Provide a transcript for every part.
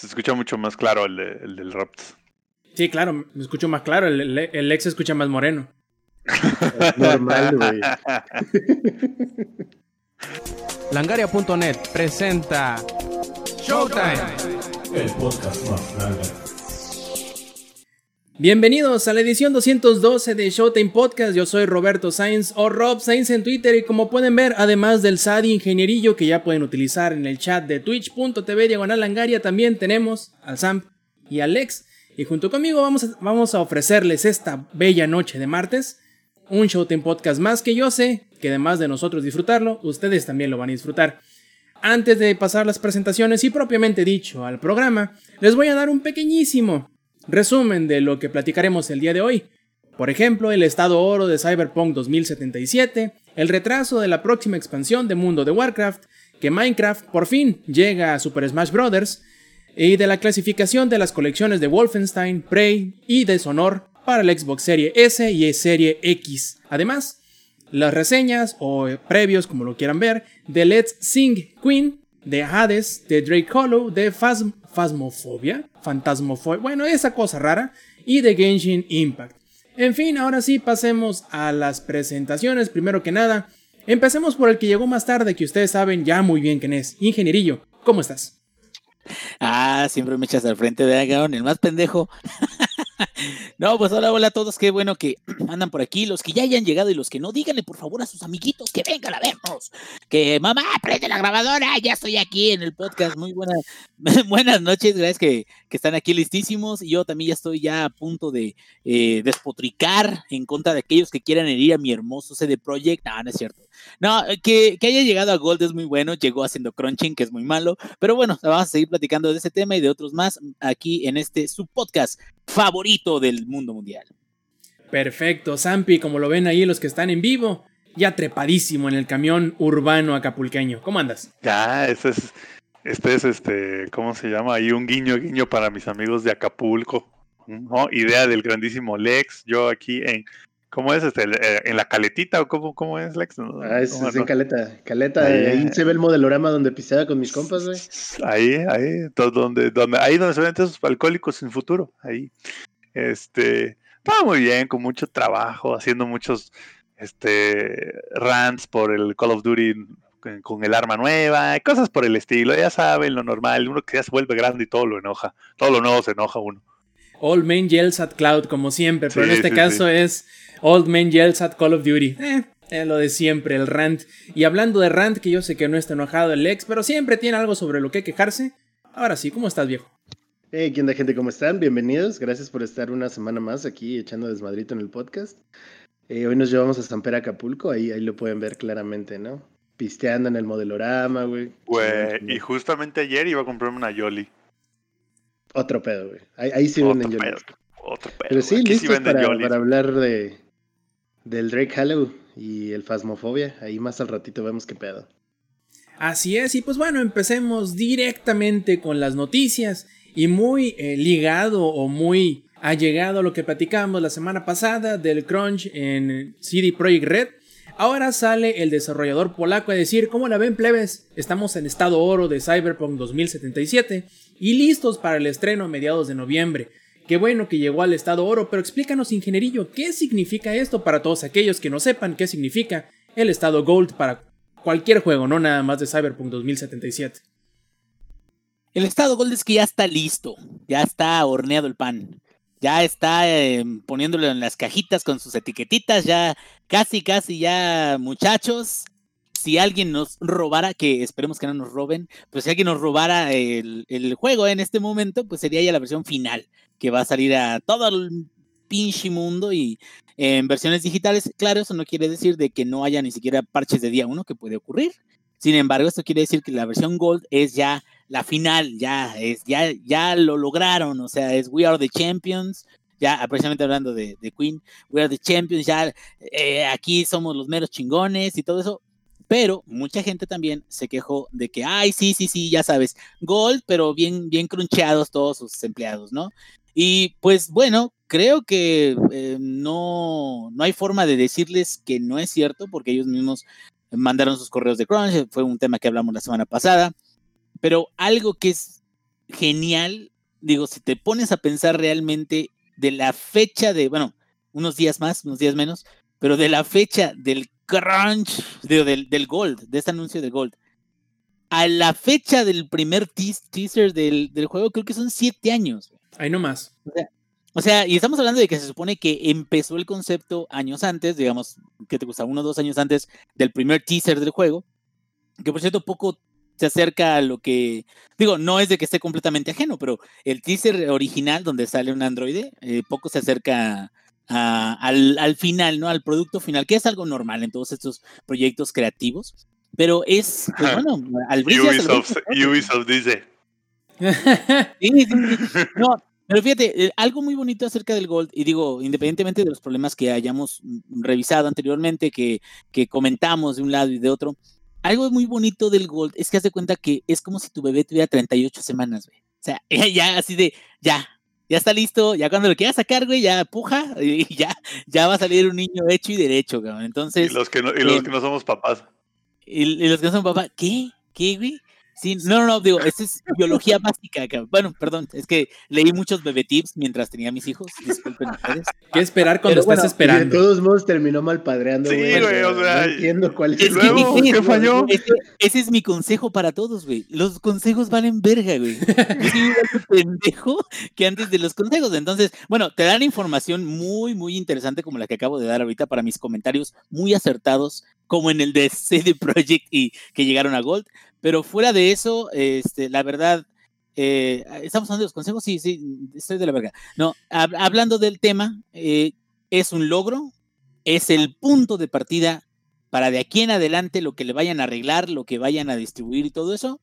Se escucha mucho más claro el, el del Rapt. Sí, claro, me escucho más claro. El, el, ex se escucha más moreno. Es normal, güey. Langaria.net presenta Showtime. El podcast más grande. Bienvenidos a la edición 212 de Showtime Podcast. Yo soy Roberto Sainz o Rob Sainz en Twitter y como pueden ver, además del SADI ingenierillo que ya pueden utilizar en el chat de twitch.tv diagonal langaria, también tenemos al Sam y al Lex. Y junto conmigo vamos a, vamos a ofrecerles esta bella noche de martes un Showtime Podcast más que yo sé que además de nosotros disfrutarlo, ustedes también lo van a disfrutar. Antes de pasar las presentaciones y propiamente dicho al programa, les voy a dar un pequeñísimo resumen de lo que platicaremos el día de hoy. Por ejemplo, el estado oro de Cyberpunk 2077, el retraso de la próxima expansión de Mundo de Warcraft, que Minecraft por fin llega a Super Smash Bros., y de la clasificación de las colecciones de Wolfenstein, Prey y Deshonor para la Xbox Serie S y Serie X. Además, las reseñas o previos, como lo quieran ver, de Let's Sing Queen, de Hades, de Drake Hollow, de Phasm Phasmophobia, Fantasmofobia, bueno, esa cosa rara, y de Genshin Impact. En fin, ahora sí pasemos a las presentaciones. Primero que nada, empecemos por el que llegó más tarde, que ustedes saben ya muy bien quién es. Ingenierillo, ¿cómo estás? Ah, siempre me echas al frente de Agaon, el más pendejo. no, pues hola, hola a todos, qué bueno que andan por aquí. Los que ya hayan llegado y los que no, díganle por favor a sus amiguitos que vengan a vernos. Que mamá, prende la grabadora, ya estoy aquí en el podcast. Muy buenas, buenas noches, gracias que, que, están aquí listísimos. Y yo también ya estoy ya a punto de eh, despotricar en contra de aquellos que quieran herir a mi hermoso CD Projekt. No, no es cierto. No, que, que haya llegado a Gold es muy bueno, llegó haciendo crunching, que es muy malo. Pero bueno, vamos a seguir platicando de ese tema y de otros más aquí en este su podcast favorito del mundo mundial. Perfecto, Zampi, como lo ven ahí los que están en vivo, ya trepadísimo en el camión urbano acapulqueño. ¿Cómo andas? Ya, este es, este es este, ¿cómo se llama? Ahí un guiño, guiño para mis amigos de Acapulco. ¿no? Idea del grandísimo Lex, yo aquí en ¿Cómo es? Este, eh, ¿En la caletita o cómo, cómo es, Lex? ah, es, en caleta. Caleta, ahí, ahí, se ve el modelorama donde pisaba con mis compas, güey. Ahí, ahí, donde, donde, ahí donde se ven esos alcohólicos sin futuro, ahí. Este, estaba muy bien, con mucho trabajo, haciendo muchos este, rants por el Call of Duty con, el arma nueva, cosas por el estilo, ya saben, lo normal, uno que ya se vuelve grande y todo lo enoja, todo lo nuevo se enoja uno. All main yells at cloud, como siempre, pero en este caso es Old Man Yells at Call of Duty. Eh, es lo de siempre, el rant. Y hablando de rant, que yo sé que no está enojado el ex, pero siempre tiene algo sobre lo que quejarse. Ahora sí, ¿cómo estás, viejo? Hey, ¿qué onda, gente? ¿Cómo están? Bienvenidos. Gracias por estar una semana más aquí echando desmadrito en el podcast. Eh, hoy nos llevamos a Samper Acapulco, ahí, ahí lo pueden ver claramente, ¿no? Pisteando en el modelorama, güey. Güey, y justamente ayer iba a comprarme una Yoli. Otro pedo, güey. Ahí, sí venden Yoli. Otro pedo. Pero sí, listos para, para hablar de, del Drake Hollow y el Phasmophobia. Ahí más al ratito vemos qué pedo. Así es, y pues bueno, empecemos directamente con las noticias y muy eh, ligado o muy allegado a lo que platicamos la semana pasada del crunch en CD Projekt Red. Ahora sale el desarrollador polaco a decir, ¿cómo la ven plebes? Estamos en estado oro de Cyberpunk 2077 y listos para el estreno a mediados de noviembre. Qué bueno que llegó al estado oro, pero explícanos, ingenierillo, ¿qué significa esto para todos aquellos que no sepan qué significa el estado gold para cualquier juego, no nada más de Cyberpunk 2077? El estado gold es que ya está listo, ya está horneado el pan, ya está eh, poniéndolo en las cajitas con sus etiquetitas, ya casi, casi ya muchachos, si alguien nos robara, que esperemos que no nos roben, pues si alguien nos robara el, el, juego en este momento, pues sería ya la versión final que va a salir a todo el pinche mundo y en versiones digitales. Claro, eso no quiere decir de que no haya ni siquiera parches de día uno que puede ocurrir. Sin embargo, esto quiere decir que la versión Gold es ya la final, ya es, ya, ya lo lograron, o sea, es We Are the Champions, ya precisamente hablando de, Queen, We Are the Champions, ya eh, aquí somos los meros chingones y todo eso. Pero mucha gente también se quejó de que, ay, sí, sí, sí, ya sabes, Gold, pero bien, bien cruncheados todos sus empleados, ¿no? Y pues bueno, creo que eh, no, no hay forma de decirles que no es cierto, porque ellos mismos mandaron sus correos de crunch, fue un tema que hablamos la semana pasada, pero algo que es genial. Digo, si te pones a pensar realmente de la fecha de, bueno, unos días más, unos días menos, pero de la fecha del crunch, del, del Gold, de este anuncio de Gold, a la fecha del primer teas- teaser del, del juego, creo que son siete años. Ahí nomás. O sea, y estamos hablando de que se supone que empezó el concepto años antes, digamos, que te gusta, uno o dos años antes del primer teaser del juego, que por cierto poco se acerca a lo que, digo, no es de que esté completamente ajeno, pero el teaser original donde sale un androide, eh, poco se acerca a- al, al final, ¿no? Al producto final, que es algo normal en todos estos proyectos creativos, pero es, pues bueno, al Ubisoft, Ubisoft dice. Sí, sí, sí. No, pero fíjate, eh, algo muy bonito acerca del Gold, y digo, independientemente de los problemas que hayamos revisado anteriormente, que, que comentamos de un lado y de otro, algo muy bonito del Gold es que haz de cuenta que es como si tu bebé tuviera 38 semanas, güey. O sea, ya así de, ya, ya está listo, ya cuando lo quieras sacar, güey, ya puja, y ya, ya va a salir un niño hecho y derecho, cabrón. Y Entonces, los que no, y los eh, que no somos papás. y, y los que no son papá, ¿qué? ¿Qué, güey? Sí, no, no, no, digo, esta es biología básica. cabrón. Bueno, perdón, es que leí muchos bebé tips mientras tenía mis hijos. Disculpen ustedes. ¿Qué esperar cuando Pero estás bueno, Y de esperando? todos modos terminó mal padreando, Sí, güey. güey, o sea, no entiendo cuál es y luego, ¿qué falló? Ese, ese es mi consejo para todos, güey. Los consejos valen verga, güey. Yo soy de pendejo que antes de los consejos. Entonces, bueno, te dan información muy, muy interesante como la que acabo de dar ahorita para mis comentarios muy acertados, como en el de CD Projekt y que llegaron a Gold. Pero fuera de eso, este, la verdad, eh, estamos hablando de los consejos, sí, sí, estoy de la verga. No, hab- hablando del tema, eh, es un logro, es el punto de partida para de aquí en adelante lo que le vayan a arreglar, lo que vayan a distribuir y todo eso.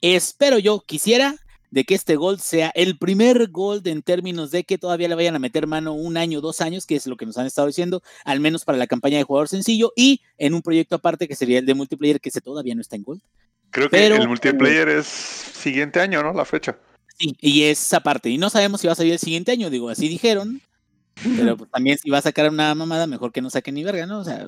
Espero yo, quisiera, de que este Gold sea el primer Gold en términos de que todavía le vayan a meter mano un año, dos años, que es lo que nos han estado diciendo, al menos para la campaña de jugador sencillo y en un proyecto aparte que sería el de multiplayer, que ese todavía no está en Gold. Creo que el multiplayer es siguiente año, ¿no? La fecha. Sí, y es aparte. Y no sabemos si va a salir el siguiente año, digo, así dijeron. Pero pues, también si va a sacar una mamada, mejor que no saquen ni verga, ¿no? O sea,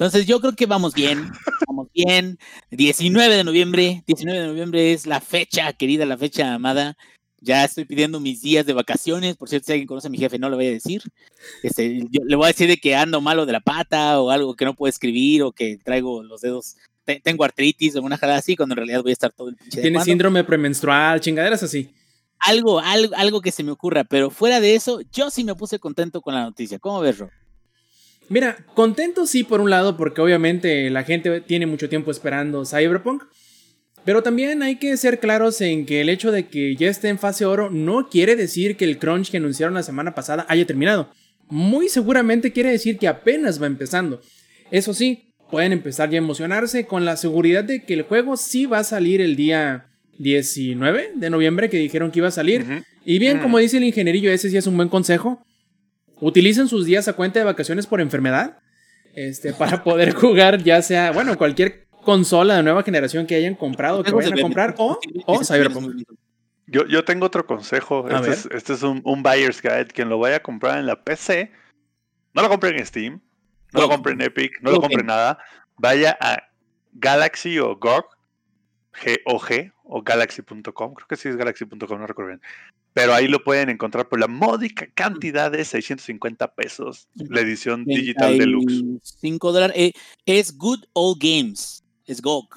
entonces yo creo que vamos bien, vamos bien. 19 de noviembre, 19 de noviembre es la fecha, querida, la fecha amada. Ya estoy pidiendo mis días de vacaciones. Por cierto, si alguien conoce a mi jefe, no lo voy a decir. Este, yo le voy a decir de que ando malo de la pata o algo que no puedo escribir o que traigo los dedos. Te- Tengo artritis o una jalada así, cuando en realidad voy a estar todo el pinche día Tiene jugando síndrome premenstrual, chingaderas así. algo, algo, algo que se me ocurra, pero fuera de eso, yo sí me puse contento con la noticia. ¿Cómo ves, Ro? Mira, contento sí por un lado, porque obviamente la gente tiene mucho tiempo esperando Cyberpunk. Pero también hay que ser claros en que el hecho de que ya esté en fase oro no quiere decir que el crunch que anunciaron la semana pasada haya terminado. Muy seguramente quiere decir que apenas va empezando. Eso sí, pueden empezar ya a emocionarse con la seguridad de que el juego sí va a salir el día 19 de noviembre que dijeron que iba a salir. Y bien, como dice el ingenierillo, ese sí es un buen consejo. Utilicen sus días a cuenta de vacaciones por enfermedad. Este, para poder jugar, ya sea, bueno, cualquier consola de nueva generación que hayan comprado, que vayan a comprar, o, o Cyberpunk. Yo, yo tengo otro consejo. Este es, este es un, un buyer's guide. Quien lo vaya a comprar en la PC, no lo compre en Steam, no lo Ok. compre en Epic, no lo Ok. compre en nada. Vaya a Galaxy o GOG, G o G, o Galaxy.com. Creo que sí es Galaxy.com, no recuerdo bien. Pero ahí lo pueden encontrar por la módica cantidad de 650 pesos. La edición digital deluxe. 5 dólares. Eh, es Good Old Games. Es GOG.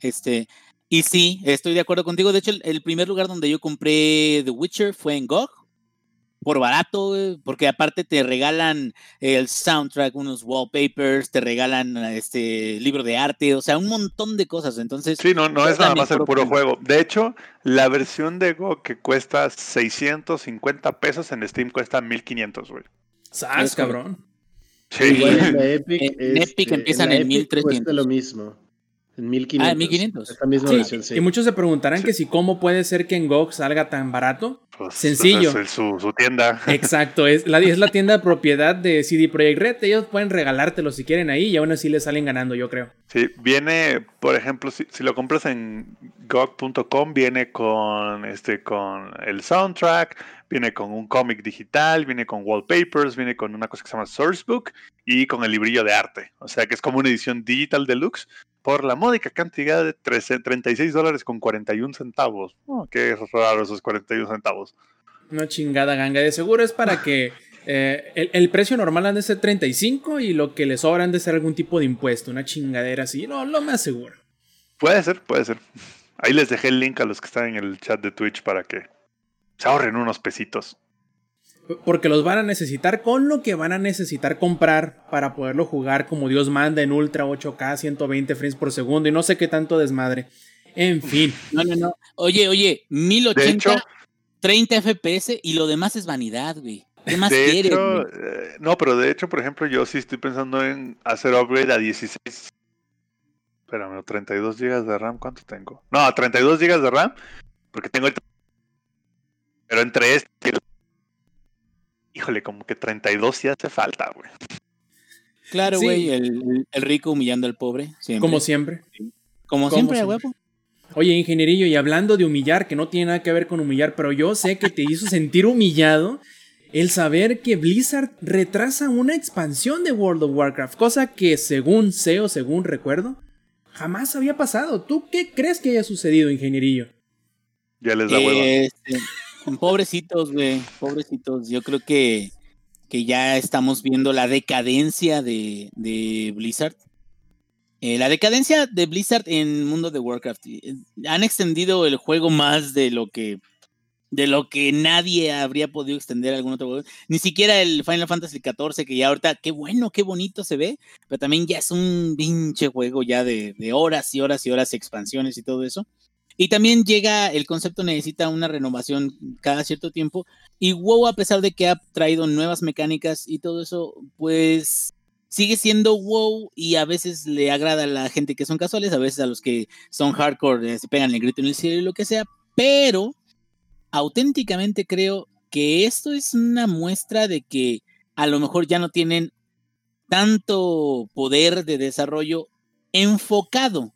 Este, y sí, estoy de acuerdo contigo. De hecho, el, el primer lugar donde yo compré The Witcher fue en GOG. Por barato, güey, porque aparte te regalan el soundtrack, unos wallpapers, te regalan este libro de arte, o sea, un montón de cosas. Entonces, Sí, no, no es la nada más el puro juego. De hecho, la versión de Go que cuesta 650 pesos en Steam cuesta 1500, güey. ¡Sas, Es cabrón! Sí. Igual en la Epic. En Epic este, empiezan la en Epic 1300. Cuesta lo mismo. En 1500. Ah, en 1500. Esta misma Sí, versión, sí. Y muchos se preguntarán Sí. que si cómo puede ser que en GOG salga tan barato. Pues, Sencillo. esa es su, su tienda. Exacto, es la, es la tienda de propiedad de CD Projekt Red. Ellos pueden regalártelo si quieren ahí y aún así les salen ganando, yo creo. Sí, viene, por ejemplo, si, si lo compras en GOG.com, viene con este, con el soundtrack, viene con un cómic digital, viene con wallpapers, viene con una cosa que se llama Sourcebook y con el librillo de arte. O sea que es como una edición digital deluxe por la módica cantidad de 13 36 dólares con 41 centavos. Oh, qué raro esos 41 centavos. Una chingada ganga. De seguro es para que eh, el, el precio normal han de ser 35 y lo que le sobra han de ser algún tipo de impuesto. Una chingadera así. No, lo más seguro. Puede ser, puede ser. Ahí les dejé el link a los que están en el chat de Twitch para que se ahorren unos pesitos. Porque los van a necesitar con lo que van a necesitar comprar para poderlo jugar como Dios manda en Ultra 8K, 120 frames por segundo y no sé qué tanto desmadre. En fin. No, no, no. Oye, oye, 1080, De hecho- 30 FPS y lo demás es vanidad, güey. ¿Qué más de quieres? hecho, güey? eh, no, pero de hecho, por ejemplo, yo sí estoy pensando en hacer upgrade a 16. Espérame, 32 GB de RAM, ¿cuánto tengo? No, a 32 GB de RAM, porque tengo el... Pero entre este y el... Híjole, como que 32 sí hace falta, güey. Claro, sí. güey, el, el rico humillando al pobre. Siempre. Como siempre. Como como siempre, siempre. huevo. Oye, ingenierillo, y hablando de humillar, que no tiene nada que ver con humillar, pero yo sé que te hizo sentir humillado el saber que Blizzard retrasa una expansión de World of Warcraft, cosa que según sé o según recuerdo, jamás había pasado. ¿Tú qué crees que haya sucedido, ingenierillo? Ya les da hueva. Este, pobrecitos, güey, pobrecitos. Yo creo que, que ya estamos viendo la decadencia de, Blizzard. Eh, la decadencia de Blizzard en mundo de Warcraft. Eh, Han extendido el juego más de lo que de lo que nadie habría podido extender algún otro juego. Ni siquiera el Final Fantasy XIV, que ya ahorita, qué bueno, qué bonito se ve, pero también ya es un pinche juego ya de, de horas y horas y horas, expansiones y todo eso. Y también llega, el concepto necesita una renovación cada cierto tiempo. Y WoW, a pesar de que ha traído nuevas mecánicas y todo eso, pues sigue siendo WoW y a veces le agrada a la gente que son casuales, a veces a los que son hardcore eh, se pegan el grito en el cielo y lo que sea, pero auténticamente creo que esto es una muestra de que a lo mejor ya no tienen tanto poder de desarrollo enfocado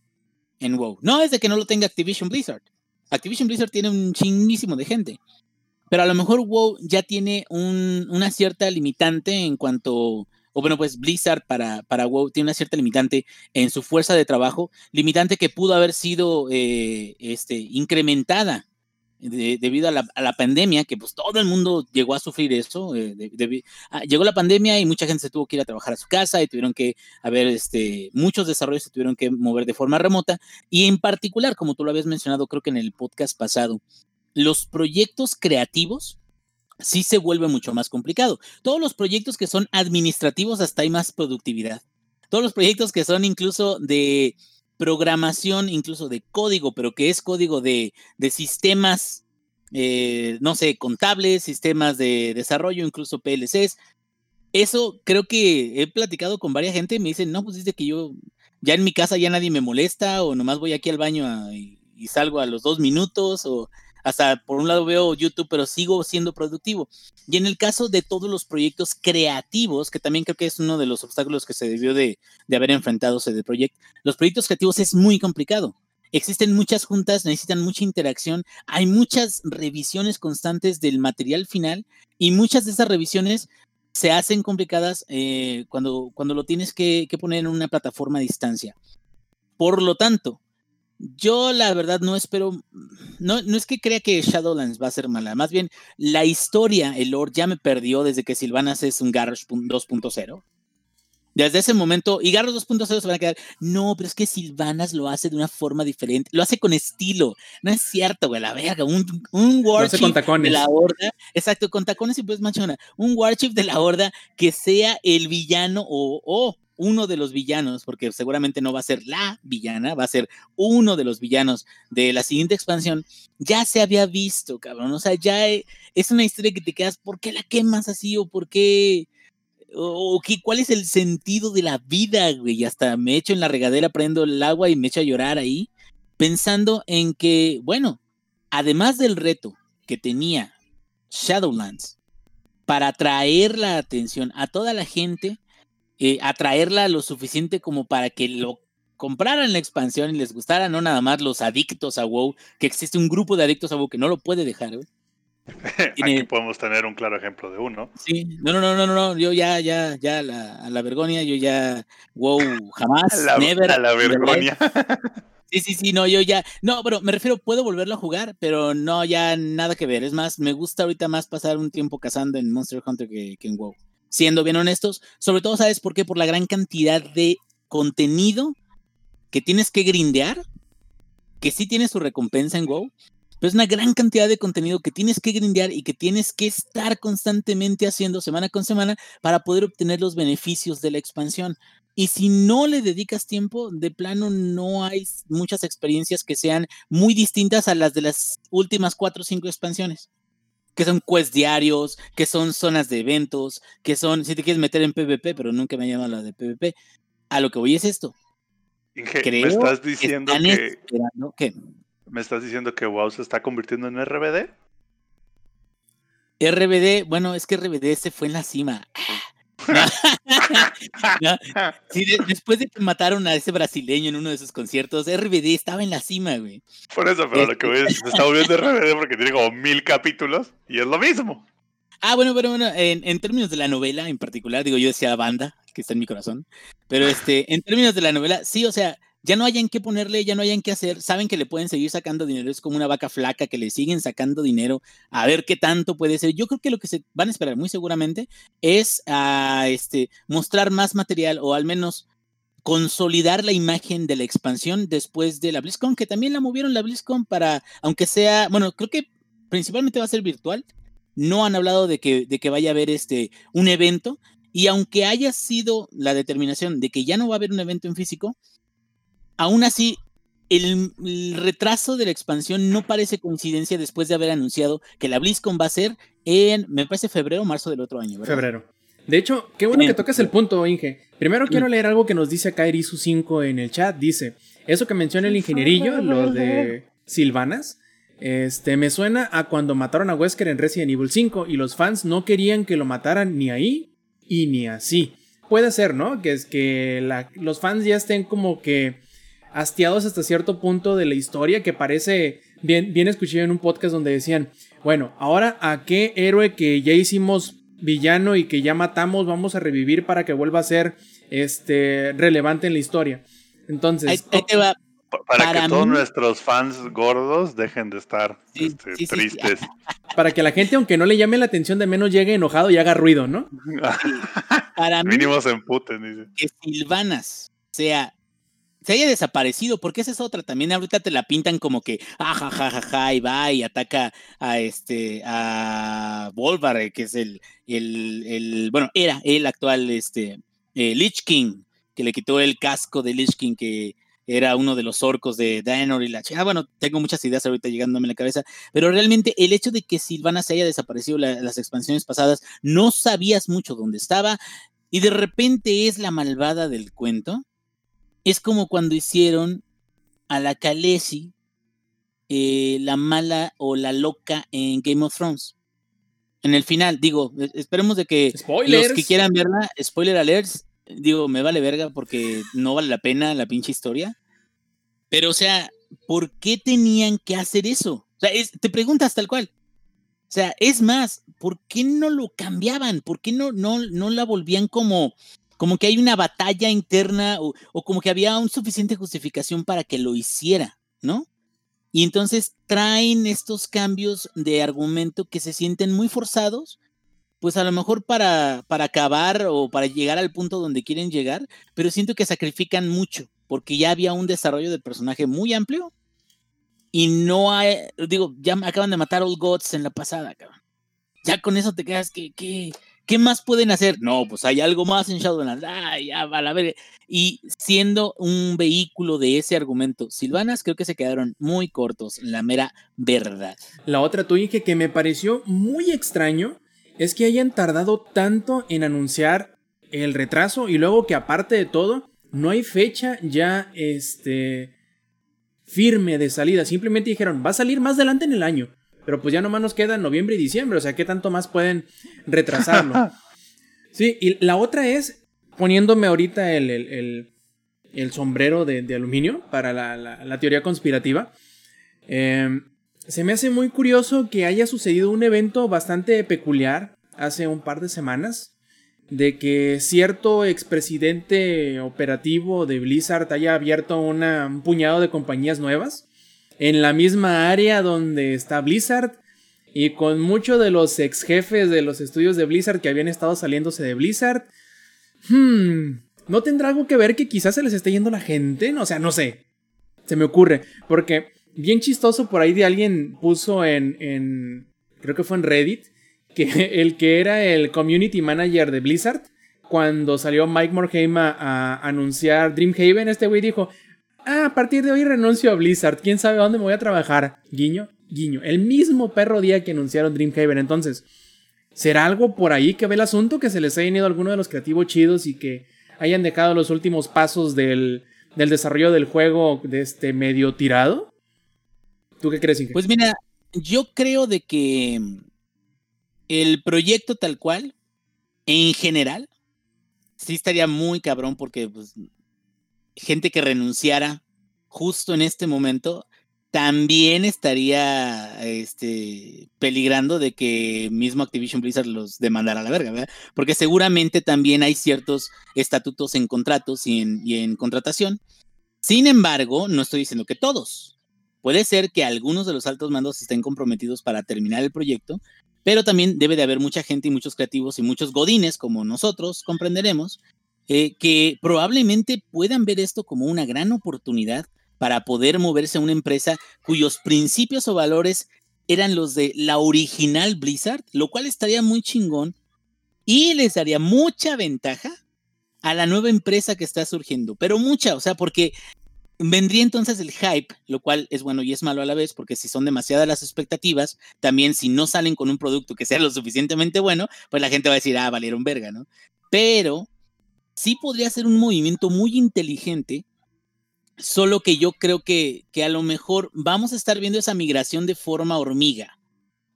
en WoW. No es de que no lo tenga Activision Blizzard. Activision Blizzard tiene un chinguísimo de gente. Pero a lo mejor WoW ya tiene un- una cierta limitante en cuanto, o bueno, pues Blizzard para, para WoW tiene una cierta limitante en su fuerza de trabajo, limitante que pudo haber sido eh, este, incrementada de- debido a la, pandemia, que pues todo el mundo llegó a sufrir eso. eh, ah, llegó la pandemia y mucha gente se tuvo que ir a trabajar a su casa y tuvieron que haber, este, muchos desarrollos se tuvieron que mover de forma remota. Y en particular, como tú lo habías mencionado, creo que en el podcast pasado, los proyectos creativos sí se vuelve mucho más complicado. Todos los proyectos que son administrativos hasta hay más productividad. Todos los proyectos que son incluso de programación, incluso de código, pero que es código de, de sistemas, eh, no sé, contables, sistemas de desarrollo, incluso PLCs. Eso creo que he platicado con varias gente y me dicen, no, pues dice que yo ya en mi casa ya nadie me molesta o nomás voy aquí al baño y, y salgo a los dos minutos o hasta por un lado veo YouTube, pero sigo siendo productivo. Y en el caso de todos los proyectos creativos, que también creo que es uno de los obstáculos que se debió de, de haber enfrentado CD Projekt, los proyectos creativos es muy complicado. Existen muchas juntas, necesitan mucha interacción, hay muchas revisiones constantes del material final y muchas de esas revisiones se hacen complicadas eh, cuando, cuando lo tienes que, que poner en una plataforma a distancia. Por lo tanto, yo la verdad no espero, no, no es que crea que Shadowlands va a ser mala, más bien la historia, el lore ya me perdió desde que Sylvanas es un Garrosh pun- 2.0. Desde ese momento, y Garrosh 2.0 se van a quedar, no, pero es que Sylvanas lo hace de una forma diferente, lo hace con estilo, no es cierto, güey, la verga, un, un con de la horda, exacto, con tacones y pues machona, un Warchief de la horda que sea el villano o, o uno de los villanos, porque seguramente no va a ser la villana, va a ser uno de los villanos de la siguiente expansión, ya se había visto, cabrón. O sea, ya e- es una historia que te quedas, ¿por qué la quemas así? ¿O por qué? ¿O qué, cuál es el sentido de la vida, güey? Y hasta me echo en la regadera, prendo el agua y me echo a llorar ahí, pensando en que, bueno, además del reto que tenía Shadowlands para atraer la atención a toda la gente, eh, atraerla lo suficiente como para que lo compraran la expansión y les gustara, no nada más los adictos a WoW, que existe un grupo de adictos a WoW que no lo puede dejar, güey. Tiene- Aquí podemos tener un claro ejemplo de uno. Sí, no, no, no, no, no, yo ya, ya, ya, la, a la vergonia, yo ya, wow, jamás, A la, never. a la vergonia. Sí, sí, sí, no, yo ya, no, pero me refiero, puedo volverlo a jugar, pero no, ya nada que ver. Es más, me gusta ahorita más pasar un tiempo cazando en Monster Hunter que, que en WoW. Siendo bien honestos, sobre todo, ¿sabes por qué? Por la gran cantidad de contenido que tienes que grindear, que sí tiene su recompensa en WoW, pero es una gran cantidad de contenido que tienes que grindear y que tienes que estar constantemente haciendo semana con semana para poder obtener los beneficios de la expansión. Y si no le dedicas tiempo, de plano no hay muchas experiencias que sean muy distintas a las de las últimas cuatro o cinco expansiones. Que son quests diarios, que son zonas de eventos, que son, si te quieres meter en PvP, pero nunca me llama la de PvP. A lo que voy es esto. Inge, Creo ¿me estás diciendo están que esperando que me estás diciendo que WoW se está convirtiendo en RBD? RBD, bueno, es que RBD se fue en la cima. No, sí, de- después de que mataron a ese brasileño en uno de sus conciertos, RBD estaba en la cima, güey. Por eso, pero lo que voy es, se está volviendo RBD porque tiene como mil capítulos y es lo mismo. Ah, bueno, bueno, bueno, en, en términos de la novela en particular, digo, yo decía banda, que está en mi corazón, pero este, en términos de la novela, sí, o sea, ya no hayan que ponerle, ya no hayan que hacer, saben que le pueden seguir sacando dinero, es como una vaca flaca que le siguen sacando dinero, a ver qué tanto puede ser. Yo creo que lo que se van a esperar muy seguramente es a este, mostrar más material o al menos consolidar la imagen de la expansión después de la BlizzCon, que también la movieron la BlizzCon para, aunque sea, bueno, creo que principalmente va a ser virtual, no han hablado de que, de que vaya a haber este, un evento. Y aunque haya sido la determinación de que ya no va a haber un evento en físico, aún así el, el retraso de la expansión no parece coincidencia después de haber anunciado que la BlizzCon va a ser en, me parece, febrero o marzo del otro año. ¿verdad? Febrero. De hecho, qué bueno Bien. que tocas el punto, Inge. Primero quiero leer algo que nos dice acá Irisu5 en el chat. Dice, eso que menciona el ingenierillo, lo de Silvanas, este, me suena a cuando mataron a Wesker en Resident Evil 5 y los fans no querían que lo mataran ni ahí y ni así. Puede ser, ¿no? Que es que la- los fans ya estén como que hastiados hasta cierto punto de la historia que parece bien, bien escuché en un podcast donde decían, bueno, ahora a qué héroe que ya hicimos villano y que ya matamos vamos a revivir para que vuelva a ser este relevante en la historia. Entonces, Ahí, ahí te va. Pa- Para, Para que todos mí- nuestros fans gordos dejen de estar Sí, este, sí, sí, sí. tristes. para que la gente, aunque no le llame la atención, de menos llegue enojado y haga ruido, ¿no? Para mí, Mínimo se emputen, dice. que Silvanas sea se haya desaparecido, porque esa es otra. También ahorita te la pintan como que ah, ja, ja, y va y ataca a este a Volvar, que es el, el, el- bueno, era el actual este eh, Lich King, que le quitó el casco de Lich King, que era uno de los orcos de Daenor y la chica. Bueno, tengo muchas ideas ahorita llegándome a la cabeza, pero realmente el hecho de que Silvana se haya desaparecido la- las expansiones pasadas, no sabías mucho dónde estaba, y de repente es la malvada del cuento. Es como cuando hicieron a la Khaleesi eh, la mala o la loca en Game of Thrones. En el final, digo, e- esperemos de que Spoilers. los que quieran verla, spoiler alerts, digo, me vale verga porque no vale la pena la pinche historia. Pero, o sea, ¿por qué tenían que hacer eso? O sea, es- te preguntas tal cual. O sea, es más, ¿por qué no lo cambiaban? ¿Por qué no, no, no la volvían como, como que hay una batalla interna o, o como que había un suficiente justificación para que lo hiciera, ¿no? Y entonces traen estos cambios de argumento que se sienten muy forzados, pues a lo mejor para, para acabar o para llegar al punto donde quieren llegar, pero siento que sacrifican mucho, porque ya había un desarrollo del personaje muy amplio y no hay, digo, ya acaban de matar a Old Gods en la pasada, cabrón. Ya con eso te quedas que, que, ¿qué más pueden hacer? No, pues hay algo más en Shadowlands. Ah, ya, va a verga. Y siendo un vehículo de ese argumento, Silvanas creo que se quedaron muy cortos, la mera verdad. La otra tuya que me pareció muy extraño es que hayan tardado tanto en anunciar el retraso y luego que aparte de todo no hay fecha ya este firme de salida. Simplemente dijeron, va a salir más adelante en el año. Pero pues ya nomás nos quedan noviembre y diciembre. O sea, ¿qué tanto más pueden retrasarlo? Sí, y la otra es poniéndome ahorita el, el, el- el sombrero de, de aluminio para la, la- la teoría conspirativa. Eh, se me hace muy curioso que haya sucedido un evento bastante peculiar hace un par de semanas de que cierto expresidente operativo de Blizzard haya abierto una, un puñado de compañías nuevas en la misma área donde está Blizzard y con muchos de los ex jefes de los estudios de Blizzard que habían estado saliéndose de Blizzard. Hmm, ¿no tendrá algo que ver que quizás se les esté yendo la gente? O sea, no sé. Se me ocurre. Porque bien chistoso por ahí de alguien puso en, creo que fue en Reddit, que el que era el community manager de Blizzard, cuando salió Mike Morhaime a, a anunciar Dreamhaven, este güey dijo, ah, a partir de hoy renuncio a Blizzard, quién sabe a dónde me voy a trabajar. Guiño, guiño. El mismo perro día que anunciaron Dreamhaven. Entonces, ¿será algo por ahí que ve el asunto? Que se les haya ido alguno de los creativos chidos y que hayan dejado los últimos pasos del, del desarrollo del juego de este medio tirado? ¿Tú qué crees, Inge? Pues mira, yo creo de que el proyecto tal cual, en general, sí estaría muy cabrón porque pues, gente que renunciara justo en este momento también estaría este, peligrando de que mismo Activision Blizzard los demandara a la verga, ¿verdad? Porque seguramente también hay ciertos estatutos en contratos y en, y en contratación. Sin embargo, no estoy diciendo que todos. Puede ser que algunos de los altos mandos estén comprometidos para terminar el proyecto, pero también debe de haber mucha gente y muchos creativos y muchos godines como nosotros comprenderemos eh, que probablemente puedan ver esto como una gran oportunidad para poder moverse a una empresa cuyos principios o valores eran los de la original Blizzard, lo cual estaría muy chingón y les daría mucha ventaja a la nueva empresa que está surgiendo, pero mucha, o sea, porque vendría entonces el hype, lo cual es bueno y es malo a la vez, porque si son demasiadas las expectativas, también si no salen con un producto que sea lo suficientemente bueno, pues la gente va a decir, ah, valieron verga, ¿no? Pero sí podría ser un movimiento muy inteligente, solo que yo creo que, que a lo mejor vamos a estar viendo esa migración de forma hormiga.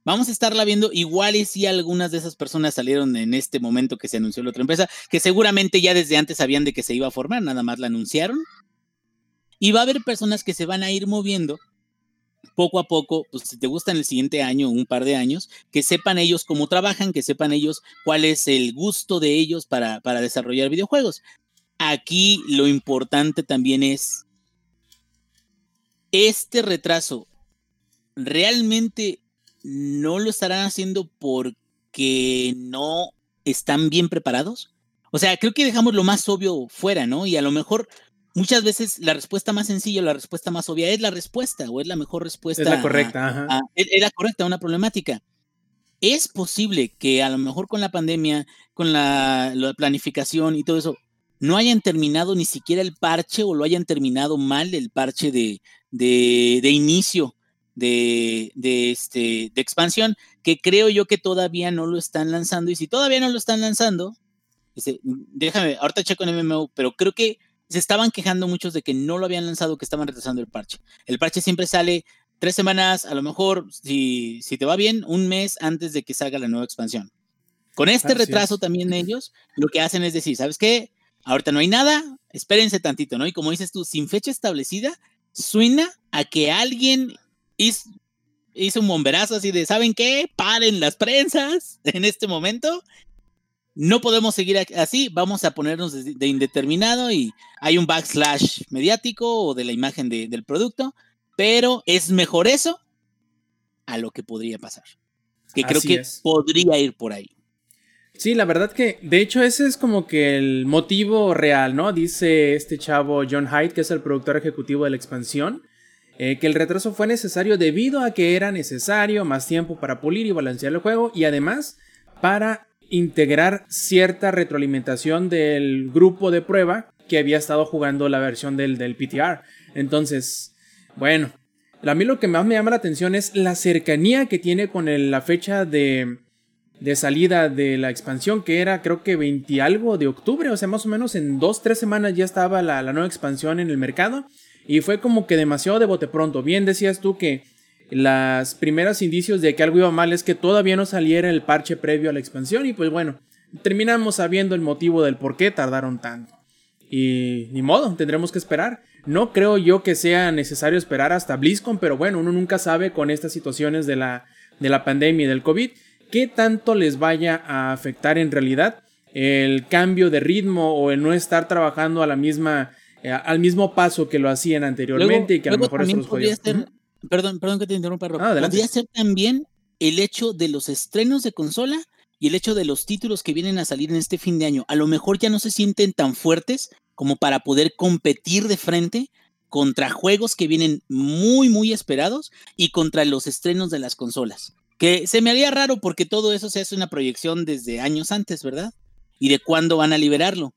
Vamos a estarla viendo igual y si algunas de esas personas salieron en este momento que se anunció la otra empresa, que seguramente ya desde antes sabían de que se iba a formar, nada más la anunciaron y va a haber personas que se van a ir moviendo poco a poco, pues si te gusta el siguiente año, un par de años, que sepan ellos cómo trabajan, que sepan ellos cuál es el gusto de ellos para, para desarrollar videojuegos. Aquí lo importante también es, este retraso, ¿realmente no lo estarán haciendo porque no están bien preparados? O sea, creo que dejamos lo más obvio fuera, ¿no? Y a lo mejor muchas veces la respuesta más sencilla, la respuesta más obvia es la respuesta o es la mejor respuesta. Es la correcta, ajá. es la correcta a una problemática. Es posible que a lo mejor con la pandemia, con la, la, planificación y todo eso, no hayan terminado ni siquiera el parche o lo hayan terminado mal el parche de, de, de inicio de, de, este, de expansión, que creo yo que todavía no lo están lanzando. Y si todavía no lo están lanzando, dice, déjame, ahorita checo en MMO, pero creo que se estaban quejando muchos de que no lo habían lanzado, que estaban retrasando el parche. El parche siempre sale tres semanas, a lo mejor, si, si te va bien, un mes antes de que salga la nueva expansión. Con este Así retraso es. también ellos lo que hacen es decir, ¿sabes qué? Ahorita no hay nada, espérense tantito, ¿no? Y como dices tú, sin fecha establecida, suena a que alguien hizo, hizo un bomberazo así de, ¿saben qué? Paren las prensas en este momento no podemos seguir así, vamos a ponernos de, de, indeterminado y hay un backslash mediático o de la imagen de, del producto, pero es mejor eso a lo que podría pasar. Que creo que es. podría ir por ahí. Sí, la verdad que, de hecho, ese es como que el motivo real, ¿no? Dice este chavo John Hyde, que es el productor ejecutivo de la expansión, eh, que el retraso fue necesario debido a que era necesario más tiempo para pulir y balancear el juego y además para integrar cierta retroalimentación del grupo de prueba que había estado jugando la versión del, del PTR. Entonces, bueno, a mí lo que más me llama la atención es la cercanía que tiene con el, la fecha de, de, salida de la expansión, que era creo que 20 algo de octubre, o sea, más o menos en 2-3 semanas ya estaba la, la nueva expansión en el mercado. Y fue como que demasiado de bote pronto. Bien decías tú que las primeros indicios de que algo iba mal es que todavía no saliera el parche previo a la expansión y pues bueno, terminamos sabiendo el motivo del por qué tardaron tanto. Y ni modo, tendremos que esperar. No creo yo que sea necesario esperar hasta BlizzCon, pero bueno, uno nunca sabe con estas situaciones de la, de la pandemia y del COVID qué tanto les vaya a afectar en realidad el cambio de ritmo o el no estar trabajando a la misma, eh, al mismo paso que lo hacían anteriormente y que a lo mejor eso los podría ser, perdón, perdón que te interrumpa, Rob. Ah, podría ser también el hecho de los estrenos de consola y el hecho de los títulos que vienen a salir en este fin de año. A lo mejor ya no se sienten tan fuertes como para poder competir de frente contra juegos que vienen muy, muy esperados y contra los estrenos de las consolas. Que se me haría raro porque todo eso se hace una proyección desde años antes, ¿verdad? Y de cuándo van a liberarlo.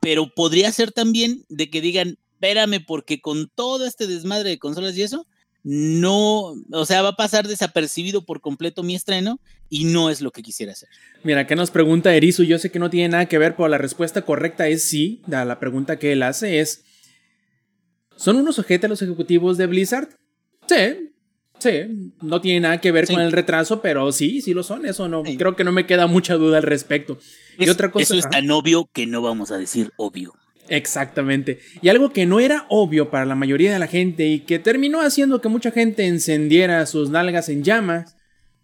Pero podría ser también de que digan, espérame, porque con todo este desmadre de consolas y eso, no, o sea, va a pasar desapercibido por completo mi estreno y no es lo que quisiera hacer. Mira, acá nos pregunta Erizu, yo sé que no tiene nada que ver, pero la respuesta correcta es sí. La, la pregunta que él hace es, ¿son unos objetos los ejecutivos de Blizzard? Sí, sí, no tiene nada que ver Sí. con el retraso, pero sí, sí lo son, eso no, Sí. creo que no me queda mucha duda al respecto. y otra cosa... eso es tan obvio que no vamos a decir obvio. Exactamente. Y algo que no era obvio para la mayoría de la gente y que terminó haciendo que mucha gente encendiera sus nalgas en llamas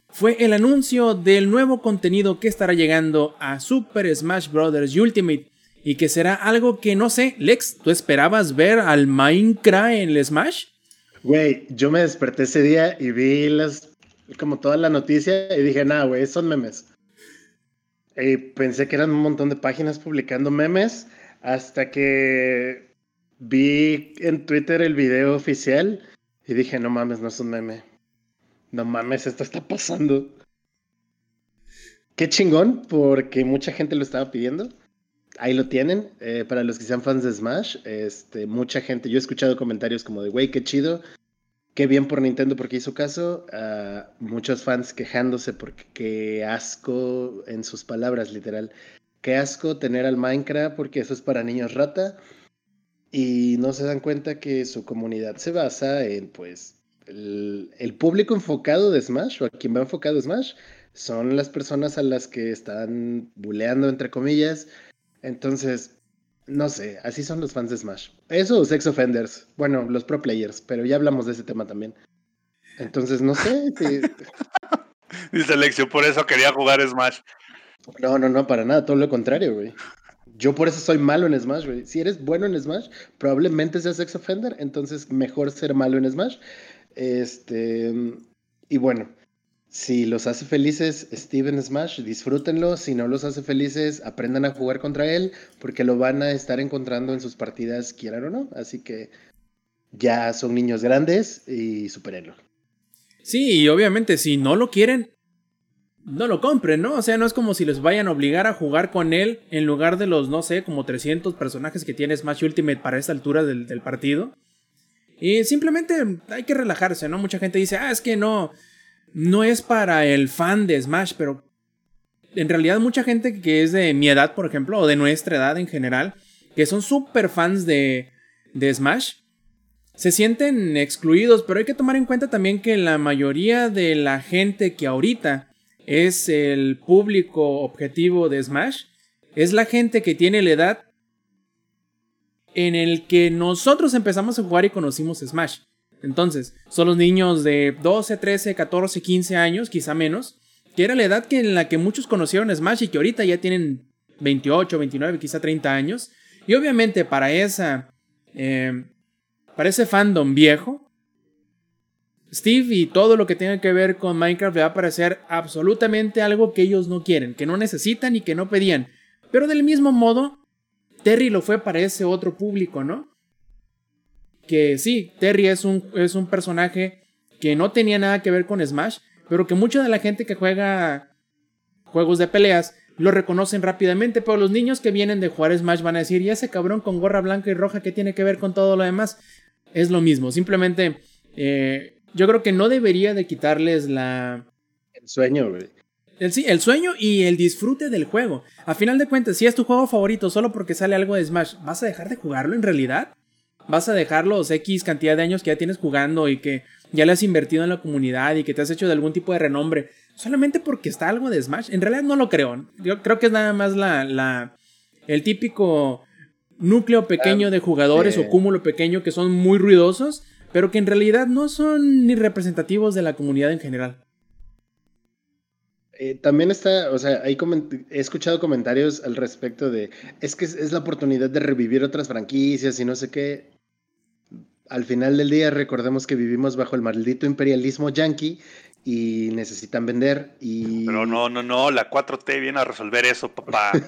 fue el anuncio del nuevo contenido que estará llegando a Super Smash Bros. Ultimate y que será algo que no sé, Lex, ¿tú esperabas ver al Minecraft en el Smash? Güey, yo me desperté ese día y vi las, como toda la noticia y dije, nah, güey, son memes. Y pensé que eran un montón de páginas publicando memes hasta que vi en Twitter el video oficial y dije, no mames, no es un meme. No mames, esto está pasando. Qué chingón, porque mucha gente lo estaba pidiendo. Ahí lo tienen. eh, para los que sean fans de Smash, este, mucha gente. Yo he escuchado comentarios como de, güey, qué chido. Qué bien por Nintendo porque hizo caso. Muchos fans quejándose porque qué asco, en sus palabras, literal. Qué asco tener al Minecraft porque eso es para niños rata. Y no se dan cuenta que su comunidad se basa en, pues, el, público enfocado de Smash o a quien va enfocado Smash son las personas a las que están buleando, entre comillas. Entonces, no sé, así son los fans de Smash. Eso sex offenders. Bueno, los pro players, pero ya hablamos de ese tema también. Entonces, no sé. si- Dice Alexio, por eso quería jugar Smash. No, no, no, para nada, todo lo contrario, güey. Yo por eso soy malo en Smash, güey. Si eres bueno en Smash, probablemente seas sex offender, entonces mejor ser malo en Smash. Este, y bueno, si los hace felices Steve en Smash, disfrútenlo. Si no los hace felices, aprendan a jugar contra él, porque lo van a estar encontrando en sus partidas, quieran o no. Así que ya son niños grandes y supérenlo. Sí, y obviamente si no lo quieren, no lo compren, ¿no? O sea, no es como si les vayan a obligar a jugar con él en lugar de los, no sé, como 300 personajes que tiene Smash Ultimate para esta altura del, partido. Y simplemente hay que relajarse, ¿no? Mucha gente dice, ah, es que no, no es para el fan de Smash, pero en realidad mucha gente que es de mi edad, por ejemplo, o de nuestra edad en general, que son súper fans de, de Smash, se sienten excluidos, pero hay que tomar en cuenta también que la mayoría de la gente que ahorita es el público objetivo de Smash es la gente que tiene la edad en el que nosotros empezamos a jugar y conocimos Smash. Entonces, son los niños de 12, 13, 14, 15 años, quizá menos, que era la edad que en la que muchos conocieron Smash y que ahorita ya tienen 28, 29, quizá 30 años. Y obviamente para esa... eh, para ese fandom viejo, Steve y todo lo que tenga que ver con Minecraft le va a parecer absolutamente algo que ellos no quieren, que no necesitan y que no pedían. Pero del mismo modo, Terry lo fue para ese otro público, ¿no? Que sí, Terry es un, es un personaje que no tenía nada que ver con Smash, pero que mucha de la gente que juega juegos de peleas lo reconocen rápidamente, pero los niños que vienen de jugar Smash van a decir, ¿y ese cabrón con gorra blanca y roja qué tiene que ver con todo lo demás? Es lo mismo, simplemente eh, yo creo que no debería de quitarles la... El sueño, güey. El, sí, el sueño y el disfrute del juego. A final de cuentas, si es tu juego favorito solo porque sale algo de Smash, ¿vas a dejar de jugarlo en realidad? ¿Vas a dejar los X cantidad de años que ya tienes jugando y que ya le has invertido en la comunidad y que te has hecho de algún tipo de renombre solamente porque está algo de Smash? En realidad no lo creo. Yo creo que es nada más la, la el típico núcleo pequeño de jugadores o cúmulo pequeño que son muy ruidosos, pero que en realidad no son ni representativos de la comunidad en general. Eh, también está, o sea, hay he escuchado comentarios al respecto de, es que es, es la oportunidad de revivir otras franquicias y no sé qué. Al final del día recordemos que vivimos bajo el maldito imperialismo yankee y necesitan vender y... Pero no, no, no, la 4T viene a resolver eso, papá.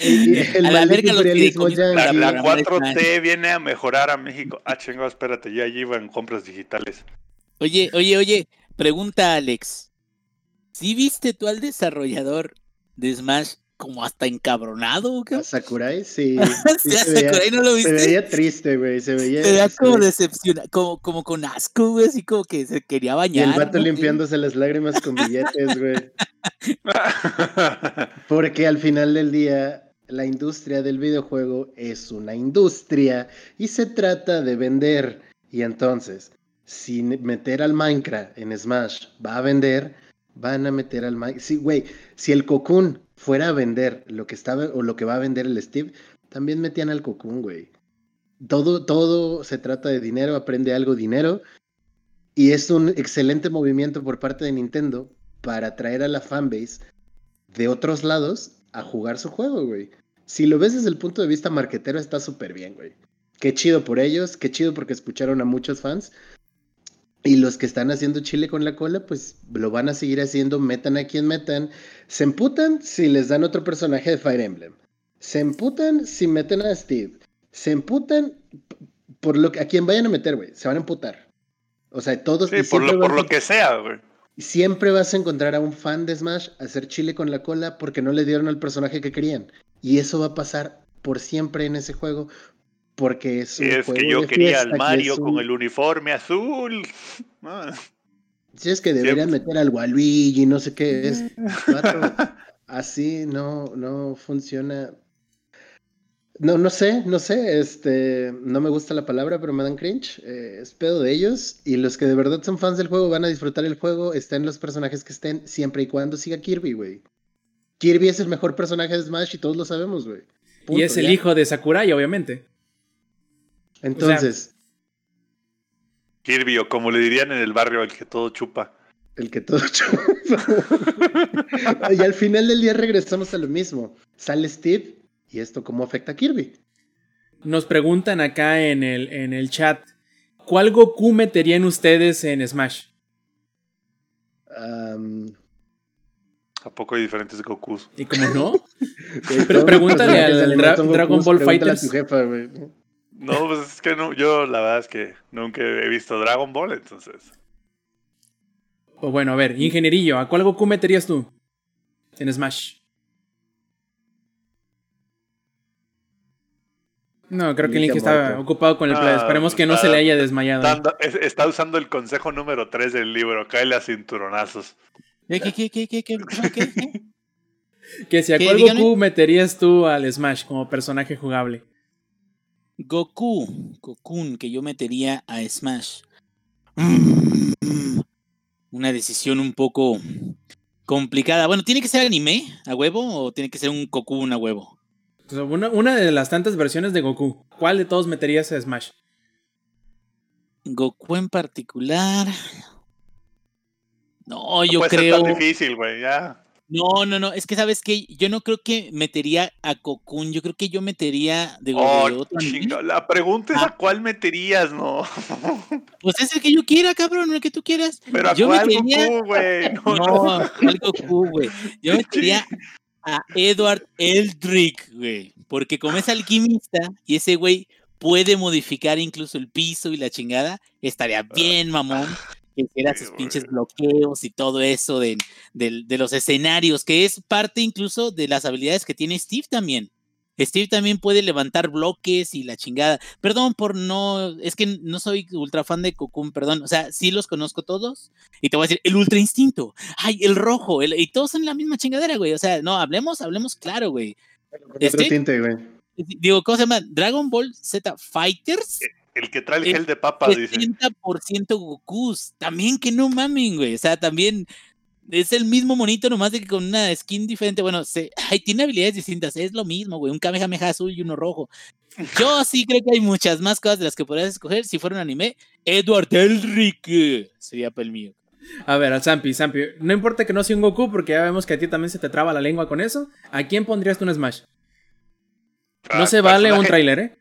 El A la verga los La, la programar 4T viene a mejorar a México. Ah, chingado, espérate, ya allí iban compras digitales. Oye, oye, oye, pregunta Alex. ¿Sí viste tú al desarrollador de Smash como hasta encabronado? ¿A cabrón? Sakurai? Sí. sí Sí, a se, veía, Sakurai no lo se viste. veía triste, güey. Se veía... Se veía se como veía- decepcionado, como, como con asco, güey, así como que se quería Y bañar. el vato ¿no? limpiándose las lágrimas con billetes, güey. Porque al final del día, la industria del videojuego es una industria y se trata de vender. Y entonces, si meter al Minecraft en Smash va a vender, van a meter al Minecraft. Sí, güey, si el Cocoon fuera a vender lo que estaba o lo que va a vender el Steve, también metían al Cocoon, güey. Todo, todo se trata de dinero, aprende algo dinero. Y es un excelente movimiento por parte de Nintendo para atraer a la fanbase de otros lados a jugar su juego, güey. Si lo ves desde el punto de vista marquetero, está súper bien, güey. Qué chido por ellos, qué chido porque escucharon a muchos fans. Y los que están haciendo chile con la cola, pues lo van a seguir haciendo, metan a quien metan. Se emputan si les dan otro personaje de Fire Emblem. Se emputan si meten a Steve. Se emputan por lo que a quien vayan a meter, güey. Se van a emputar. O sea, todos Sí, y por lo, por a- lo que sea, güey. Siempre vas a encontrar a un fan de Smash hacer chile con la cola porque no le dieron al personaje que querían. Y eso va a pasar por siempre en ese juego. Porque es Si un es juego que yo de quería fiesta, al Mario un- con el uniforme azul. Ah. Si es que deberían meter al Waluigi, no sé qué es. así no, no funciona. No, no sé, no sé, este, no me gusta la palabra, pero me dan cringe. eh, es pedo de ellos. Y los que de verdad son fans del juego van a disfrutar el juego, estén los personajes que estén, siempre y cuando siga Kirby, güey. Kirby es el mejor personaje de Smash y todos lo sabemos, güey. y es el hijo de Sakurai, obviamente. Entonces, Kirby, o como le dirían en el barrio, el que todo chupa. el que todo chupa. y al final del día regresamos a lo mismo. Sale Steve y esto cómo afecta a Kirby. Nos preguntan acá en el, en el chat, ¿cuál Goku meterían ustedes en Smash? ¿A poco hay diferentes Gokus? ¿Y cómo no? Pero pregúntale al Dra- Dragon Ball Fighters. No, pues es que no, yo la verdad es que nunca he visto Dragon Ball, entonces. Pues bueno, a ver, ingenierillo, ¿a cuál Goku meterías tú? En Smash. No, creo que Link está ocupado con el ah, play. Esperemos que no se le haya desmayado. Está, usando el consejo número 3 del libro. Cáele a cinturonazos. ¿Qué, qué, qué, qué, qué, qué, qué? que si a cuál Goku meterías tú al Smash como personaje jugable. Goku, Gokun, que yo metería a Smash. Una decisión un poco complicada. Bueno, ¿tiene que ser anime a huevo o tiene que ser un Cocoon a huevo? Una, una de las tantas versiones de Goku. ¿Cuál de todos meterías a Smash? Goku en particular. No, No yo puede creo. ser tan difícil, güey, ya. No, no, no. Es que sabes que yo no creo que metería a Cocoon. Yo creo que yo metería de, de Oh, otro anime. chinga, la pregunta es Ah. a cuál meterías, ¿no? Pues es el que yo quiera, cabrón, el que tú quieras. Pero a Yo cuál metería- Goku, güey. No, No, no. ¿cuál Goku, güey. Yo metería a Edward Eldrick, güey. Porque como es alquimista y ese güey puede modificar incluso el piso y la chingada, estaría bien, mamón. Que hiciera Sí, sus pinches bloqueos y todo eso de, de los escenarios, que es parte incluso de las habilidades que tiene Steve también. Steve también puede levantar bloques y la chingada. Perdón por no, es que no soy ultra fan de Cocoon, perdón. O sea, sí los conozco todos. Y te voy a decir, el ultra instinto. Ay, el rojo. el- y todos son la misma chingadera, güey. O sea, no, hablemos, hablemos claro, güey. Este- tinte, güey. Digo, ¿cómo se llama? Dragon Ball Z Fighters. El que trae el El gel de papa, dice. 70% Gokus. También que no mamen, güey. O sea, también Es el mismo monito, nomás de que con una skin diferente. Bueno, se, ay, tiene habilidades distintas. Es lo mismo, güey. Un Kamehameha azul y uno rojo. Yo sí creo que hay muchas más cosas de las que podrías escoger. Si fuera un anime, Edward Elric sería para el mío. A ver, al Zampi, Zampi. No importa que no sea un Goku, porque ya vemos que a ti también se te traba la lengua con eso. ¿A quién pondrías tú un Smash? No Ah, se vale un tráiler, ¿eh?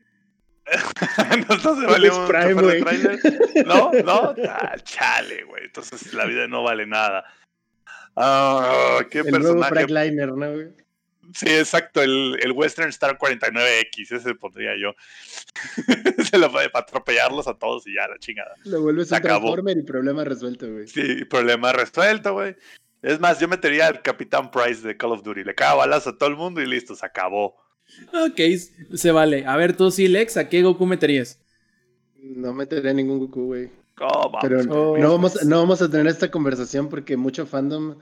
no, no se vale un Prime, de. No, no, ah, chale, güey. Entonces la vida no vale nada. Ah, qué El nuevo personaje. Frackliner, ¿no, güey? Sí, exacto, el, el Western Star 49X, ese pondría yo. Se lo puede para atropellarlos a todos y ya, la chingada. Lo vuelves Se un acabó. Transformer y problema resuelto, güey. Sí, problema resuelto, güey. Es más, yo metería al Capitán Price de Call of Duty. Le cago balas a todo el mundo y listo, se acabó. Ok, se vale. A ver, tú sí, Lex, ¿a qué Goku meterías? No meteré ningún Goku, güey. Pero Oh. no, vamos, no vamos a tener esta conversación porque mucho fandom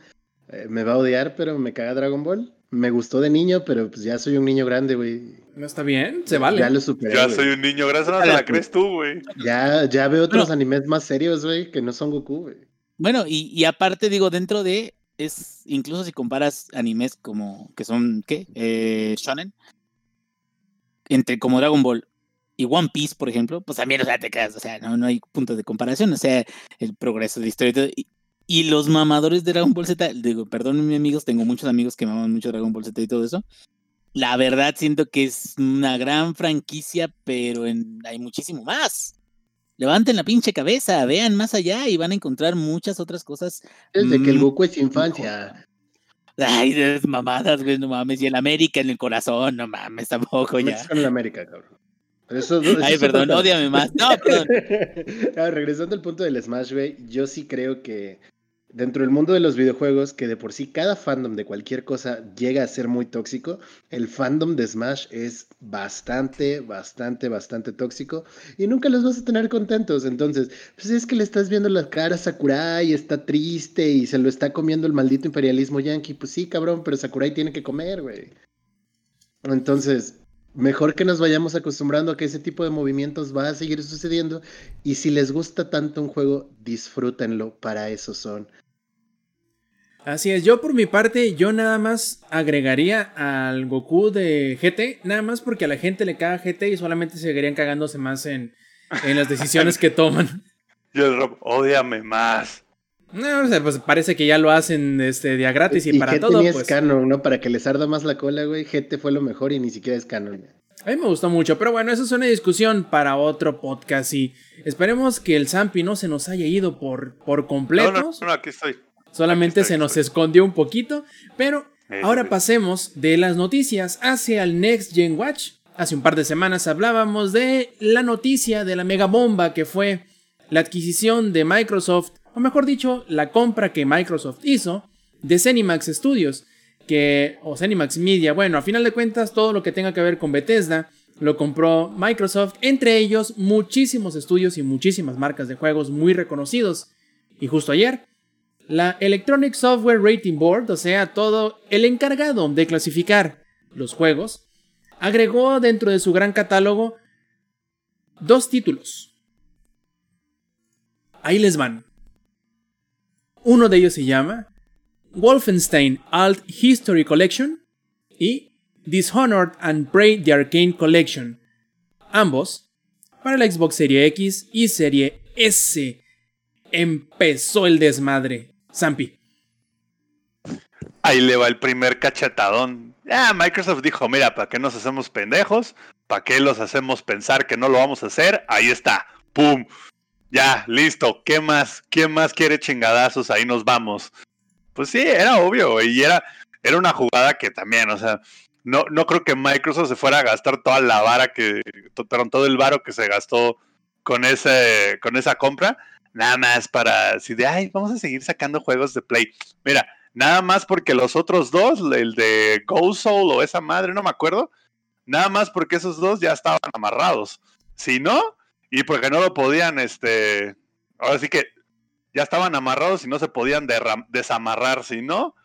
eh, me va a odiar, pero me caga Dragon Ball. Me gustó de niño, pero pues ya soy un niño grande, güey. ¿No está bien? Se vale. Ya lo superé. Ya soy un niño, gracias no te la crees tú, güey. Ya, ya veo otros Bueno. animes más serios, güey, que no son Goku, güey. Bueno, y, y aparte, digo, dentro de. Es, incluso si comparas animes como. que son. ¿Qué? Eh, Shonen. Entre como Dragon Ball y One Piece, por ejemplo, pues también, o sea, te quedas, o sea, no, no hay punto de comparación, o sea, el progreso de la historia y todo. Y, y los mamadores de Dragon Ball Z, digo, perdón, mis amigos, tengo muchos amigos que maman mucho Dragon Ball Z y todo eso. La verdad, siento que es una gran franquicia, pero en- hay muchísimo más. Levanten la pinche cabeza, vean más allá y van a encontrar muchas otras cosas. Desde que el Mm, Goku es infancia. Ay, esas mamadas, güey, no mames. Y el América en el corazón, no mames, tampoco ya. Con la América, cabrón. Pero eso- eso Ay, perdón, tema. ódiame más. No, perdón. Ah, regresando al punto del Smash, güey, yo sí creo que dentro del mundo de los videojuegos, que de por sí cada fandom de cualquier cosa llega a ser muy tóxico, el fandom de Smash es bastante, bastante, bastante tóxico y nunca los vas a tener contentos. Entonces, pues es que le estás viendo la cara a Sakurai, está triste y se lo está comiendo el maldito imperialismo yankee. Pues sí, cabrón, pero Sakurai tiene que comer, güey. Entonces, mejor que nos vayamos acostumbrando a que ese tipo de movimientos va a seguir sucediendo y si les gusta tanto un juego, disfrútenlo, para eso son. Así es, yo por mi parte, yo nada más agregaría al Goku de GT, nada más porque a la gente le caga GT y solamente seguirían cagándose más en, en las decisiones que toman. Yo, Rob, ódiame más. No, o sea, pues parece que ya lo hacen este, día gratis y, para todo. ni Pues, es canon, ¿no? Para que les arda más la cola, güey. GT fue lo mejor y ni siquiera es canon. a mí me gustó mucho, pero bueno, eso es una discusión para otro podcast y esperemos que el Zampi no se nos haya ido por, por completo. no, no, aquí estoy. Solamente Aquí estoy, se nos estoy. escondió un poquito, pero ahora sí. pasemos de las noticias hacia el Next Gen Watch. Hace un par de semanas hablábamos de la noticia de la mega bomba que fue la adquisición de Microsoft, o mejor dicho, la compra que Microsoft hizo de Zenimax Studios, que o Zenimax Media, bueno, a final de cuentas todo lo que tenga que ver con Bethesda lo compró Microsoft, entre ellos muchísimos estudios y muchísimas marcas de juegos muy reconocidos. Y justo ayer la Electronic Software Rating Board, o sea, todo el encargado de clasificar los juegos, agregó dentro de su gran catálogo dos títulos. Ahí les van. Uno de ellos se llama Wolfenstein Alt History Collection y Dishonored and Prey the Arcane Collection. Ambos para la Xbox Serie X y Serie S. Empezó el desmadre. Zampi. Ahí le va el primer cachetadón. Ah, Microsoft dijo, mira, ¿para qué nos hacemos pendejos? ¿Para qué los hacemos pensar que no lo vamos a hacer? Ahí está. ¡Pum! Ya, listo. ¿Qué más? ¿Quién más quiere chingadazos? Ahí nos vamos. Pues sí, era obvio, y era, era una jugada que también, o sea, no, no creo que Microsoft se fuera a gastar toda la vara que, perdón, todo el varo que se gastó con ese, con esa compra, nada más para así de, ay, vamos a seguir sacando juegos de Play. Mira, nada más porque los otros dos, el de Go Soul o esa madre, no me acuerdo, nada más porque esos dos ya estaban amarrados. Si no, y porque no lo podían, este, ahora sí que ya estaban amarrados y no se podían desamarrar, si no,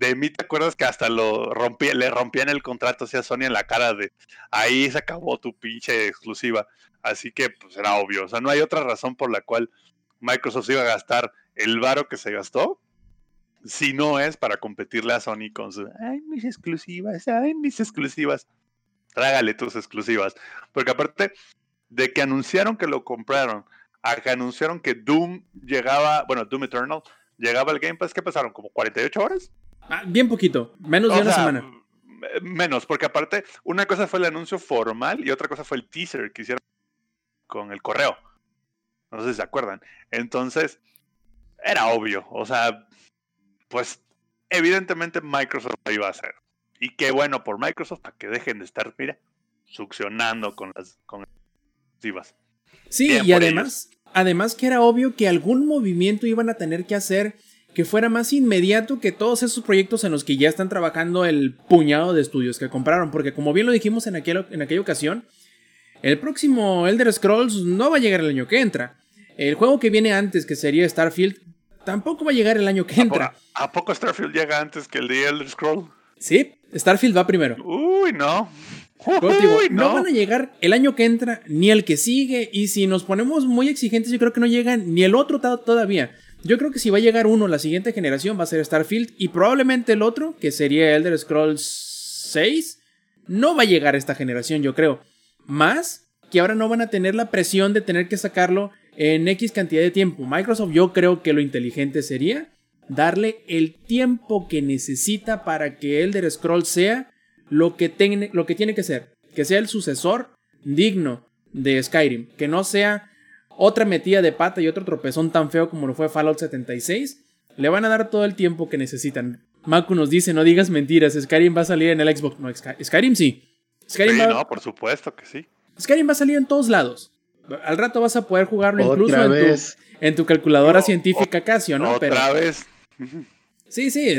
de mí te acuerdas que hasta lo le rompían el contrato hacia Sony en la cara de ahí se acabó tu pinche exclusiva. Así que pues era obvio. O sea, no hay otra razón por la cual Microsoft iba a gastar el varo que se gastó si no es para competirle a Sony con sus, ay, mis exclusivas, ay, mis exclusivas. Trágale tus exclusivas. Porque aparte de que anunciaron que lo compraron, a que anunciaron que Doom llegaba, bueno, Doom Eternal, llegaba al Game Pass, ¿qué pasaron? ¿Como 48 horas? Ah, bien poquito, menos de una sea, semana. Menos, porque aparte, una cosa fue el anuncio formal y otra cosa fue el teaser que hicieron con el correo. No sé si se acuerdan. Entonces, era obvio. O sea, pues evidentemente Microsoft lo iba a hacer. Y qué bueno por Microsoft para que dejen de estar, mira, succionando con las con Sí, Bien y además, además que era obvio que algún movimiento iban a tener que hacer que fuera más inmediato que todos esos proyectos en los que ya están trabajando el puñado de estudios que compraron, porque como bien lo dijimos en, aquel- en aquella ocasión, el próximo Elder Scrolls no va a llegar el año que entra. El juego que viene antes, que sería Starfield, tampoco va a llegar el año que ¿A, po- entra. a poco Starfield llega antes que el de Elder Scroll? Sí, Starfield va primero. Uy, no. Digo, no. no. van a llegar el año que entra ni el que sigue. Y si nos ponemos muy exigentes, yo creo que no llegan ni el otro to- todavía. Yo creo que si va a llegar uno la siguiente generación va a ser Starfield. Y probablemente el otro, que sería Elder Scrolls 6, no va a llegar a esta generación, yo creo. Más que ahora no van a tener la presión de tener que sacarlo en X cantidad de tiempo. Microsoft, yo creo que lo inteligente sería darle el tiempo que necesita para que Elder Scrolls sea lo que, ten- lo que tiene que ser. Que sea el sucesor digno de Skyrim. Que no sea otra metida de pata y otro tropezón tan feo como lo fue Fallout 76. Le van a dar todo el tiempo que necesitan. Maku nos dice, no digas mentiras, Skyrim va a salir en el Xbox. No, Sky- Skyrim sí. Skyrim, Sí, va, no, por supuesto que sí. Skyrim va a salir en todos lados. Al rato vas a poder jugarlo incluso en tu, en tu calculadora O- científica Casio, ¿no? Otra Pero- vez. Sí, sí.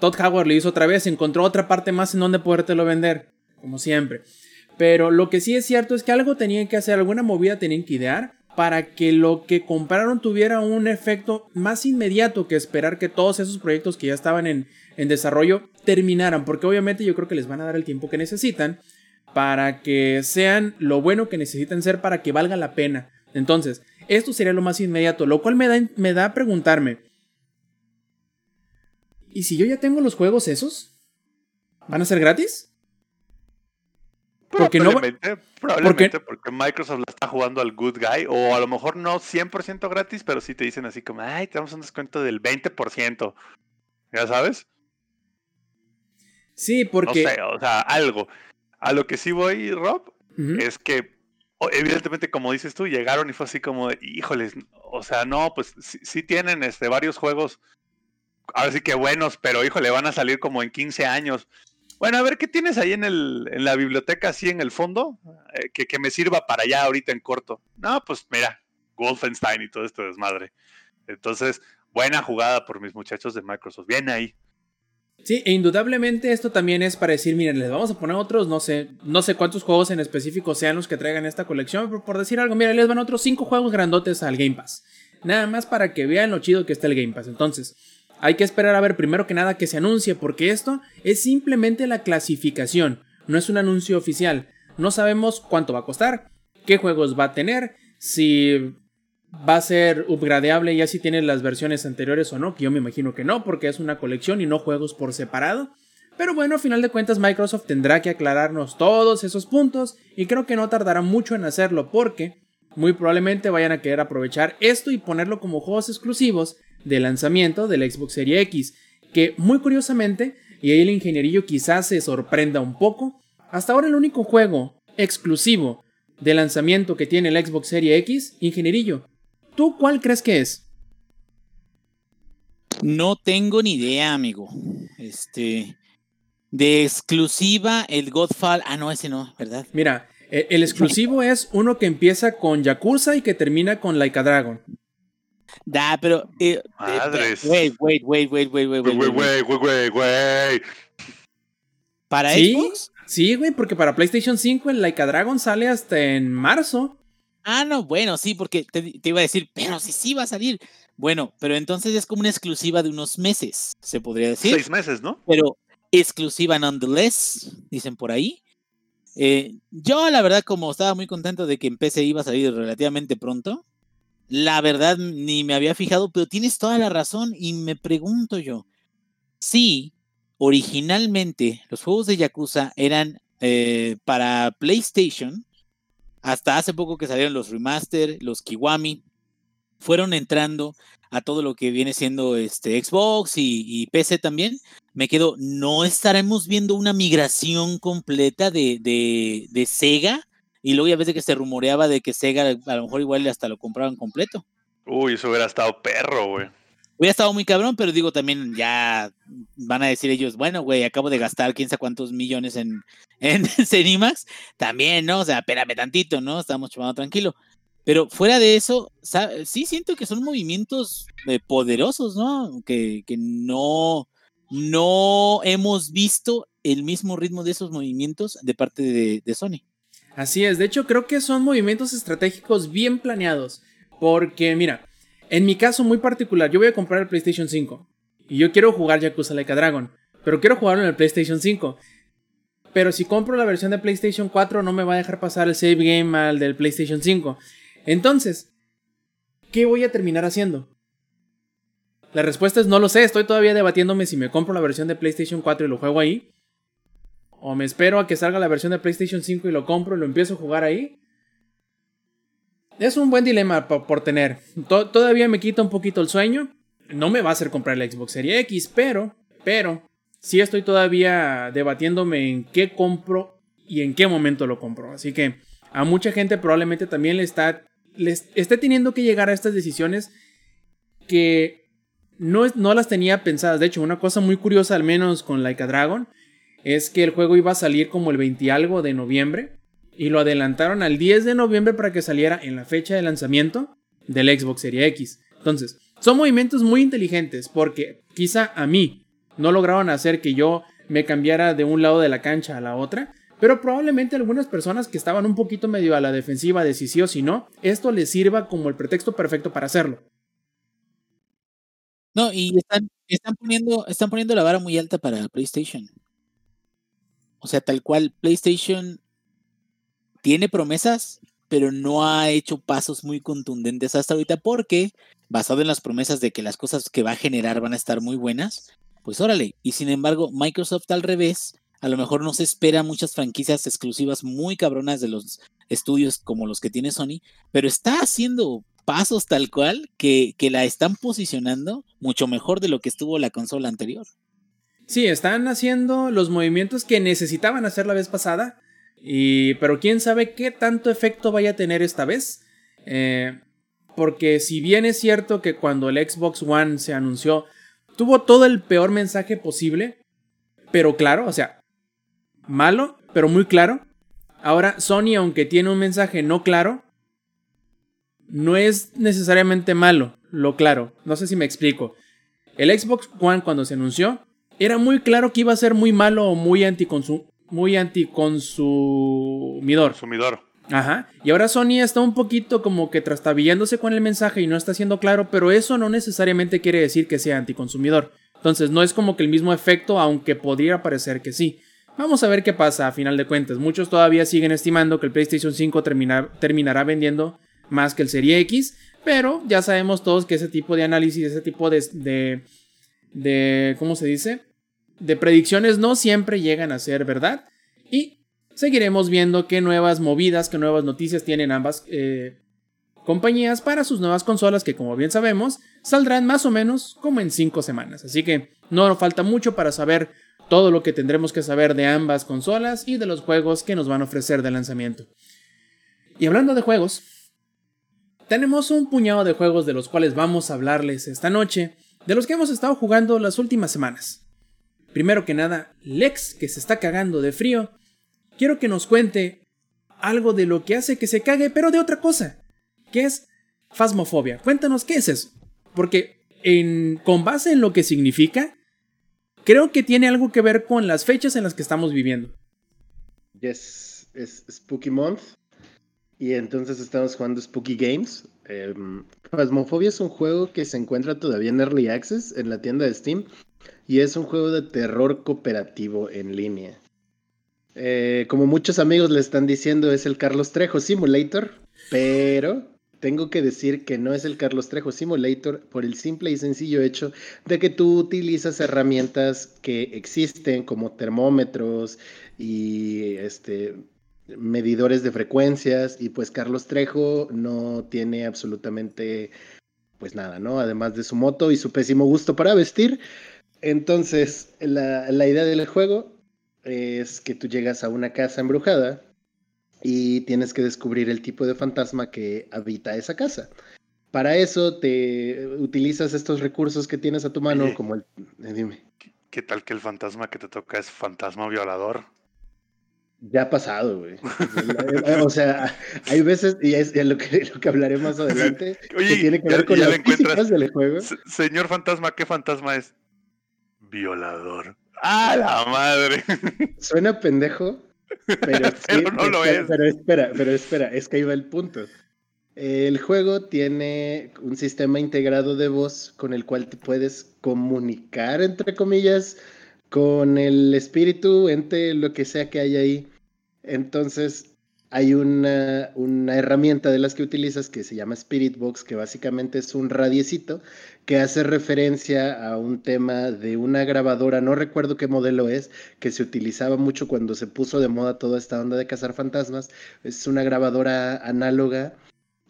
Todd Howard lo hizo otra vez, encontró otra parte más en donde podértelo vender, como siempre. Pero lo que sí es cierto es que algo tenían que hacer, alguna movida tenían que idear para que lo que compraron tuviera un efecto más inmediato que esperar que todos esos proyectos que ya estaban en, en desarrollo terminaran, porque obviamente yo creo que les van a dar el tiempo que necesitan para que sean lo bueno que necesitan ser para que valga la pena. Entonces, esto sería lo más inmediato, lo cual me da, me da a preguntarme, ¿y si yo ya tengo los juegos esos? ¿Van a ser gratis? Porque no va- Probablemente, probablemente porque Microsoft la está jugando al good guy, o a lo mejor no 100% gratis, pero sí te dicen así como, ay, te damos un descuento del 20%. ¿Ya sabes? Sí, porque... No sé, o sea, algo. A lo que sí voy, Rob, es que evidentemente, como dices tú, llegaron y fue así como, híjoles, o sea, no, pues sí, sí tienen este, varios juegos, ahora sí que buenos, pero híjole, van a salir como en 15 años. Bueno, a ver, ¿qué tienes ahí en, el, en la biblioteca, así en el fondo, eh, que, que me sirva para allá ahorita en corto? No, pues mira, Wolfenstein y todo esto desmadre. Entonces, buena jugada por mis muchachos de Microsoft. Bien ahí. Sí, e indudablemente esto también es para decir, miren, les vamos a poner otros, no sé, no sé cuántos juegos en específico sean los que traigan esta colección, pero por decir algo, mira, les van otros cinco juegos grandotes al Game Pass. Nada más para que vean lo chido que está el Game Pass. Entonces, hay que esperar a ver primero que nada que se anuncie, porque esto es simplemente la clasificación, no es un anuncio oficial. No sabemos cuánto va a costar, qué juegos va a tener, si va a ser upgradeable ya si tienes las versiones anteriores o no, que yo me imagino que no, porque es una colección y no juegos por separado. Pero bueno, a final de cuentas Microsoft tendrá que aclararnos todos esos puntos y creo que no tardará mucho en hacerlo porque muy probablemente vayan a querer aprovechar esto y ponerlo como juegos exclusivos de lanzamiento del Xbox Series X, que muy curiosamente, y ahí el ingenierillo quizás se sorprenda un poco, hasta ahora el único juego exclusivo de lanzamiento que tiene el Xbox Series X, ingenierillo, ¿tú cuál crees que es? No tengo ni idea, amigo. Este. De exclusiva, el Godfall. Ah, no, ese no, ¿verdad? Mira, e- el exclusivo es uno que empieza con Yakuza y que termina con Laika Dragon. Da, pero. eh, Madres. Wait, wait, wait, wait, wait, wait, wait, wait. güey, güey, güey. ¿Para ¿Sí? Xbox? Sí, güey, porque para PlayStation 5 el Laika Dragon sale hasta en marzo. Ah, no, bueno, sí, porque te, te iba a decir, pero sí, sí va a salir. Bueno, pero entonces es como una exclusiva de unos meses, se podría decir. Seis meses, ¿no? pero exclusiva nonetheless, dicen por ahí. Eh, yo, la verdad, como estaba muy contento de que en PC iba a salir relativamente pronto, la verdad ni me había fijado, pero tienes toda la razón y me pregunto yo, si originalmente los juegos de Yakuza eran eh, para PlayStation, hasta hace poco que salieron los remaster, los Kiwami, fueron entrando a todo lo que viene siendo este Xbox y, PC también, me quedo, ¿no estaremos viendo una migración completa de Sega? Y luego ya ves de que se rumoreaba de que Sega a lo mejor igual hasta lo compraban completo. Uy, eso hubiera estado perro, güey. Hubiera estado muy cabrón, pero digo también ya van a decir ellos, bueno, güey, acabo de gastar quién sabe cuántos millones en, en Cenimax. También, ¿no? O sea, espérame tantito, ¿no? Estamos chupando tranquilo. Pero fuera de eso, sí siento que son movimientos eh, poderosos, ¿no? Que, que no, no hemos visto el mismo ritmo de esos movimientos de parte de, de Sony. Así es, de hecho creo que son movimientos estratégicos bien planeados. Porque mira, en mi caso muy particular, yo voy a comprar el PlayStation 5. Y yo quiero jugar Yakuza Like Dragon. Pero quiero jugarlo en el PlayStation 5. Pero si compro la versión de PlayStation 4 no me va a dejar pasar el save game al del PlayStation 5. Entonces, ¿qué voy a terminar haciendo? La respuesta es no lo sé, estoy todavía debatiéndome si me compro la versión de PlayStation 4 y lo juego ahí. O me espero a que salga la versión de PlayStation 5 y lo compro y lo empiezo a jugar ahí. Es un buen dilema po- por tener. To- todavía me quita un poquito el sueño. No me va a hacer comprar la Xbox Series X, pero, pero, sí estoy todavía debatiéndome en qué compro y en qué momento lo compro. Así que a mucha gente probablemente también le está, les esté teniendo que llegar a estas decisiones que no, no las tenía pensadas. De hecho, una cosa muy curiosa, al menos con Like Dragon, es que el juego iba a salir como el 20 y algo de noviembre y lo adelantaron al 10 de noviembre para que saliera en la fecha de lanzamiento del Xbox Series X. Entonces, son movimientos muy inteligentes porque quizá a mí no lograron hacer que yo me cambiara de un lado de la cancha a la otra, pero probablemente algunas personas que estaban un poquito medio a la defensiva de si sí o si no, esto les sirva como el pretexto perfecto para hacerlo. No, y están, están poniendo, están poniendo la vara muy alta para PlayStation. O sea, tal cual, PlayStation tiene promesas, pero no ha hecho pasos muy contundentes hasta ahorita porque, basado en las promesas de que las cosas que va a generar van a estar muy buenas, pues órale. Y sin embargo, Microsoft al revés, a lo mejor no se espera muchas franquicias exclusivas muy cabronas de los estudios como los que tiene Sony, pero está haciendo pasos tal cual que, que la están posicionando mucho mejor de lo que estuvo la consola anterior. Sí, están haciendo los movimientos que necesitaban hacer la vez pasada. Y, pero quién sabe qué tanto efecto vaya a tener esta vez. Eh, porque si bien es cierto que cuando el Xbox One se anunció, tuvo todo el peor mensaje posible. Pero claro, o sea, malo, pero muy claro. Ahora Sony, aunque tiene un mensaje no claro, no es necesariamente malo, lo claro. No sé si me explico. El Xbox One cuando se anunció, era muy claro que iba a ser muy malo o muy muy anticonsumidor. Consumidor. Ajá. Y ahora Sony está un poquito como que trastabillándose con el mensaje y no está siendo claro, pero eso no necesariamente quiere decir que sea anticonsumidor. Entonces no es como que el mismo efecto, aunque podría parecer que sí. Vamos a ver qué pasa a final de cuentas. Muchos todavía siguen estimando que el PlayStation 5 termina- terminará vendiendo más que el Serie X, pero ya sabemos todos que ese tipo de análisis, ese tipo de, de, de ¿cómo se dice? De predicciones no siempre llegan a ser verdad. Y seguiremos viendo qué nuevas movidas, qué nuevas noticias tienen ambas eh, compañías para sus nuevas consolas que como bien sabemos saldrán más o menos como en 5 semanas. Así que no nos falta mucho para saber todo lo que tendremos que saber de ambas consolas y de los juegos que nos van a ofrecer de lanzamiento. Y hablando de juegos, tenemos un puñado de juegos de los cuales vamos a hablarles esta noche, de los que hemos estado jugando las últimas semanas. Primero que nada, Lex, que se está cagando de frío, quiero que nos cuente algo de lo que hace que se cague, pero de otra cosa, que es fasmofobia. Cuéntanos qué es eso, porque en, con base en lo que significa, creo que tiene algo que ver con las fechas en las que estamos viviendo. Yes, es Spooky Month. Y entonces estamos jugando Spooky Games. Eh, es un juego que se encuentra todavía en Early Access en la tienda de Steam. Y es un juego de terror cooperativo en línea. Eh, como muchos amigos le están diciendo, es el Carlos Trejo Simulator. Pero, tengo que decir que no es el Carlos Trejo Simulator por el simple y sencillo hecho de que tú utilizas herramientas que existen como termómetros y este medidores de frecuencias y pues Carlos Trejo no tiene absolutamente pues nada, ¿no? Además de su moto y su pésimo gusto para vestir. Entonces, la, la idea del juego es que tú llegas a una casa embrujada y tienes que descubrir el tipo de fantasma que habita esa casa. Para eso te utilizas estos recursos que tienes a tu mano, Oye. como el... eh, dime, ¿Qué tal que el fantasma que te toca es fantasma violador? ya ha pasado, güey. o sea, hay veces, y es lo que, lo que hablaré más adelante, Oye, que tiene que ya- ver con ya las encuentras. del juego. Se- señor fantasma, ¿qué fantasma es? Violador. ¡Ah, la madre! Suena pendejo, pero, sí, Pero no lo espera, es. Pero espera, pero espera, es que ahí va el punto. El juego tiene un sistema integrado de voz con el cual te puedes comunicar, entre comillas, con el espíritu, ente, lo que sea que haya ahí. Entonces, hay una, herramienta de las que utilizas que se llama Spirit Box, que básicamente es un radiecito que hace referencia a un tema de una grabadora, no recuerdo qué modelo es, que se utilizaba mucho cuando se puso de moda toda esta onda de cazar fantasmas. Es una grabadora análoga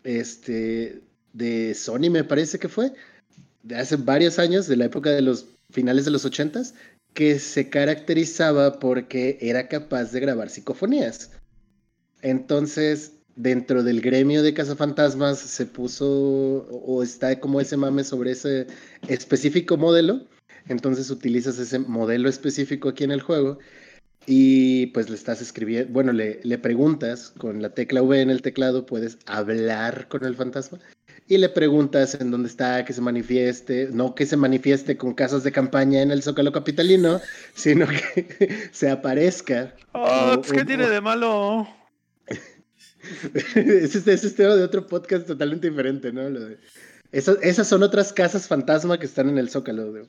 este, de Sony, me parece que fue, de hace varios años, de la época de los finales de los ochentas, que se caracterizaba porque era capaz de grabar psicofonías. Entonces, dentro del gremio de cazafantasmas se puso o está como ese mame sobre ese específico modelo. Entonces utilizas ese modelo específico aquí en el juego y pues le estás escribiendo, bueno, le, le preguntas con la tecla V en el teclado, puedes hablar con el fantasma y le preguntas en dónde está, que se manifieste, no que se manifieste con casas de campaña en el Zócalo Capitalino, sino que se aparezca. ¡Oh, pues, ¿qué tiene de malo? ese, es- ese es tema de otro podcast totalmente diferente, ¿no? Lo de- esas, esas son otras casas fantasma que están en el Zócalo. ¿no?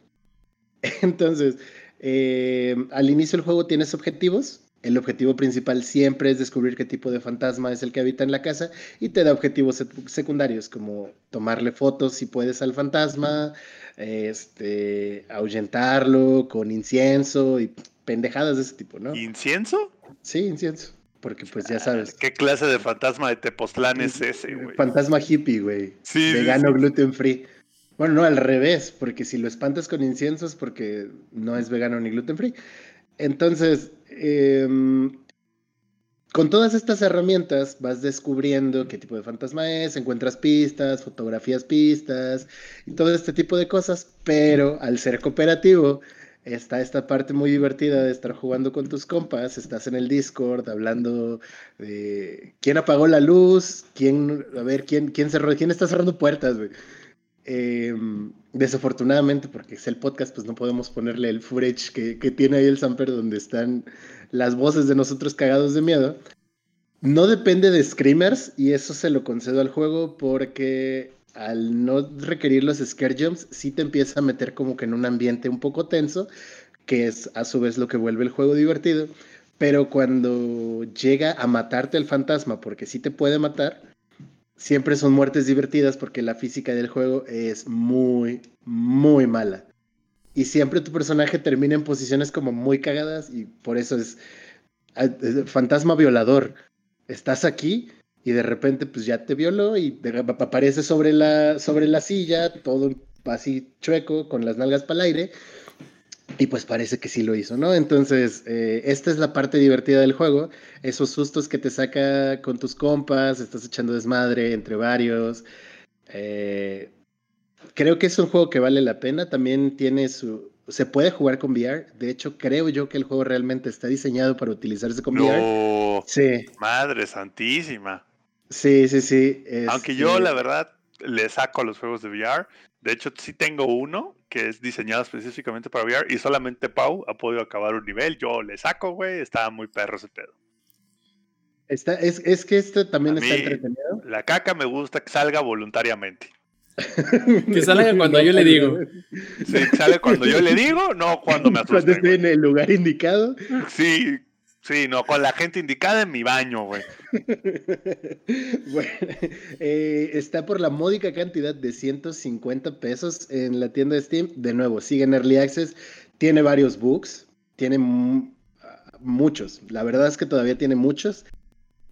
Entonces, eh, al inicio del juego tienes objetivos. El objetivo principal siempre es descubrir qué tipo de fantasma es el que habita en la casa y te da objetivos sec- secundarios como tomarle fotos si puedes al fantasma, este, ahuyentarlo con incienso y pendejadas de ese tipo, ¿no? ¿Incienso? Sí, incienso, porque pues ya sabes. ¿Qué clase de fantasma de Tepoztlán es ese, güey? Fantasma hippie, güey. Sí, Vegano, sí. gluten free. Bueno, no, al revés, porque si lo espantas con incienso es porque no es vegano ni gluten free. Entonces, em, con todas estas herramientas vas descubriendo qué tipo de fantasma es, encuentras pistas, fotografías pistas y todo este tipo de cosas, pero al ser cooperativo está esta parte muy divertida de estar jugando con tus compas, estás en el Discord hablando de quién apagó la luz, quién, a ver, quién, quién cerró, quién está cerrando puertas, güey. Em, desafortunadamente, porque es el podcast, pues no podemos ponerle el footage que, que tiene ahí el Samper donde están las voces de nosotros cagados de miedo. No depende de screamers y eso se lo concedo al juego porque al no requerir los scare jumps, sí te empieza a meter como que en un ambiente un poco tenso, que es a su vez lo que vuelve el juego divertido. Pero cuando llega a matarte el fantasma, porque sí te puede matar, siempre son muertes divertidas porque la física del juego es muy, muy mala. Y siempre tu personaje termina en posiciones como muy cagadas y por eso es, ah, fantasma violador. Estás aquí y de repente pues ya te violó y aparece sobre la, sobre la silla, todo así chueco, con las nalgas para el aire. Y pues parece que sí lo hizo, ¿no? Entonces, eh, esta es la parte divertida del juego. Esos sustos que te saca con tus compas, estás echando desmadre entre varios. Eh, creo que es un juego que vale la pena. También tiene su... Se puede jugar con VR. De hecho, creo yo que el juego realmente está diseñado para utilizarse con VR. No, Sí, madre santísima. Sí, sí, sí. Aunque este, yo, la verdad, le saco a los juegos de VR. De hecho, sí tengo uno que es diseñado específicamente para VR y solamente Pau ha podido acabar un nivel. Yo le saco, güey. Estaba muy perro ese pedo. Está, es, es que este también A está mí- entretenido. La caca me gusta que salga voluntariamente. Que salga cuando yo le digo. Sí, sale cuando yo le digo, no cuando me Cuando asusten. esté en el lugar indicado. Sí, Sí, no, con la gente indicada en mi baño, güey. bueno, eh, está por la módica cantidad de 150 pesos en la tienda de Steam. De nuevo, sigue en Early Access. Tiene varios bugs. Tiene mu- muchos. La verdad es que todavía tiene muchos.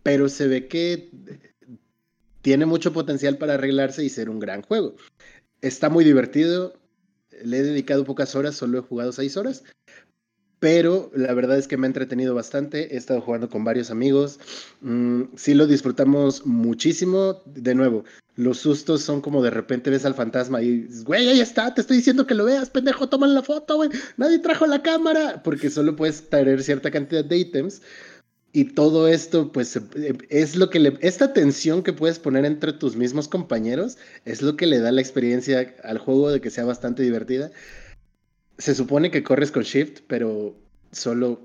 Pero se ve que tiene mucho potencial para arreglarse y ser un gran juego. Está muy divertido. Le he dedicado pocas horas, solo he jugado 6 horas. Pero la verdad es que me ha entretenido bastante. He estado jugando con varios amigos. Mm, sí lo disfrutamos muchísimo. De nuevo, los sustos son como de repente ves al fantasma y dices, güey, ahí está, te estoy diciendo que lo veas, pendejo, toma la foto, güey. Nadie trajo la cámara. Porque solo puedes traer cierta cantidad de ítems. Y todo esto, pues, se- es lo que le. Esta tensión que puedes poner entre tus mismos compañeros es lo que le da la experiencia al juego de que sea bastante divertida. Se supone que corres con Shift, pero solo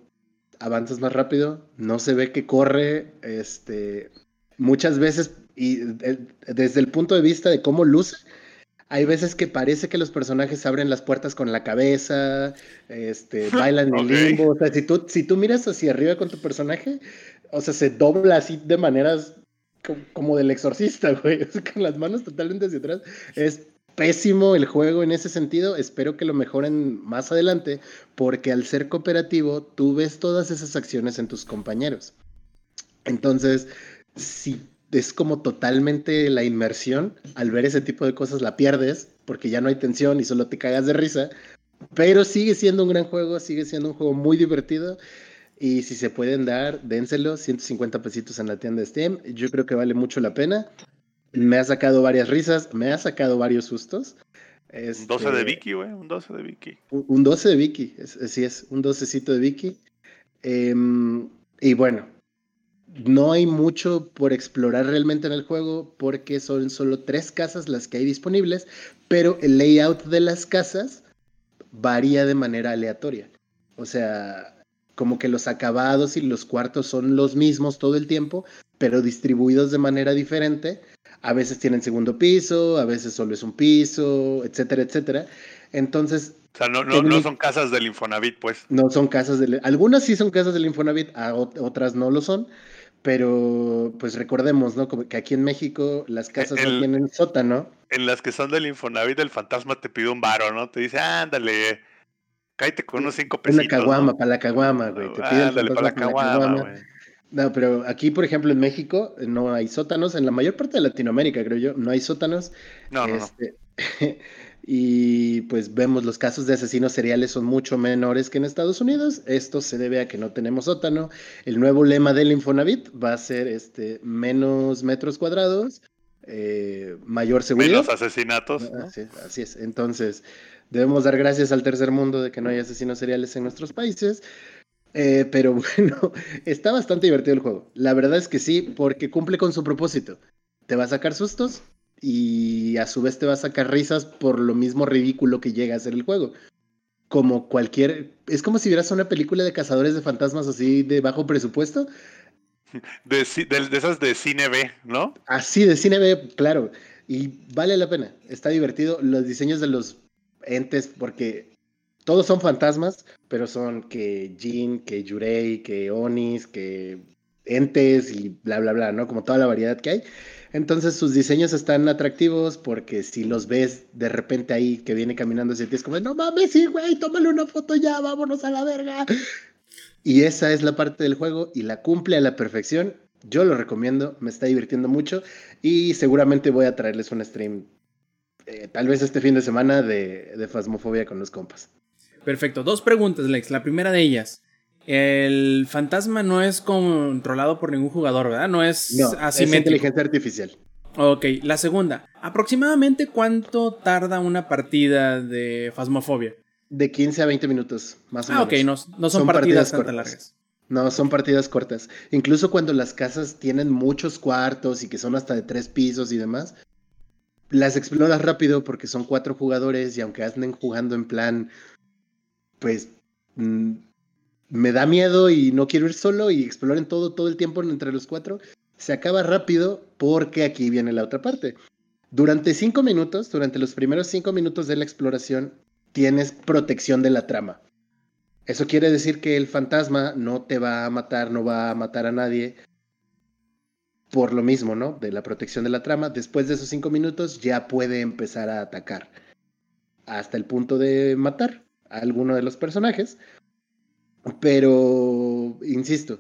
avanzas más rápido. No se ve que corre. Este. Muchas veces, y desde el punto de vista de cómo luce, hay veces que parece que los personajes abren las puertas con la cabeza, este, bailan en Ok. limbo. O sea, si tú, si tú miras hacia arriba con tu personaje, o sea, se dobla así de maneras co- como, del exorcista, güey. O sea, con las manos totalmente hacia atrás. Es pésimo el juego en ese sentido. Espero que lo mejoren más adelante, porque al ser cooperativo, tú ves todas esas acciones en tus compañeros. Entonces, si es como totalmente la inmersión, al ver ese tipo de cosas la pierdes, porque ya no hay tensión y solo te cagas de risa. Pero sigue siendo un gran juego, sigue siendo un juego muy divertido. Y si se pueden dar, dénselo, 150 pesitos en la tienda de Steam. Yo creo que vale mucho la pena. Me ha sacado varias risas, me ha sacado varios sustos. Un 12 de Este, Vicky, güey, un 12 de Vicky. un un 12 de Vicky, así es, un 12cito de Vicky. Em, y bueno, no hay mucho por explorar realmente en el juego porque son solo tres casas las que hay disponibles, pero el layout de las casas varía de manera aleatoria. O sea, como que los acabados y los cuartos son los mismos todo el tiempo, pero distribuidos de manera diferente. A veces tienen segundo piso, a veces solo es un piso, etcétera, etcétera. Entonces, O sea, no, no, no son casas del Infonavit, pues. no son casas del... Algunas sí son casas del Infonavit, a ot- otras no lo son, pero pues recordemos, ¿no? Como que aquí en México las casas El- no tienen sótano. En las que son del Infonavit, el fantasma te pide un varo, ¿no? Te dice, ándale, cállate con unos cinco pesitos. Una caguama, ¿no? para la caguama, güey. Te piden Ándale, para la caguama, güey. No, pero aquí, por ejemplo, en México eh, no hay sótanos. En la mayor parte de Latinoamérica, creo yo, no hay sótanos. No, no, no. Este, y pues vemos los casos de asesinos seriales son mucho menores que en Estados Unidos. Esto se debe a que no tenemos sótano. El nuevo lema del Infonavit va a ser este menos metros cuadrados, eh, mayor seguridad. Menos asesinatos. ¿no? Así, así es. Entonces, debemos dar gracias al tercer mundo de que no hay asesinos seriales en nuestros países. Eh, pero bueno, está bastante divertido el juego. La verdad es que sí, porque cumple con su propósito. Te va a sacar sustos y a su vez te va a sacar risas por lo mismo ridículo que llega a ser el juego. Como cualquier... Es como si vieras una película de cazadores de fantasmas así de bajo presupuesto. De, de esas de cine B, ¿no? Así de cine B, claro. Y vale la pena. Está divertido. Los diseños de los entes, porque todos son fantasmas, pero son que Jin, que Yurei, que Onis, que entes y bla, bla, bla, ¿no? Como toda la variedad que hay. Entonces sus diseños están atractivos porque si los ves de repente ahí que viene caminando hacia ti, es como, no mames, sí, güey, tómale una foto ya, vámonos a la verga. Y esa es la parte del juego y la cumple a la perfección. Yo lo recomiendo, me está divirtiendo mucho y seguramente voy a traerles un stream, eh, tal vez este fin de semana, de, de Fasmofobia con los compas. Perfecto. Dos preguntas, Lex. La primera de ellas. El fantasma no es controlado por ningún jugador, ¿verdad? No es No, es asimétrico. inteligencia artificial. ok, la segunda. ¿Aproximadamente cuánto tarda una partida de Fasmofobia? De 15 a 20 minutos, más o Ah, menos. ok, no, no son, Son partidas, partidas tan cortas. largas. No, son partidas cortas. Incluso cuando las casas tienen muchos cuartos y que son hasta de tres pisos y demás, las exploras rápido porque son cuatro jugadores y aunque anden jugando en plan, pues mm, me da miedo y no quiero ir solo y exploren todo todo el tiempo entre los cuatro, se acaba rápido porque aquí viene la otra parte. Durante cinco minutos, durante los primeros cinco minutos de la exploración, tienes protección de la trama. Eso quiere decir que el fantasma no te va a matar, no va a matar a nadie. Por lo mismo, ¿no? De la protección de la trama. Después de esos cinco minutos ya puede empezar a atacar. Hasta el punto de matar alguno de los personajes. Pero, insisto,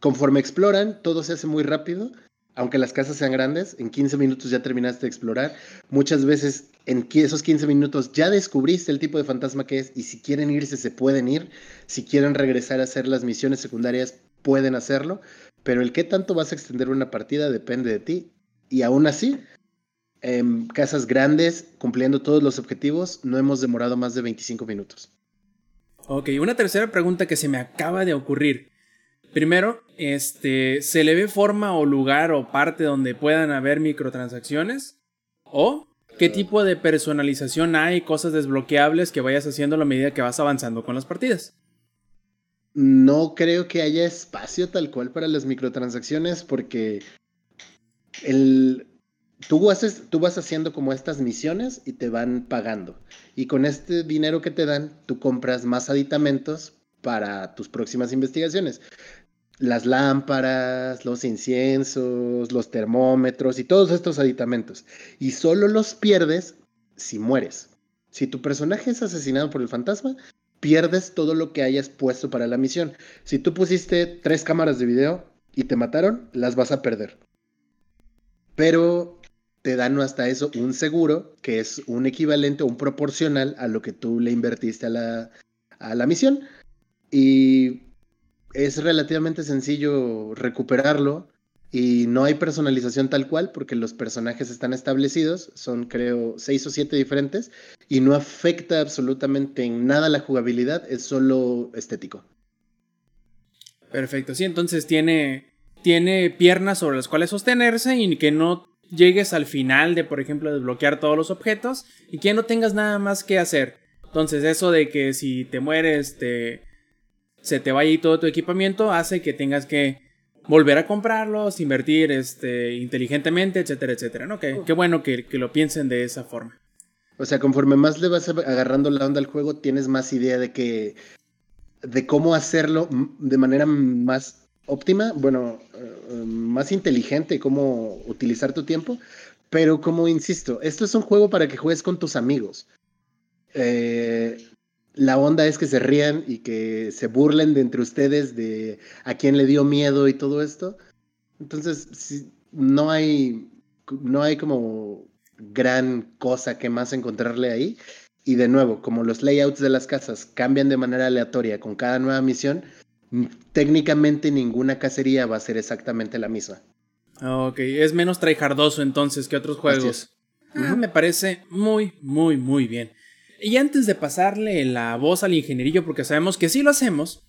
conforme exploran, todo se hace muy rápido aunque las casas sean grandes, en 15 minutos ya terminaste de explorar. Muchas veces en esos 15 minutos ya descubriste el tipo de fantasma que es y si quieren irse se pueden ir. Si quieren regresar a hacer las misiones secundarias pueden hacerlo. Pero el qué tanto vas a extender una partida depende de ti. Y aún así, en casas grandes, cumpliendo todos los objetivos, no hemos demorado más de 25 minutos. Ok, una tercera pregunta que se me acaba de ocurrir. Primero, este, ¿se le ve forma o lugar o parte donde puedan haber microtransacciones? ¿O qué tipo de personalización hay, cosas desbloqueables que vayas haciendo a medida que vas avanzando con las partidas? No creo que haya espacio tal cual para las microtransacciones porque el, tú, haces, tú vas haciendo como estas misiones y te van pagando. Y con este dinero que te dan, tú compras más aditamentos para tus próximas investigaciones las lámparas, los inciensos, los termómetros y todos estos aditamentos. Y solo los pierdes si mueres. Si tu personaje es asesinado por el fantasma, pierdes todo lo que hayas puesto para la misión. Si tú pusiste tres cámaras de video y te mataron, las vas a perder. Pero te dan hasta eso un seguro, que es un equivalente o un proporcional a lo que tú le invertiste a la, a la misión. Y es relativamente sencillo recuperarlo y no hay personalización tal cual porque los personajes están establecidos, son creo seis o siete diferentes y no afecta absolutamente en nada la jugabilidad, es solo estético. Perfecto, sí, entonces tiene, tiene piernas sobre las cuales sostenerse y que no llegues al final de, por ejemplo, desbloquear todos los objetos y que no tengas nada más que hacer. Entonces eso de que si te mueres te se te vaya ahí todo tu equipamiento, hace que tengas que volver a comprarlos, invertir este, inteligentemente, etcétera, etcétera, ¿no? qué bueno que, lo piensen de esa forma. O sea, conforme más le vas agarrando la onda al juego, tienes más idea de que de cómo hacerlo de manera más óptima, bueno, eh, más inteligente, cómo utilizar tu tiempo. Pero como insisto, esto es un juego para que juegues con tus amigos. Eh, la onda es que se rían y que se burlen de entre ustedes de a quién le dio miedo y todo esto. Entonces, no hay, no hay como gran cosa que más encontrarle ahí. Y de nuevo, como los layouts de las casas cambian de manera aleatoria con cada nueva misión, técnicamente ninguna cacería va a ser exactamente la misma. Ok, es menos tryhardoso entonces que otros juegos. Ah, me parece muy, muy, muy bien. Y antes de pasarle la voz al ingenierillo, porque sabemos que si lo hacemos,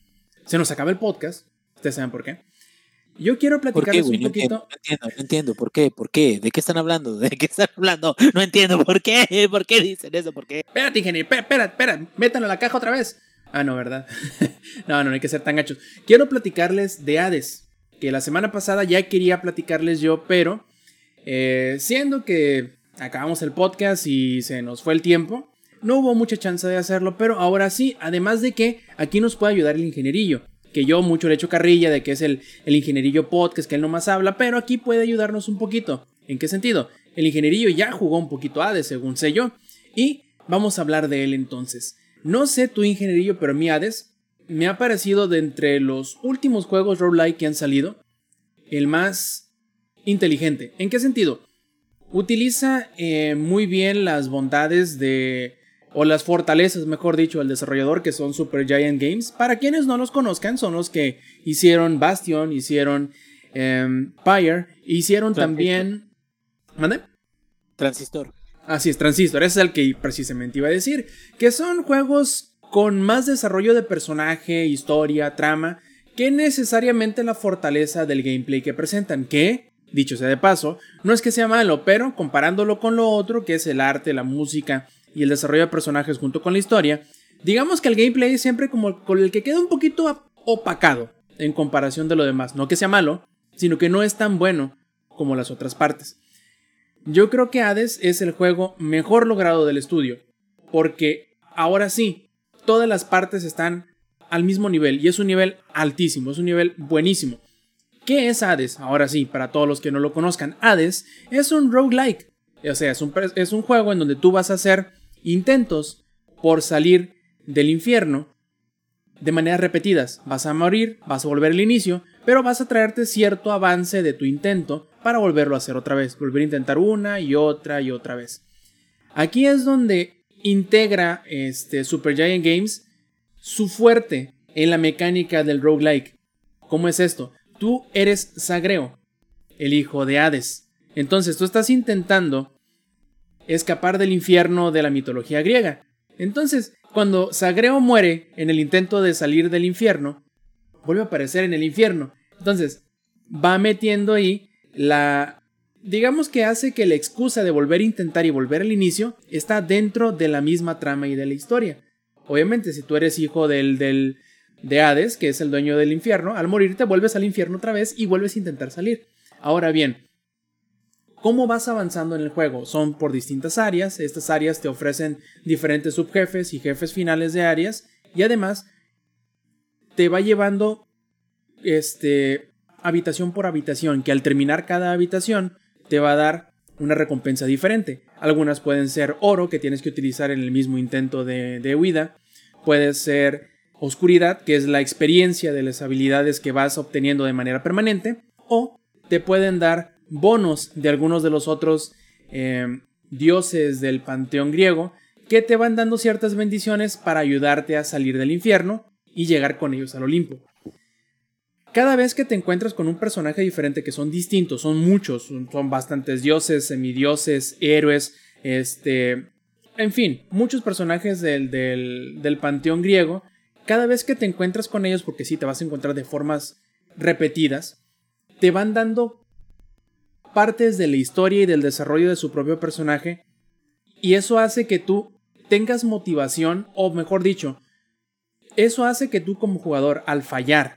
se nos acaba el podcast. Ustedes saben por qué. Yo quiero platicarles un poquito. No entiendo, no entiendo, ¿por qué? ¿Por qué? ¿De qué están hablando? ¿De qué están hablando? No entiendo, ¿por qué? ¿Por qué dicen eso? ¿Por qué? Espérate, ingeniero, espera, espera, métanlo a la caja otra vez. Ah, no, ¿verdad? no, no, no hay que ser tan gachos. Quiero platicarles de Hades, que la semana pasada ya quería platicarles yo, pero eh, siendo que acabamos el podcast y se nos fue el tiempo, no hubo mucha chance de hacerlo, pero ahora sí, además de que aquí nos puede ayudar el ingenierillo, que yo mucho le echo carrilla de que es el, el ingenierillo podcast, que él nomás habla, pero aquí puede ayudarnos un poquito. ¿En qué sentido? El ingenierillo ya jugó un poquito Hades, según sé yo, y vamos a hablar de él entonces. No sé tu ingenierillo, pero mi Hades me ha parecido de entre los últimos juegos roguelike que han salido, el más inteligente. ¿En qué sentido? Utiliza eh, muy bien las bondades de o las fortalezas, mejor dicho, del desarrollador que son Super Giant Games. Para quienes no los conozcan, son los que hicieron Bastion, hicieron um, Pyre, hicieron también... ¿Mande? Transistor. Así es, Transistor, ese es el que precisamente iba a decir, que son juegos con más desarrollo de personaje, historia, trama, que necesariamente la fortaleza del gameplay que presentan, que, dicho sea de paso, no es que sea malo, pero comparándolo con lo otro, que es el arte, la música, y el desarrollo de personajes junto con la historia, digamos que el gameplay es siempre como con el que queda un poquito opacado en comparación de lo demás. No que sea malo, sino que no es tan bueno como las otras partes. Yo creo que Hades es el juego mejor logrado del estudio, porque ahora sí, todas las partes están al mismo nivel y es un nivel altísimo, es un nivel buenísimo. ¿Qué es Hades? Ahora sí, para todos los que no lo conozcan, Hades es un roguelike. O sea, es un, es un juego en donde tú vas a hacer intentos por salir del infierno de maneras repetidas. Vas a morir, vas a volver al inicio, pero vas a traerte cierto avance de tu intento para volverlo a hacer otra vez. Volver a intentar una y otra y otra vez. Aquí es donde integra este Supergiant Games su fuerte en la mecánica del roguelike. ¿Cómo es esto? Tú eres Sagreo, el hijo de Hades. Entonces tú estás intentando escapar del infierno de la mitología griega. Entonces, cuando Sagreo muere en el intento de salir del infierno, vuelve a aparecer en el infierno. Entonces, va metiendo ahí la... Digamos que hace que la excusa de volver a intentar y volver al inicio está dentro de la misma trama y de la historia. Obviamente, si tú eres hijo del, del, de Hades, que es el dueño del infierno, al morir te vuelves al infierno otra vez y vuelves a intentar salir. Ahora bien, ¿cómo vas avanzando en el juego? Son por distintas áreas, estas áreas te ofrecen diferentes subjefes y jefes finales de áreas y además te va llevando este habitación por habitación, que al terminar cada habitación te va a dar una recompensa diferente. Algunas pueden ser oro que tienes que utilizar en el mismo intento de, de huida. Puede ser oscuridad, que es la experiencia de las habilidades que vas obteniendo de manera permanente. O te pueden dar bonos de algunos de los otros eh, dioses del panteón griego que te van dando ciertas bendiciones para ayudarte a salir del infierno y llegar con ellos al Olimpo. Cada vez que te encuentras con un personaje diferente, que son distintos, son muchos, son bastantes dioses, semidioses, héroes, este, en fin, muchos personajes del, del, del panteón griego, cada vez que te encuentras con ellos, porque sí, te vas a encontrar de formas repetidas, te van dando partes de la historia y del desarrollo de su propio personaje, y eso hace que tú tengas motivación, o mejor dicho, eso hace que tú como jugador, al fallar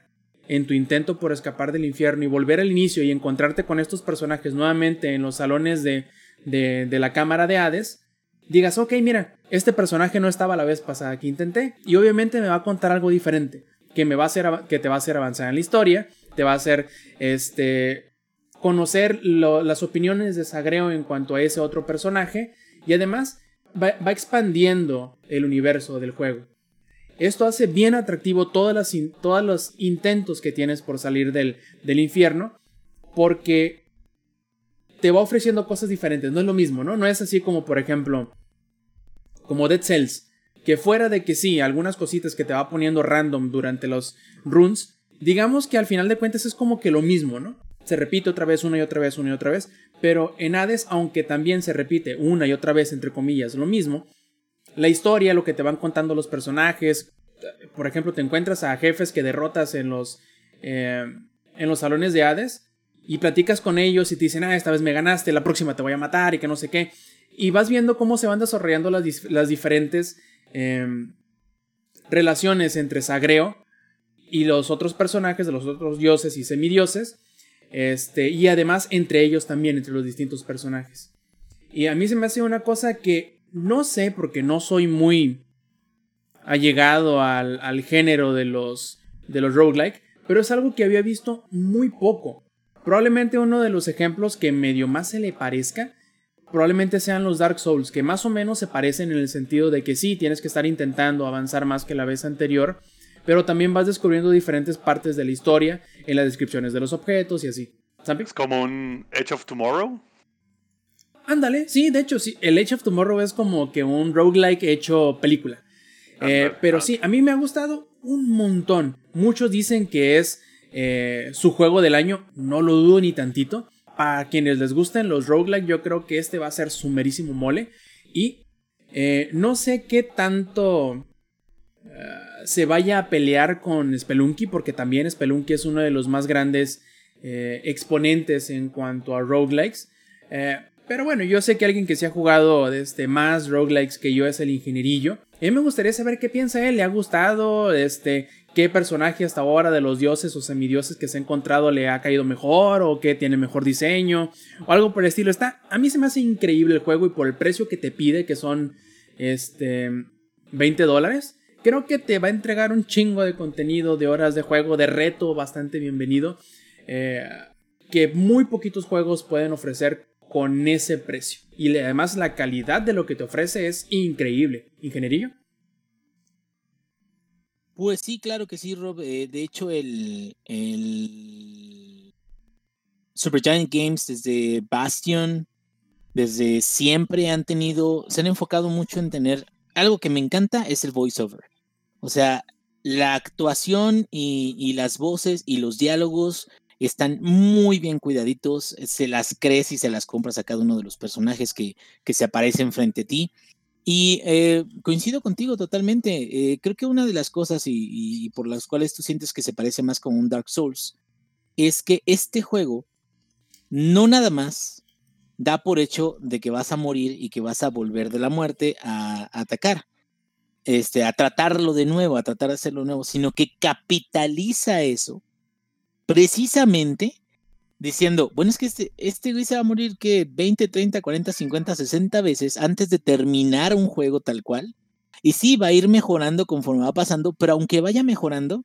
en tu intento por escapar del infierno y volver al inicio y encontrarte con estos personajes nuevamente en los salones de, de, la cámara de Hades, digas, ok, mira, este personaje no estaba la vez pasada que intenté y obviamente me va a contar algo diferente, que, me va a hacer, que te va a hacer avanzar en la historia, te va a hacer este, conocer las opiniones de Sagreo en cuanto a ese otro personaje y además va expandiendo el universo del juego. Esto hace bien atractivo todos los intentos que tienes por salir del, del infierno, porque te va ofreciendo cosas diferentes, no es lo mismo, ¿no? No es así como, por ejemplo, como Dead Cells, que fuera de que sí, algunas cositas que te va poniendo random durante los runs, digamos que al final de cuentas es como que lo mismo, ¿no? Se repite otra vez, una y otra vez, una y otra vez, pero en Hades, aunque también se repite una y otra vez, entre comillas, lo mismo, la historia, lo que te van contando los personajes. Por ejemplo, te encuentras a jefes que derrotas en los, eh, en los salones de Hades y platicas con ellos y te dicen, ah, esta vez me ganaste, la próxima te voy a matar y que no sé qué. Y vas viendo cómo se van desarrollando las, las diferentes eh, relaciones entre Sagreo y los otros personajes de los otros dioses y semidioses. Este, y además entre ellos también, entre los distintos personajes. Y a mí se me hace una cosa que no sé porque no soy muy allegado al, al género de los, de los roguelike, pero es algo que había visto muy poco. Probablemente uno de los ejemplos que medio más se le parezca, probablemente sean los Dark Souls, que más o menos se parecen en el sentido de que sí, tienes que estar intentando avanzar más que la vez anterior, pero también vas descubriendo diferentes partes de la historia en las descripciones de los objetos y así. Es como un Edge of Tomorrow. Ándale, sí, de hecho, sí. El Age of Tomorrow es como que un roguelike hecho película. Eh, pero sí, a mí me ha gustado un montón. Muchos dicen que es eh, su juego del año. No lo dudo ni tantito. Para quienes les gusten los roguelike, yo creo que este va a ser sumerísimo mole. Y eh, no sé qué tanto se vaya a pelear con Spelunky, porque también Spelunky es uno de los más grandes exponentes en cuanto a roguelikes. Pero bueno, yo sé que alguien que se ha jugado este, más roguelikes que yo es el ingenierillo. A mí me gustaría saber qué piensa él. ¿Le ha gustado? Este, ¿Qué personaje hasta ahora de los dioses o semidioses que se ha encontrado le ha caído mejor? ¿O qué tiene mejor diseño? O algo por el estilo. Está, a mí se me hace increíble el juego y por el precio que te pide, que son este, 20 dólares. creo que te va a entregar un chingo de contenido, de horas de juego, de reto bastante bienvenido. eh, que muy poquitos juegos pueden ofrecer con ese precio. Y además la calidad de lo que te ofrece es increíble. Ingenierillo. Pues sí, claro que sí, Rob. Eh, de hecho, el, el Supergiant Games desde Bastion, desde siempre han tenido, se han enfocado mucho en tener algo que me encanta es el voiceover. O sea, la actuación y las voces y los diálogos están muy bien cuidaditos, se las crees y se las compras a cada uno de los personajes que, que se aparecen frente a ti. Y eh, coincido contigo totalmente. eh, creo que una de las cosas y, por las cuales tú sientes que se parece más como un Dark Souls es que este juego no nada más da por hecho de que vas a morir y que vas a volver de la muerte a, a atacar, este, a tratarlo de nuevo, a tratar de hacerlo nuevo, sino que capitaliza eso precisamente diciendo, bueno, es que este, este güey se va a morir que 20, 30, 40, 50, 60 veces antes de terminar un juego tal cual. Y sí, va a ir mejorando conforme va pasando, pero aunque vaya mejorando,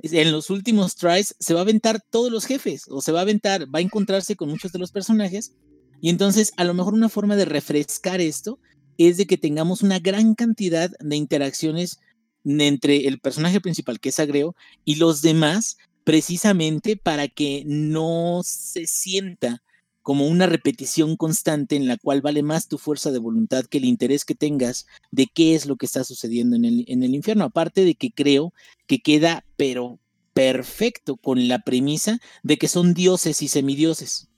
en los últimos tries se va a aventar todos los jefes, o se va a aventar, va a encontrarse con muchos de los personajes. Y entonces, a lo mejor una forma de refrescar esto es de que tengamos una gran cantidad de interacciones entre el personaje principal, que es Agreo, y los demás, precisamente para que no se sienta como una repetición constante en la cual vale más tu fuerza de voluntad que el interés que tengas de qué es lo que está sucediendo en el, en el infierno. Aparte de que creo que queda, pero perfecto con la premisa de que son dioses y semidioses.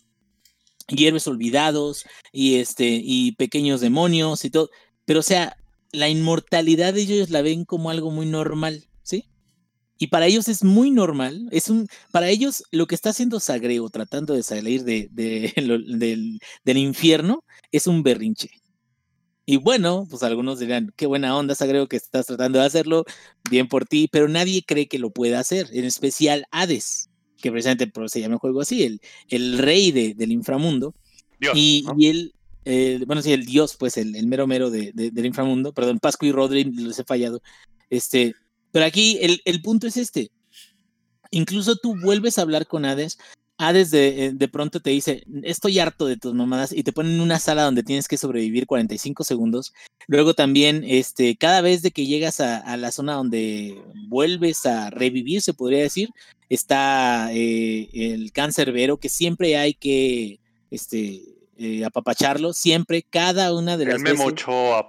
Y olvidados y, este, y pequeños demonios y todo. Pero o sea, la inmortalidad ellos la ven como algo muy normal, ¿sí? Y para ellos es muy normal, es un, para ellos lo que está haciendo Sagreo tratando de salir de, de- del, del infierno es un berrinche. Y bueno, pues algunos dirán, qué buena onda Sagreo que estás tratando de hacerlo, bien por ti, pero nadie cree que lo pueda hacer, en especial Hades, que precisamente se llama el juego así, el, el rey de- del inframundo. Dios, Y, ¿no? y él, eh, bueno, sí, el dios, pues el, el mero mero de- de- del inframundo, perdón, Pascu y Rodri, les he fallado. Este, pero aquí el, el punto es este. Incluso tú vuelves a hablar con Hades, Hades de, eh, de pronto te dice, estoy harto de tus mamadas, y te ponen en una sala donde tienes que sobrevivir 45 segundos. Luego también, este, cada vez de que llegas a, la zona donde vuelves a revivir, se podría decir, está eh, el cáncer vero, que siempre hay que este, eh, apapacharlo, siempre, cada una de las El veces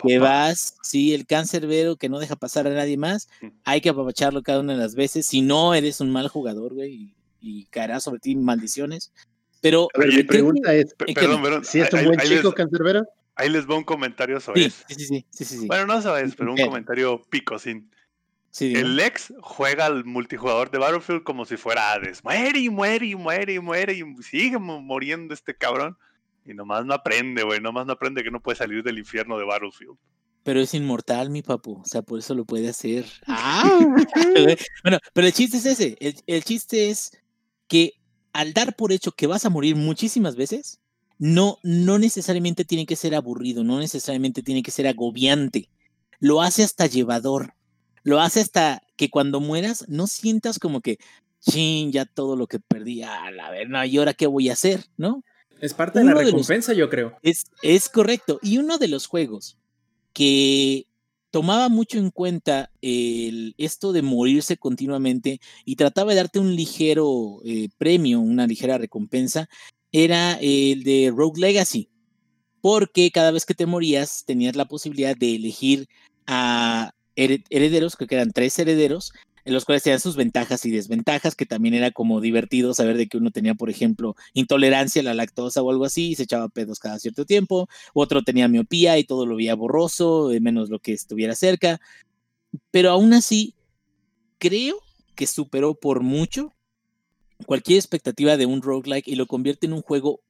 que vas, sí, el cáncer vero que no deja pasar a nadie más, Mm. hay que apapacharlo cada una de las veces, si no eres un mal jugador, güey, y, y caerá sobre ti maldiciones. Pero A ver, mi que- pregunta es, Pe- ¿en qué Perdón. ¿si es un ahí- buen ahí chico, les- Cancerbero? Ahí les va un comentario sobre sí, eso. sí, sí, sí, sí, sí, sí. Bueno, no sabes, pero un comentario picosín. Sí, digo. El ex juega al multijugador de Battlefield como si fuera Hades. Muere y muere y muere y muere y sigue muriendo este cabrón. Y nomás no aprende, güey. Nomás no aprende que no puede salir del infierno de Battlefield. Pero es inmortal, mi papu. O sea, por eso lo puede hacer. Ah, bueno, pero el chiste es ese. El, el chiste es que al dar por hecho que vas a morir muchísimas veces, no, no necesariamente tiene que ser aburrido, no necesariamente tiene que ser agobiante. Lo hace hasta llevador. Lo hace hasta que cuando mueras no sientas como que, chin, ya todo lo que perdí, a la ver, no, ¿y ahora qué voy a hacer? ¿No? Es parte de la Uno de los- recompensa, yo creo. Es, es correcto. Y uno de los juegos que tomaba mucho en cuenta el, esto de morirse continuamente y trataba de darte un ligero eh, premio, una ligera recompensa, era el de Rogue Legacy. Porque cada vez que te morías tenías la posibilidad de elegir a hered- herederos, creo que eran tres herederos, en los cuales tenían sus ventajas y desventajas, que también era como divertido saber de que uno tenía, por ejemplo, intolerancia a la lactosa o algo así, y se echaba pedos cada cierto tiempo, otro tenía miopía y todo lo veía borroso, eh, menos lo que estuviera cerca, pero aún así, creo que superó por mucho cualquier expectativa de un roguelike y lo convierte en un juego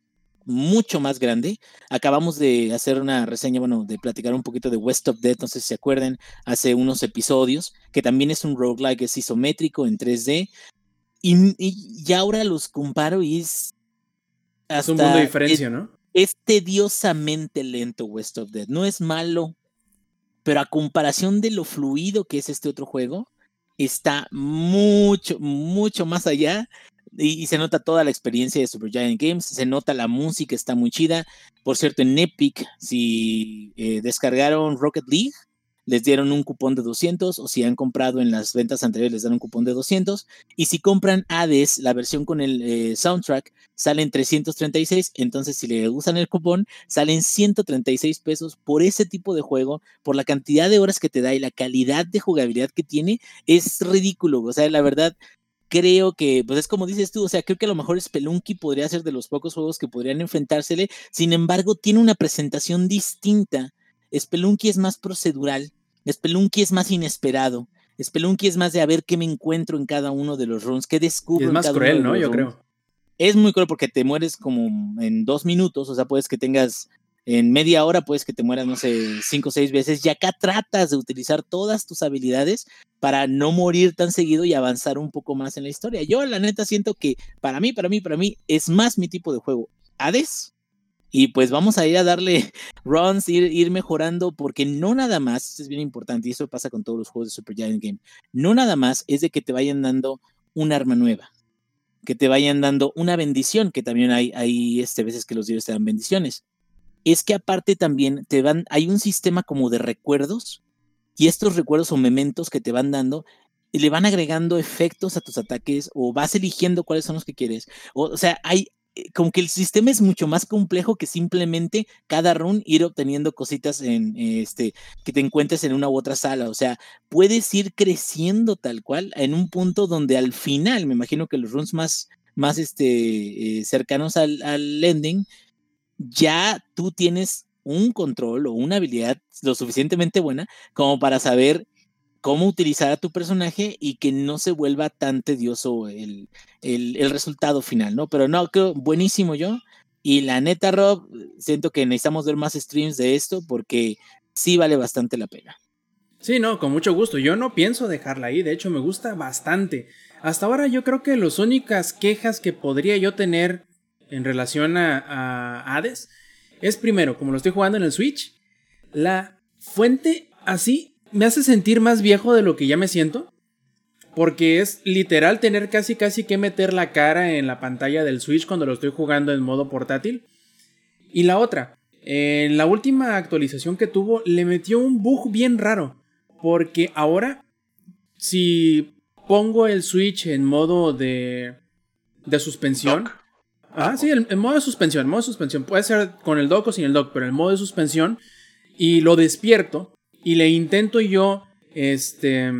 mucho más grande. Acabamos de hacer una reseña, bueno, de platicar un poquito de West of Dead, no sé si se acuerdan, hace unos episodios, que también es un roguelike, es isométrico en 3D. Y, y- y ahora los comparo y es. Es un mundo de diferencia, ¿no? es tediosamente lento West of Dead. No es malo, pero a comparación de lo fluido que es este otro juego, está mucho, mucho más allá y, se nota toda la experiencia de Supergiant Games, se nota la música, está muy chida. Por cierto, en Epic, si eh, descargaron Rocket League, les dieron un cupón de 200 o si han comprado en las ventas anteriores les dan un cupón de 200 y si compran Hades, la versión con el eh, soundtrack, salen 336, entonces si le usan el cupón, salen 136 pesos por ese tipo de juego, por la cantidad de horas que te da y la calidad de jugabilidad que tiene, es ridículo, o sea, la verdad, creo que, pues es como dices tú, o sea, creo que a lo mejor Spelunky podría ser de los pocos juegos que podrían enfrentársele, sin embargo, tiene una presentación distinta. Spelunky es más procedural, Spelunky es más inesperado, Spelunky es más de a ver qué me encuentro en cada uno de los runs, qué descubro. es más cruel, ¿no? Yo creo. Es muy cruel porque te mueres como en dos minutos, o sea, puedes que tengas en media hora puedes que te mueras, no sé, cinco o seis veces, y acá tratas de utilizar todas tus habilidades para no morir tan seguido y avanzar un poco más en la historia. Yo la neta siento que para mí, para mí, para mí es más mi tipo de juego. Hades. Y pues vamos a ir a darle runs, ir, ir mejorando, porque no nada más, es bien importante, y eso pasa con todos los juegos de Super Giant Game, no nada más es de que te vayan dando un arma nueva, que te vayan dando una bendición, que también hay, hay este, veces que los dioses te dan bendiciones es que aparte también te van, hay un sistema como de recuerdos y estos recuerdos o mementos que te van dando le van agregando efectos a tus ataques o vas eligiendo cuáles son los que quieres. O, sea, hay eh, como que el sistema es mucho más complejo que simplemente cada run ir obteniendo cositas en este que te encuentres en una u otra sala. O sea, puedes ir creciendo tal cual en un punto donde al final, me imagino que los runs más, más este, eh, cercanos al, al ending ya tú tienes un control o una habilidad lo suficientemente buena como para saber cómo utilizar a tu personaje y que no se vuelva tan tedioso el, el, resultado final, ¿no? Pero no, creo buenísimo yo. Y la neta, Rob, siento que necesitamos ver más streams de esto porque sí vale bastante la pena. Sí, no, con mucho gusto. Yo no pienso dejarla ahí, de hecho me gusta bastante. Hasta ahora yo creo que las únicas quejas que podría yo tener en relación a, Hades es primero, como lo estoy jugando en el Switch, la fuente así me hace sentir más viejo de lo que ya me siento. Porque es literal tener casi casi que meter la cara en la pantalla del Switch cuando lo estoy jugando en modo portátil. Y la otra, en la última actualización que tuvo le metió un bug bien raro. Porque ahora, si pongo el Switch en modo de, de suspensión, Ah, sí, el, modo de suspensión, modo de suspensión. Puede ser con el dock o sin el dock, pero el modo de suspensión. Y lo despierto y le intento yo este,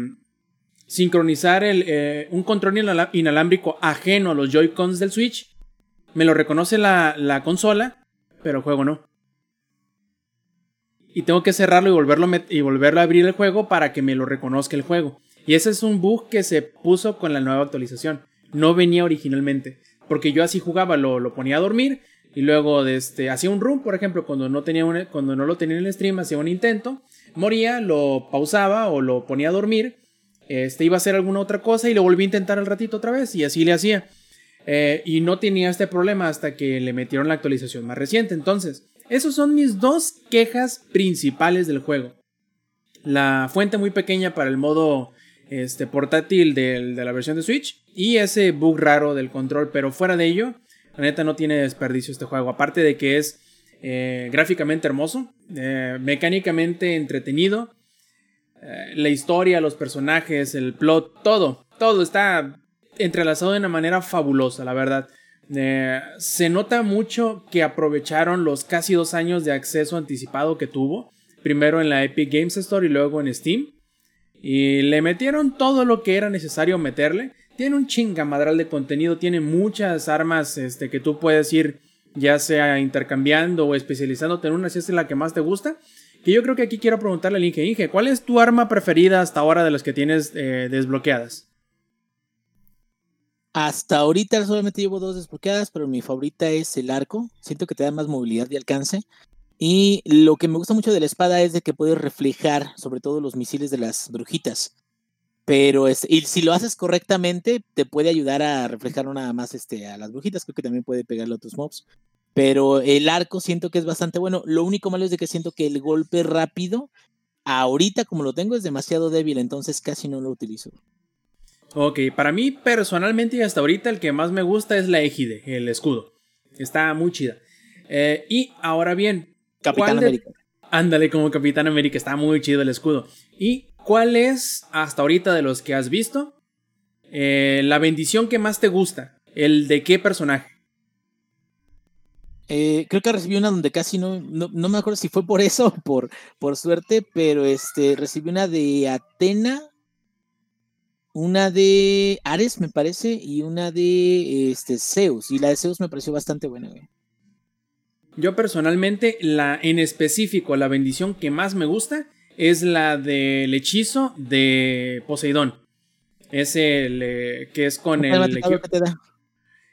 sincronizar el, eh, un control inalámbrico ajeno a los Joy-Cons del Switch. Me lo reconoce la, la, consola, pero el juego no. Y tengo que cerrarlo y volverlo, y volverlo a abrir el juego para que me lo reconozca el juego. Y ese es un bug que se puso con la nueva actualización. No venía originalmente. Porque yo así jugaba, lo, lo ponía a dormir y luego este, hacía un run, por ejemplo, cuando no, tenía cuando no lo tenía en el stream, hacía un intento, moría, lo pausaba o lo ponía a dormir, este, iba a hacer alguna otra cosa y lo volví a intentar al ratito otra vez y así le hacía. Eh, y no tenía este problema hasta que le metieron la actualización más reciente. Entonces, esos son mis dos quejas principales del juego. La fuente muy pequeña para el modo este, portátil de la versión de Switch y ese bug raro del control, pero fuera de ello, la neta no tiene desperdicio este juego, aparte de que es eh, gráficamente hermoso, eh, mecánicamente entretenido, eh, la historia, los personajes, el plot, todo, todo está entrelazado de una manera fabulosa, la verdad. se nota mucho que aprovecharon los casi dos años de acceso anticipado que tuvo, primero en la Epic Games Store y luego en Steam y le metieron todo lo que era necesario meterle. Tiene un chingamadral de contenido, tiene muchas armas este, que tú puedes ir ya sea intercambiando o especializándote en una si es la que más te gusta. Que yo creo que aquí quiero preguntarle al Inge, Inge, ¿cuál es tu arma preferida hasta ahora de las que tienes eh, desbloqueadas? Hasta ahorita solamente llevo dos desbloqueadas, pero mi favorita es el arco. Siento que te da más movilidad y alcance. Y lo que me gusta mucho de la espada es de que puedes reflejar sobre todo los misiles de las brujitas. Pero es, y si lo haces correctamente, te puede ayudar a reflejar nada más este, a las brujitas. Creo que también puede pegarle a otros mobs. Pero el arco siento que es bastante bueno. Lo único malo es de que siento que el golpe rápido ahorita como lo tengo es demasiado débil, entonces casi no lo utilizo. Ok, para mí personalmente y hasta ahorita el que más me gusta es la égide, el escudo. Está muy chida. Eh, y ahora bien, Capitán ¿cuál de- América. Ándale como Capitán América, está muy chido el escudo. ¿Y cuál es, hasta ahorita de los que has visto, eh, la bendición que más te gusta? ¿El de qué personaje? Eh, creo que recibí una donde casi no, no, no me acuerdo si fue por eso o por, por suerte, pero este recibí una de Atena, una de Ares, me parece, y una de este, Zeus. Y la de Zeus me pareció bastante buena. güey. Yo personalmente, la en específico, la bendición que más me gusta es la del hechizo de Poseidón. Es el eh, que es con ¿Qué el... significado que te da?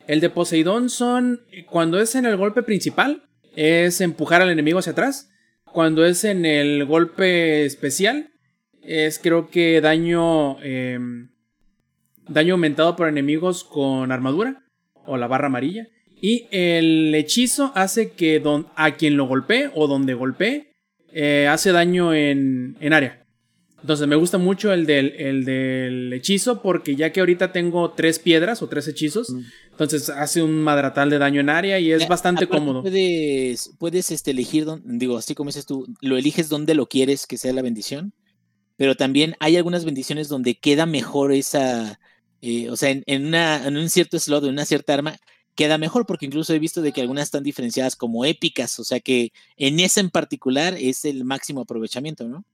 El de Poseidón son. Cuando es en el golpe principal, es empujar al enemigo hacia atrás. Cuando es en el golpe especial, es creo que daño. em, daño aumentado por enemigos con armadura. O la barra amarilla. Y el hechizo hace que don- a quien lo golpee o donde golpee eh, hace daño en, en área. Entonces me gusta mucho el del, el del hechizo porque ya que ahorita tengo tres piedras o tres hechizos, Mm. entonces hace un madratal de daño en área y es bastante cómodo. Puedes, puedes este, elegir, dónde- digo, así como dices tú, lo eliges donde lo quieres que sea la bendición, pero también hay algunas bendiciones donde queda mejor esa, eh, o sea, en, en una, en un cierto slot, en una cierta arma, queda mejor, porque incluso he visto de que algunas están diferenciadas como épicas, o sea que en esa en particular es el máximo aprovechamiento, ¿no?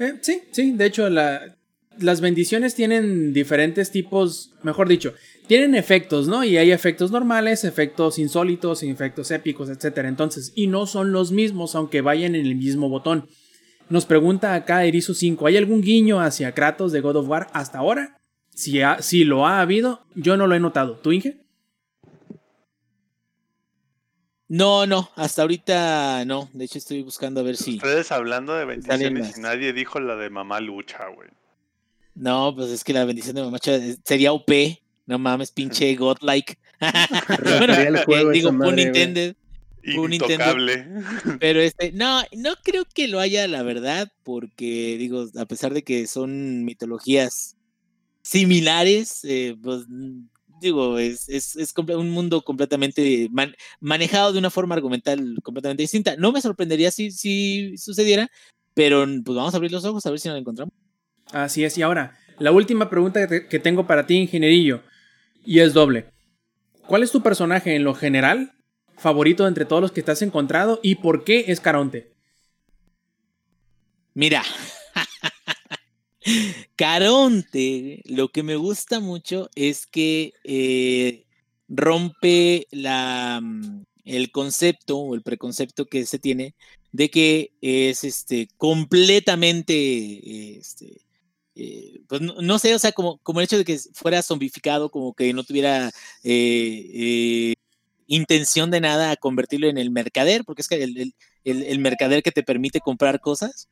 Eh, sí, sí, de hecho la- las bendiciones tienen diferentes tipos, mejor dicho, tienen efectos, ¿no? Y hay efectos normales, efectos insólitos, efectos épicos, etc. Entonces, y no son los mismos aunque vayan en el mismo botón. Nos pregunta acá Erizo 5, ¿hay algún guiño hacia Kratos de God of War hasta ahora? Si, ha- si lo ha habido, yo no lo he notado. ¿Tú, Inge? No, no, hasta ahorita no, de hecho estoy buscando a ver si... Ustedes hablando de bendiciones y nadie dijo la de mamá lucha, güey. No, pues es que la bendición de mamacha es- sería OP. No mames, pinche godlike. El eh, digo, madre. Un Nintendo. Intocable. Pero este, no, no creo que lo haya, la verdad, porque digo, a pesar de que son mitologías similares, eh, pues digo, es, es, es un mundo completamente man- manejado de una forma argumental completamente distinta. No me sorprendería si, si sucediera, pero pues vamos a abrir los ojos a ver si nos encontramos. Así es, y ahora, la última pregunta que, te- que tengo para ti, ingenierillo, y es doble. ¿Cuál es tu personaje en lo general favorito entre todos los que te has encontrado y por qué es Caronte? Mira, Caronte, lo que me gusta mucho es que eh, rompe la, mm, el concepto o el preconcepto que se tiene de que es este, completamente, eh, este, eh, pues no, no sé, o sea, como, como el hecho de que fuera zombificado, como que no tuviera eh, intención de nada a convertirlo en el mercader, porque es que el- el mercader que te permite comprar cosas.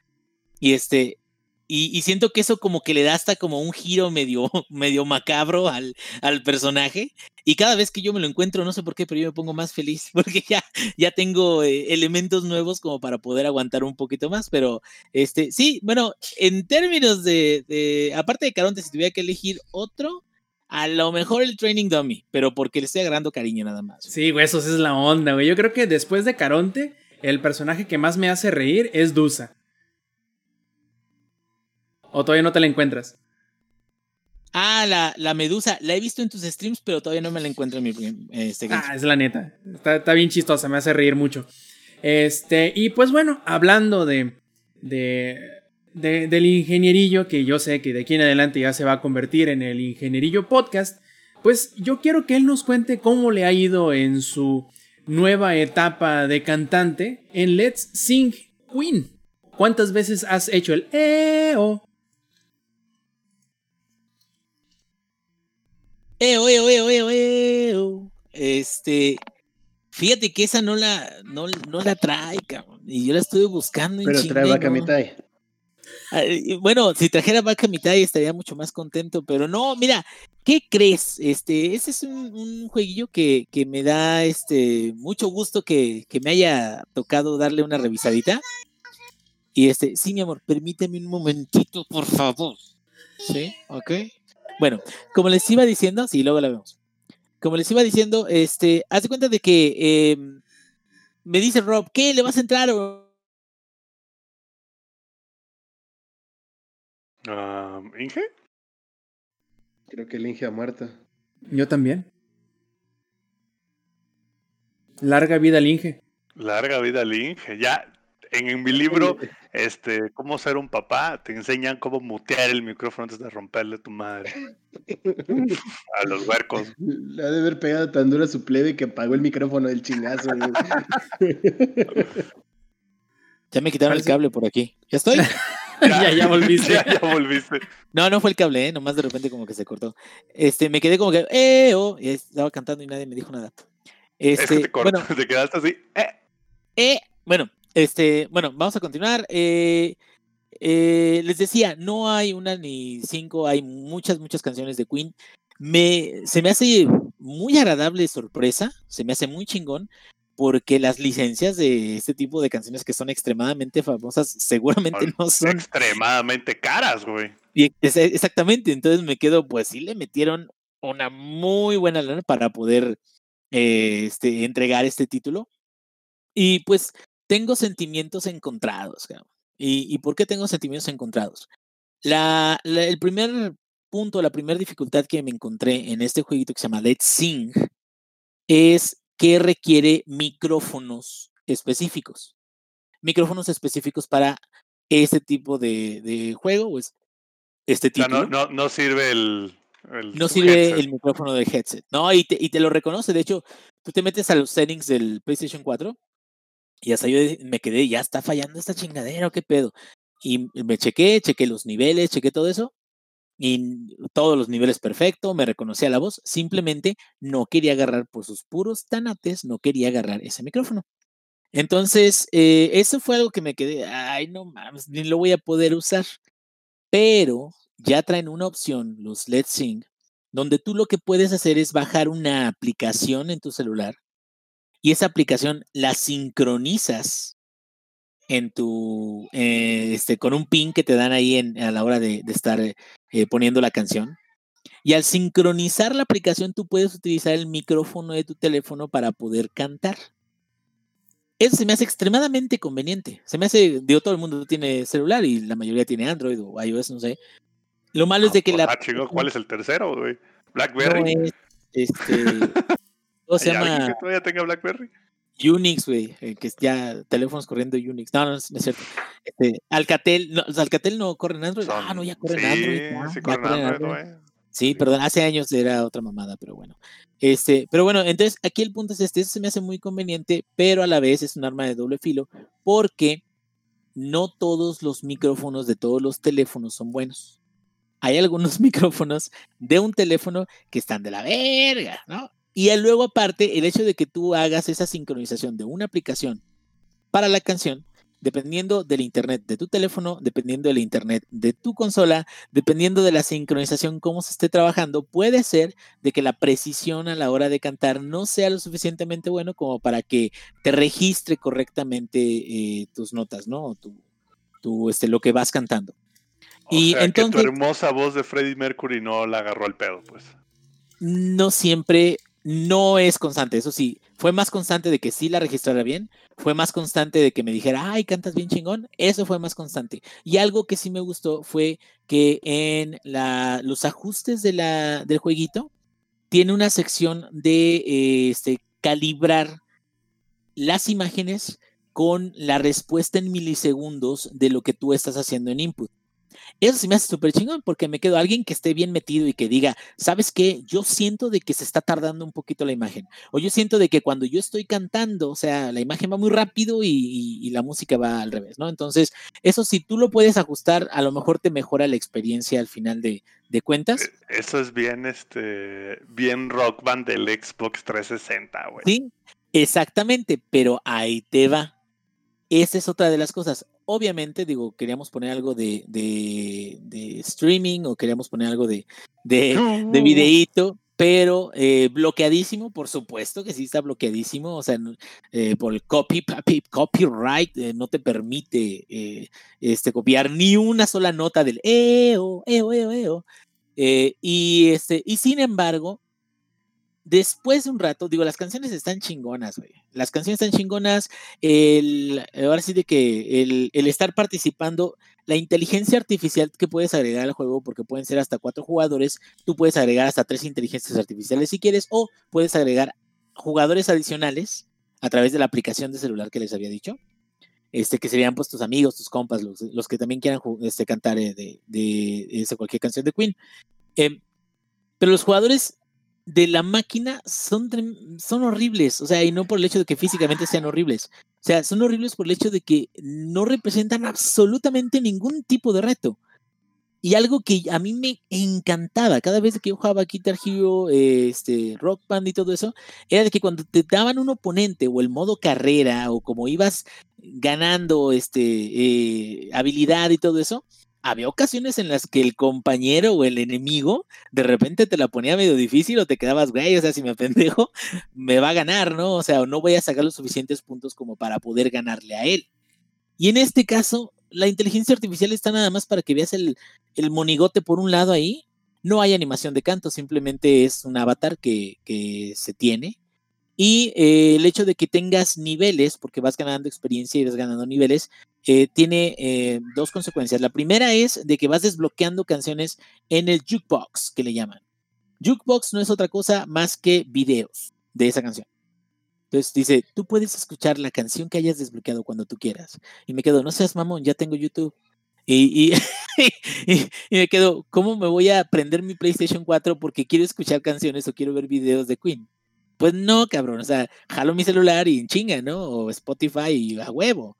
Y este, y, siento que eso como que le da hasta como un giro medio, medio macabro al, al personaje. Y cada vez que yo me lo encuentro, no sé por qué, pero yo me pongo más feliz, porque ya, ya tengo eh, elementos nuevos como para poder aguantar un poquito más. Pero este, sí, bueno, en términos de, aparte de Caronte, si tuviera que elegir otro, a lo mejor el Training Dummy, pero porque le estoy agarrando cariño nada más. Sí, güey, eso es la onda, güey. Yo creo que después de Caronte, el personaje que más me hace reír es Dusa. ¿O todavía no te la encuentras? Ah, la, la medusa, la he visto en tus streams, pero todavía no me la encuentro en mi este, Ah, es la neta. Está, está bien chistosa, me hace reír mucho. Este, y pues bueno, hablando de, de, de- del ingenierillo, que yo sé que de aquí en adelante ya se va a convertir en el ingenierillo podcast, pues yo quiero que él nos cuente cómo le ha ido en su nueva etapa de cantante en Let's Sing Queen. ¿Cuántas veces has hecho el EO? Eo, eo, eo, eo, eo. Este, fíjate que esa no la, no, no la trae, cabrón. Y yo la estuve buscando en Pero trae vaca y Bueno, si trajera vaca mitad estaría mucho más contento, pero no, mira, ¿qué crees? Este, ese es un, un jueguillo que, que me da este mucho gusto que, que me haya tocado darle una revisadita. Y este, sí, mi amor, permíteme un momentito, por favor. Sí, ok. Bueno, como les iba diciendo, sí, luego la vemos. Como les iba diciendo, este, haz de cuenta de que eh, me dice Rob, ¿qué? ¿Le vas a entrar o Ah, ¿Inge? Creo que el Inge ha muerto. Yo también. Larga vida al Inge. Larga vida al Inge. Ya, en, en mi libro, este, cómo ser un papá, te enseñan cómo mutear el micrófono antes de romperle tu madre. A los huercos. Le ha de haber pegado tan duro a su plebe que apagó el micrófono del chingazo. Ya me quitaron el cable por aquí. ¿Ya estoy? ya, ya volviste. Ya, ya volviste. No, no fue el cable, ¿eh? nomás de repente como que se cortó. Este, me quedé como que, ¡eh! oh", y estaba cantando y nadie me dijo nada. es Este, que te cortas, bueno, te quedaste así. eh. eh, bueno, este, bueno, vamos a continuar. Eh, eh, les decía, no hay una ni cinco, hay muchas, muchas canciones de Queen. Me, se me hace muy agradable sorpresa, se me hace muy chingón, porque las licencias de este tipo de canciones que son extremadamente famosas seguramente no son Extremadamente caras, güey. Y es- exactamente, entonces me quedo, pues sí le metieron una muy buena lana para poder eh, este, entregar este título. Y pues tengo sentimientos encontrados. ¿Y, y por qué tengo sentimientos encontrados? La, la- el primer punto, la primera dificultad que me encontré en este jueguito que se llama Let's Sing es que requiere micrófonos específicos. Micrófonos específicos para este tipo de, de juego, pues este O sea, título. no, no, no sirve el. el No sirve headset. el micrófono del headset. No, y te, y te lo reconoce. De hecho, tú te metes a los settings del PlayStation 4 y hasta yo me quedé, ya está fallando esta chingadera, ¿o ¿qué pedo? Y me chequé, chequé los niveles, chequé todo eso. Y todos los niveles perfecto, me reconocía la voz. Simplemente no quería agarrar por sus puros tanates, no quería agarrar ese micrófono. Entonces, eh, eso fue algo que me quedé, ay, no mames, ni lo voy a poder usar. Pero ya traen una opción, los Let's Sing, donde tú lo que puedes hacer es bajar una aplicación en tu celular y esa aplicación la sincronizas en tu, eh, este, con un pin que te dan ahí en, a la hora de, de estar eh, eh, poniendo la canción. Y al sincronizar la aplicación, tú puedes utilizar el micrófono de tu teléfono para poder cantar. Eso se me hace extremadamente conveniente. Se me hace, digo, todo el mundo tiene celular y la mayoría tiene Android o iOS, no sé. Lo malo es de que Ah, la ah, chingo, ¿Cuál es el tercero, güey? no Blackberry. es, este, ¿cómo se ¿Hay alguien llama? que todavía tenga Blackberry? Unix, güey, que es ya teléfonos corriendo Unix. No, no, no es cierto. Este, Alcatel, no, los Alcatel no corren Android. ah, no, ya corren sí, Android. corren Android. Sí, perdón, hace años era otra mamada, pero bueno. Este, pero bueno, entonces aquí el punto es este, eso se me hace muy conveniente, pero a la vez es un arma de doble filo, porque no todos los micrófonos de todos los teléfonos son buenos. Hay algunos micrófonos de un teléfono que están de la verga, ¿no? Y luego aparte, el hecho de que tú hagas esa sincronización de una aplicación para la canción, dependiendo del internet de tu teléfono, dependiendo del internet de tu consola, dependiendo de la sincronización, cómo se esté trabajando, puede ser de que la precisión a la hora de cantar no sea lo suficientemente bueno como para que te registre correctamente eh, tus notas, ¿no? O Tu, tu, este, lo que vas cantando. O Y sea, que entonces- tu hermosa voz de Freddie Mercury no la agarró al pedo, pues. No siempre, no es constante, eso sí, fue más constante de que sí la registrara bien, fue más constante de que me dijera, ay, cantas bien chingón, eso fue más constante. Y algo que sí me gustó fue que en la, los ajustes de la, del jueguito tiene una sección de eh, este, calibrar las imágenes con la respuesta en milisegundos de lo que tú estás haciendo en input. Eso sí me hace súper chingón porque me quedo alguien que esté bien metido y que diga, ¿sabes qué? Yo siento de que se está tardando un poquito la imagen. O yo siento de que cuando yo estoy cantando, o sea, la imagen va muy rápido y, y- y la música va al revés, ¿no? Entonces, eso si tú lo puedes ajustar, a lo mejor te mejora la experiencia al final de, de cuentas. Eh, Eso es bien, este, bien rock band del Xbox 360, güey. Sí, exactamente, pero ahí te va. Esa es otra de las cosas. Obviamente, digo, queríamos poner algo de, de, de streaming o queríamos poner algo de, de, de videíto. pero eh, bloqueadísimo, por supuesto que sí está bloqueadísimo, o sea, eh, por el copy, papi, copyright eh, no te permite este, copiar ni una sola nota del EO, EO, EO, EO. y, este, y sin embargo, después de un rato, digo, las canciones están chingonas, güey. Las canciones están chingonas, el, ahora sí de que el, el estar participando la inteligencia artificial que puedes agregar al juego, porque pueden ser hasta cuatro jugadores, tú puedes agregar hasta tres inteligencias artificiales si quieres, o puedes agregar jugadores adicionales a través de la aplicación de celular que les había dicho, este, que serían pues tus amigos, tus compas, los, que también quieran este, cantar eh, de, de, cualquier canción de Queen. Em, pero los jugadores de la máquina son, son horribles, o sea, y no por el hecho de que físicamente sean horribles, o sea, son horribles por el hecho de que no representan absolutamente ningún tipo de reto. Y algo que a mí me encantaba cada vez que yo jugaba Guitar Hero, este, Rock Band y todo eso, era de que cuando te daban un oponente o el modo carrera o como ibas ganando este, eh, habilidad y todo eso, había ocasiones en las que el compañero o el enemigo de repente te la ponía medio difícil o te quedabas, güey, o sea, si me pendejo, me va a ganar, ¿no? O sea, no voy a sacar los suficientes puntos como para poder ganarle a él. Y en este caso, la inteligencia artificial está nada más para que veas el, monigote por un lado ahí. No hay animación de canto, simplemente es un avatar que se tiene y eh, el hecho de que tengas niveles, porque vas ganando experiencia y vas ganando niveles, eh, tiene eh, dos consecuencias. La primera es de que vas desbloqueando canciones en el jukebox, que le llaman. Jukebox no es otra cosa más que videos de esa canción. Entonces dice, tú puedes escuchar la canción que hayas desbloqueado cuando tú quieras. Y me quedo, no seas mamón, ya tengo YouTube. Y, y, me quedo, ¿cómo me voy a prender mi PlayStation 4 porque quiero escuchar canciones o quiero ver videos de Queen? Pues no, cabrón, o sea, jalo mi celular y chinga, ¿no? O Spotify y a huevo.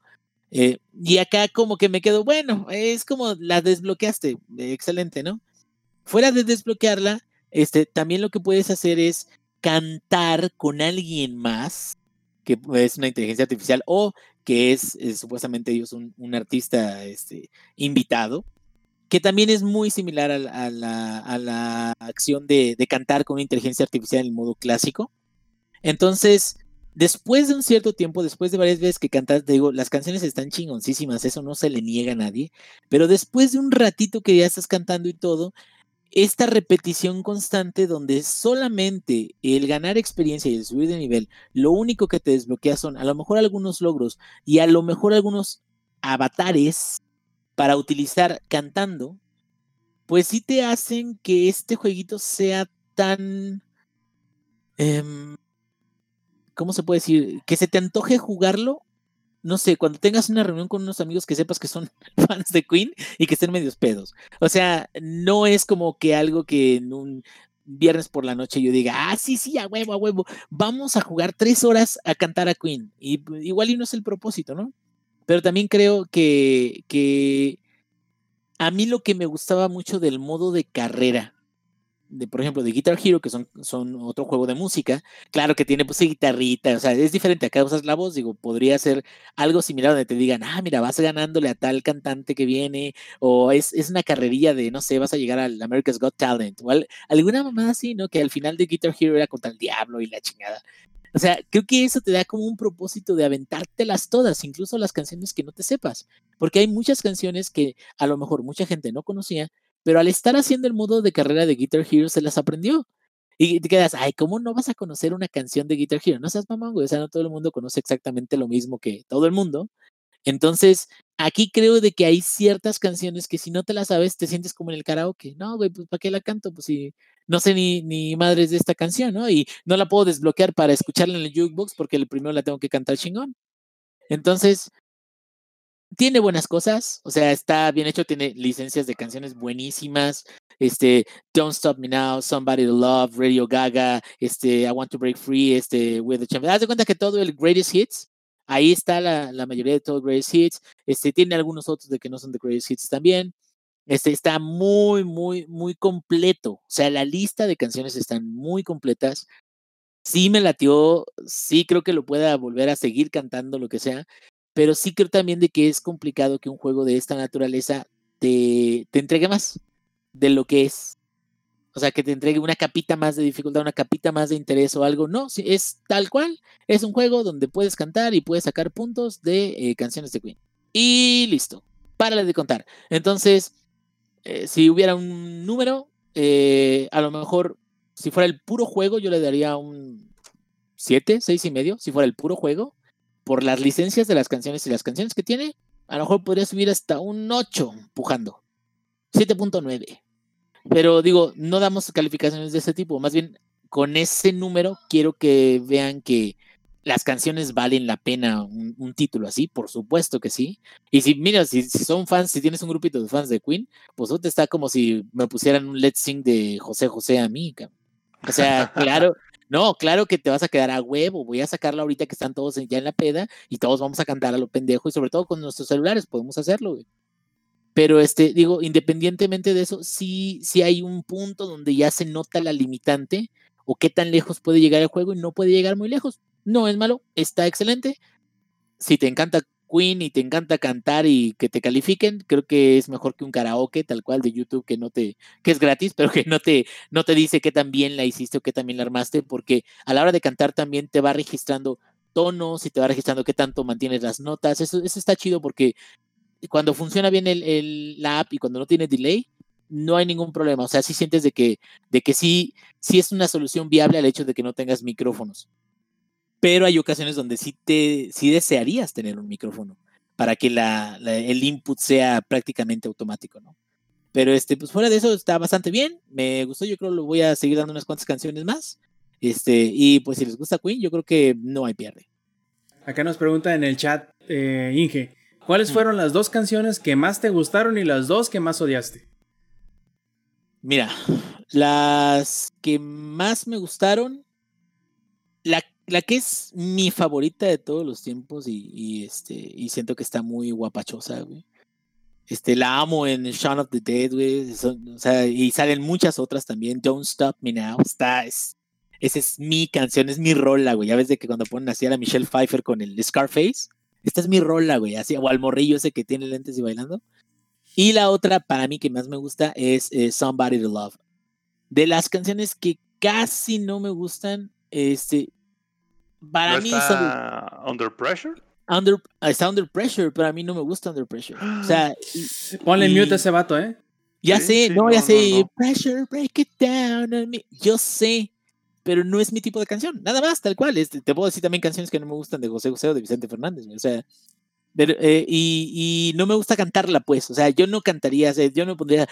Eh, y acá como que me quedo, bueno, es como la desbloqueaste, excelente, ¿no? Fuera de desbloquearla, este, también lo que puedes hacer es cantar con alguien más, que es una inteligencia artificial, o que es, supuestamente ellos un, un, artista este, invitado, que también es muy similar a, la, a la, acción de, de, cantar con inteligencia artificial en el modo clásico. Entonces, después de un cierto tiempo, después de varias veces que cantas, digo, las canciones están chingoncísimas, eso no se le niega a nadie, pero después de un ratito que ya estás cantando y todo, esta repetición constante donde solamente el ganar experiencia y el subir de nivel, lo único que te desbloquea son a lo mejor algunos logros y a lo mejor algunos avatares para utilizar cantando, pues sí te hacen que este jueguito sea tan... Em, ¿cómo se puede decir? Que se te antoje jugarlo, no sé, cuando tengas una reunión con unos amigos que sepas que son fans de Queen y que estén medios pedos. O sea, no es como que algo que en un viernes por la noche yo diga, ah, sí, sí, a huevo, a huevo, vamos a jugar tres horas a cantar a Queen. Y igual y no es el propósito, ¿no? Pero también creo que, que a mí lo que me gustaba mucho del modo de carrera de, por ejemplo, de Guitar Hero, que son, son otro juego de música, claro que tiene pues guitarrita, o sea, es diferente, acá usas la voz, digo, podría ser algo similar donde te digan, ah, mira, vas ganándole a tal cantante que viene, o es, es una carrerilla de, no sé, vas a llegar al America's Got Talent, o alguna mamá así, ¿no? Que al final de Guitar Hero era contra el diablo y la chingada. O sea, creo que eso te da como un propósito de aventártelas todas, incluso las canciones que no te sepas, porque hay muchas canciones que a lo mejor mucha gente no conocía, pero al estar haciendo el modo de carrera de Guitar Hero se las aprendió. Y te quedas, ay, ¿cómo no vas a conocer una canción de Guitar Hero? No seas mamón, güey. O sea, no todo el mundo conoce exactamente lo mismo que todo el mundo. Entonces, aquí creo de que hay ciertas canciones que si no te las sabes, te sientes como en el karaoke. No, güey, pues ¿para qué la canto? Pues si no sé ni, ni madres de esta canción, ¿no? Y no la puedo desbloquear para escucharla en el jukebox porque el primero la tengo que cantar chingón. Entonces, tiene buenas cosas, o sea, está bien hecho, tiene licencias de canciones buenísimas, este, Don't Stop Me Now, Somebody to Love, Radio Gaga, este, I Want to Break Free, este, With the Champion. Haz de cuenta que todo el Greatest Hits, ahí está la, mayoría de todos los Greatest Hits, este, tiene algunos otros de que no son de Greatest Hits también, este, está muy, muy, muy completo, o sea, la lista de canciones están muy completas, sí me latió, sí creo que lo pueda volver a seguir cantando, lo que sea, pero sí creo también de que es complicado que un juego de esta naturaleza te, entregue más de lo que es. O sea, que te entregue una capita más de dificultad, una capita más de interés o algo. No, es tal cual. Es un juego donde puedes cantar y puedes sacar puntos de eh, canciones de Queen. Y listo. Párale de contar. Entonces, eh, si hubiera un número, eh, a lo mejor, si fuera el puro juego, yo le daría un 7, 6 y medio, si fuera el puro juego. Por las licencias de las canciones y las canciones que tiene, a lo mejor podría subir hasta un 8, empujando. 7.9. Pero digo, no damos calificaciones de ese tipo. Más bien, con ese número quiero que vean que las canciones valen la pena un, título así, por supuesto que sí. Y si, mira, si, son fans, si tienes un grupito de fans de Queen, pues te está como si me pusieran un Let's Sing de José José a mí. O sea, claro, no, claro que te vas a quedar a huevo. Voy a sacarla ahorita que están todos ya en la peda y todos vamos a cantar a lo pendejo y sobre todo con nuestros celulares podemos hacerlo, güey. Pero este, digo, independientemente de eso, sí, sí hay un punto donde ya se nota la limitante o qué tan lejos puede llegar el juego y no puede llegar muy lejos. No es malo, está excelente. Si te encanta Queen y te encanta cantar y que te califiquen, creo que es mejor que un karaoke tal cual de YouTube que no te que es gratis, pero que no te no te dice qué tan bien la hiciste o qué tan bien la armaste, porque a la hora de cantar también te va registrando tonos y te va registrando qué tanto mantienes las notas. Eso, eso está chido porque cuando funciona bien el, la app y cuando no tiene delay, no hay ningún problema. O sea, sí sientes de que, de que sí, sí es una solución viable al hecho de que no tengas micrófonos. Pero hay ocasiones donde sí, te, sí desearías tener un micrófono para que la, el input sea prácticamente automático, ¿no? Pero este, pues fuera de eso está bastante bien. Me gustó, yo creo que lo voy a seguir dando unas cuantas canciones más. Este, y pues si les gusta Queen, yo creo que no hay pierde. Acá nos pregunta en el chat, eh, Inge, ¿Cuáles fueron las dos canciones que más te gustaron y las dos que más odiaste? Mira, las que más me gustaron, la, que es mi favorita de todos los tiempos y, este, y siento que está muy guapachosa, güey. Este, la amo en Shaun of the Dead, güey. O sea, y salen muchas otras también. Don't Stop Me Now. Está, es, esa es mi canción, es mi rola, güey. Ya ves de que cuando ponen así a la Michelle Pfeiffer con el Scarface, esta es mi rola, güey, así, o al morrillo ese que tiene lentes y bailando. Y la otra, para mí, que más me gusta es eh, Somebody to Love. De las canciones que casi no me gustan, este, para mí está Under Pressure? Under, está Under Pressure, pero a mí no me gusta Under Pressure. O sea, ponle mute a ese vato, ¿eh? Ya sé, no, ya sé, Pressure, break it down on me. Yo sé, pero no es mi tipo de canción, nada más, tal cual. Este, te puedo decir también canciones que no me gustan de José José o de Vicente Fernández, o sea, eh, y, no me gusta cantarla, pues, o sea, yo no cantaría, yo no pondría,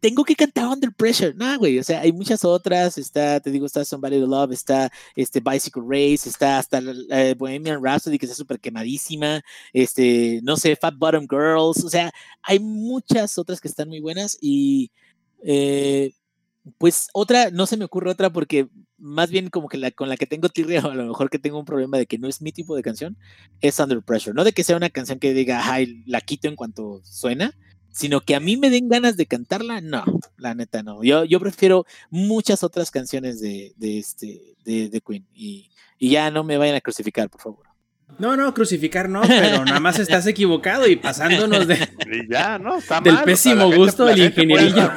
tengo que cantar Under Pressure, no, güey, o sea, hay muchas otras, está, te digo, está Somebody to Love, está este Bicycle Race, está hasta eh, Bohemian Rhapsody, que está súper quemadísima, este, no sé, Fat Bottom Girls, o sea, hay muchas otras que están muy buenas y... Eh, pues otra, no se me ocurre otra porque más bien como que la con la que tengo tirria o a lo mejor que tengo un problema de que no es mi tipo de canción, es Under Pressure. No de que sea una canción que diga, ay, la quito en cuanto suena, sino que a mí me den ganas de cantarla, no, la neta no. Yo, yo prefiero muchas otras canciones de, de este, de, de Queen y, y ya no me vayan a crucificar, por favor. No, no, crucificar no, pero nada más estás equivocado y pasándonos de. ya, ¿no? Está del pésimo gusto del ingenierillo.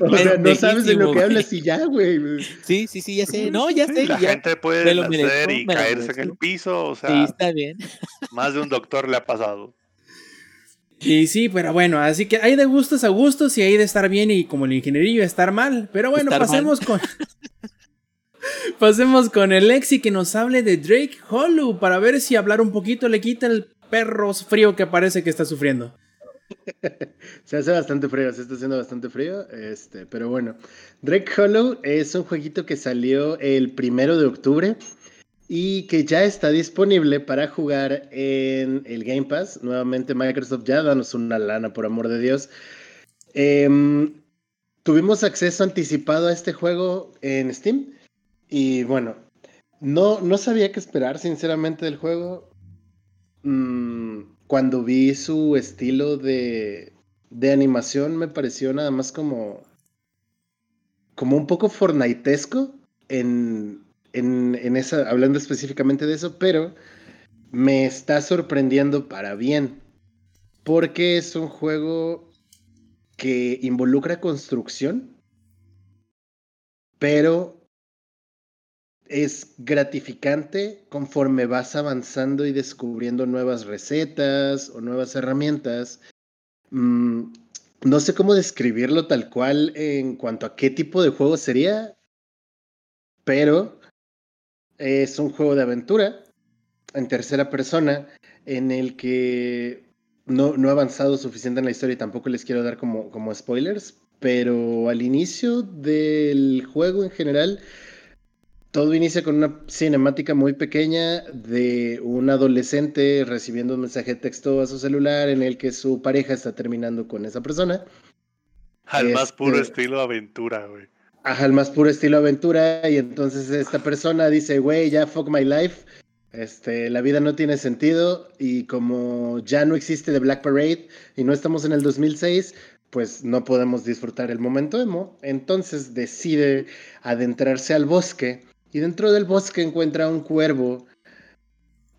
O sea, no sabes de lo que hablas y ya, güey. Sí, sí, sí, ya sé. No, ya sé. La gente puede hacer y caerse en el piso, o sea. Sí, está bien. Más de un doctor le ha pasado. Y sí, pero bueno, así que hay de gustos a gustos y hay de estar bien y como el ingenierillo estar mal. Pero bueno, pasemos con. Pasemos con el Lexi que nos hable de Drake Hollow para ver si hablar un poquito le quita el perro frío que parece que está sufriendo. se hace bastante frío, se está haciendo bastante frío, este, pero bueno. Drake Hollow es un jueguito que salió el primero de octubre y que ya está disponible para jugar en el Game Pass. Nuevamente Microsoft ya danos una lana, por amor de Dios. Em, tuvimos acceso anticipado a este juego en Steam y bueno, no, no sabía qué esperar, sinceramente, del juego. Mm, cuando vi su estilo de, de animación, me pareció nada más como. como un poco fornaitesco en, en, en esa. hablando específicamente de eso, pero me está sorprendiendo para bien. Porque es un juego que involucra construcción pero es gratificante conforme vas avanzando y descubriendo nuevas recetas o nuevas herramientas. Mm, no sé cómo describirlo tal cual en cuanto a qué tipo de juego sería, pero es un juego de aventura en tercera persona en el que no, no he avanzado suficiente en la historia y tampoco les quiero dar como, como spoilers, pero al inicio del juego en general todo inicia con una cinemática muy pequeña de un adolescente recibiendo un mensaje de texto a su celular en el que su pareja está terminando con esa persona. Al más puro Este- estilo aventura, güey. Ajá, al más puro estilo aventura. Y entonces esta persona dice, güey, ya fuck my life. Este, la vida no tiene sentido. Y como ya no existe The Black Parade y no estamos en el 2006, pues no podemos disfrutar el momento emo. Entonces decide adentrarse al bosque. Y dentro del bosque encuentra un cuervo.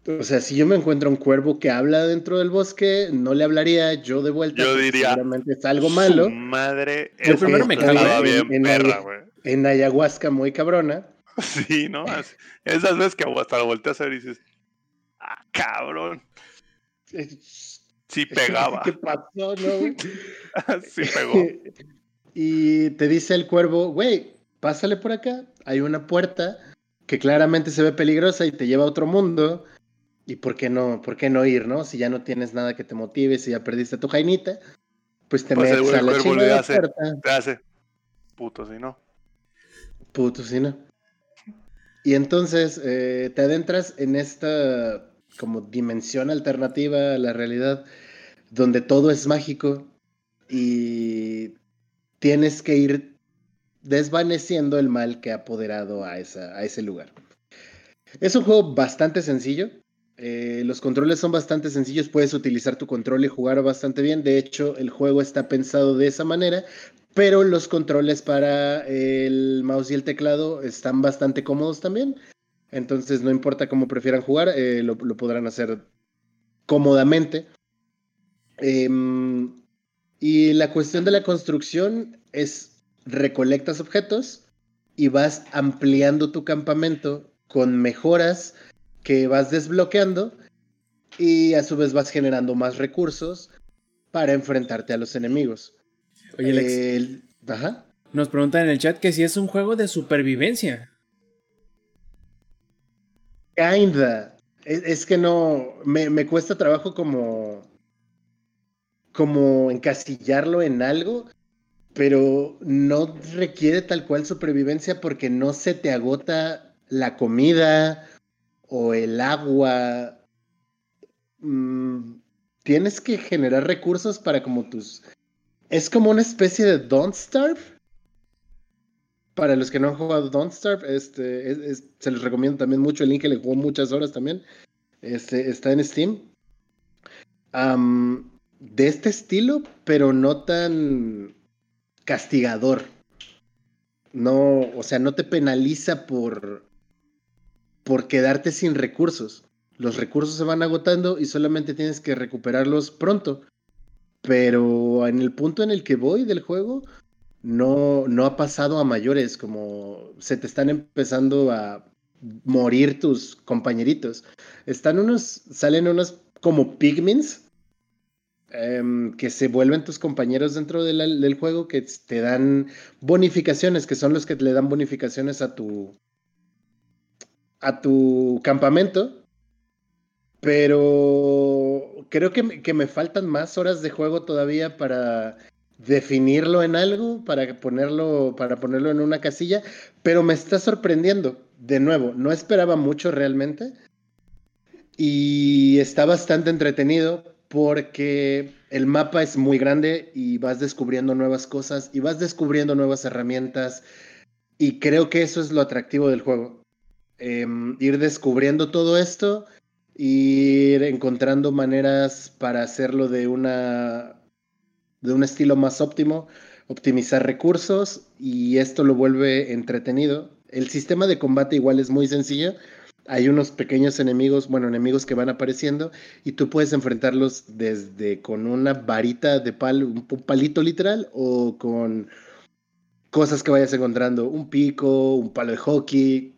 O sea, si yo me encuentro un cuervo que habla dentro del bosque, no le hablaría yo de vuelta. Yo diría, Seguramente es algo malo. Su madre. Yo esa primero me bien en- en perra, la- güey. En ayahuasca muy cabrona. Sí, ¿no? Esas veces que hasta lo volteas a ver y dices, ah, cabrón. Sí pegaba. ¿Qué pasó, no? güey? sí pegó. y te dice el cuervo, güey, pásale por acá. Hay una puerta que claramente se ve peligrosa y te lleva a otro mundo. ¿Y por qué no, por qué no ir, no? Si ya no tienes nada que te motive, si ya perdiste a tu jainita, pues te Pues metes a la chingada hace- puerta. Te hace puto, si no. Puto, sí, ¿no? Y entonces eh, te adentras en esta como dimensión alternativa a la realidad, donde todo es mágico y tienes que ir desvaneciendo el mal que ha apoderado a, esa, a ese lugar. Es un juego bastante sencillo. eh, los controles son bastante sencillos, puedes utilizar tu control y jugar bastante bien. De hecho, el juego está pensado de esa manera, pero los controles para el mouse y el teclado están bastante cómodos también. Entonces, no importa cómo prefieran jugar, eh, lo, lo podrán hacer cómodamente. Em, y la cuestión de la construcción es recolectas objetos y vas ampliando tu campamento con mejoras que vas desbloqueando y a su vez vas generando más recursos para enfrentarte a los enemigos. Oye, Alex, El- Ajá. nos preguntan en el chat que si es un juego de supervivencia. Kinda. Es, es que no. Me, me cuesta trabajo como. como encasillarlo en algo. Pero no requiere tal cual supervivencia porque no se te agota la comida o el agua. Mm, tienes que generar recursos para como tus. Es como una especie de Don't Starve. Para los que no han jugado Don't Starve, este, es- es- se les recomiendo también mucho el que le jugó muchas horas también. Este, está en Steam. Am, de este estilo, pero no tan castigador. No, o sea, no te penaliza por, por quedarte sin recursos. Los recursos se van agotando y solamente tienes que recuperarlos pronto. Pero en el punto en el que voy del juego, no, no ha pasado a mayores, como se te están empezando a morir tus compañeritos. Están unos, salen unos como pigmins em, que se vuelven tus compañeros dentro del juego que te dan bonificaciones, que son los que le dan bonificaciones a tu a tu campamento. Pero creo que, que me faltan más horas de juego todavía para definirlo en algo, para ponerlo, para ponerlo en una casilla, pero me está sorprendiendo. De nuevo, no esperaba mucho realmente. Y está bastante entretenido porque el mapa es muy grande y vas descubriendo nuevas cosas y vas descubriendo nuevas herramientas. Y creo que eso es lo atractivo del juego. Em, ir descubriendo todo esto, ir encontrando maneras para hacerlo de una de un estilo más óptimo, optimizar recursos y esto lo vuelve entretenido. El sistema de combate igual es muy sencillo. Hay unos pequeños enemigos, bueno, enemigos que van apareciendo y tú puedes enfrentarlos desde con una varita de palo, un palito literal o con cosas que vayas encontrando, un pico, un palo de hockey.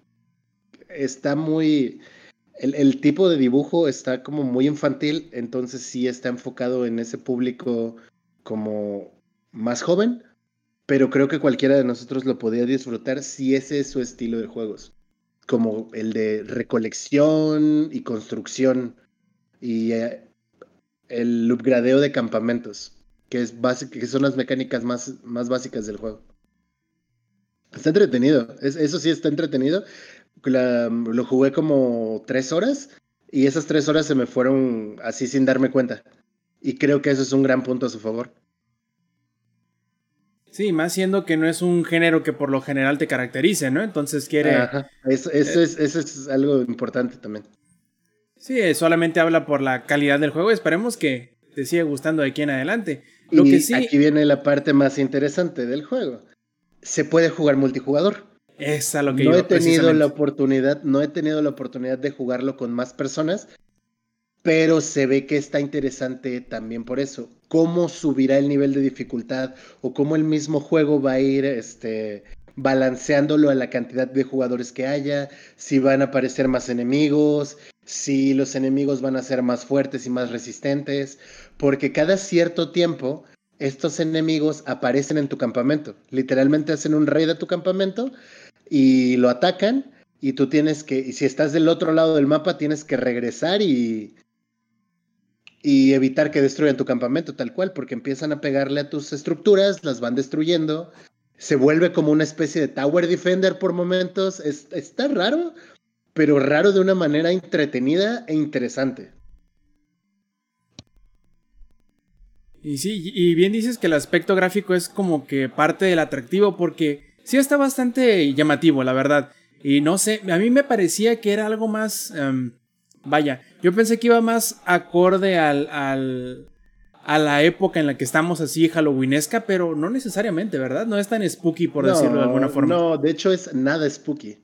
Está muy... El, tipo de dibujo está como muy infantil, entonces sí está enfocado en ese público como más joven, pero creo que cualquiera de nosotros lo podría disfrutar si ese es su estilo de juegos, como el de recolección y construcción y eh, el upgradeo de campamentos, que, es que son las mecánicas más, más básicas del juego. Está entretenido, eso sí está entretenido. lo jugué como tres horas y esas tres horas se me fueron así sin darme cuenta. Y creo que eso es un gran punto a su favor. Sí, más siendo que no es un género que por lo general te caracterice, ¿no? Entonces quiere... Eso, es, eso es algo importante también. Sí, solamente habla por la calidad del juego. Esperemos que te siga gustando de aquí en adelante. Lo y que sí... aquí viene la parte más interesante del juego. Se puede jugar multijugador. Es lo que no yo, he tenido la oportunidad, no he tenido la oportunidad de jugarlo con más personas, pero se ve que está interesante también por eso. Cómo subirá el nivel de dificultad o cómo el mismo juego va a ir este, balanceándolo a la cantidad de jugadores que haya, si van a aparecer más enemigos, si los enemigos van a ser más fuertes y más resistentes, porque cada cierto tiempo estos enemigos aparecen en tu campamento. Literalmente hacen un raid a tu campamento y lo atacan y tú tienes que, y si estás del otro lado del mapa, tienes que regresar y, y evitar que destruyan tu campamento tal cual, porque empiezan a pegarle a tus estructuras, las van destruyendo, se vuelve como una especie de Tower Defender por momentos, está raro, pero raro de una manera entretenida e interesante. Y sí, y bien dices que el aspecto gráfico es como que parte del atractivo porque sí está bastante llamativo, la verdad. Y no sé, a mí me parecía que era algo más... Em, vaya, yo pensé que iba más acorde al, al, a la época en la que estamos así halloweenesca, pero no necesariamente, ¿verdad? No es tan spooky por decirlo de alguna forma. No, de hecho es nada spooky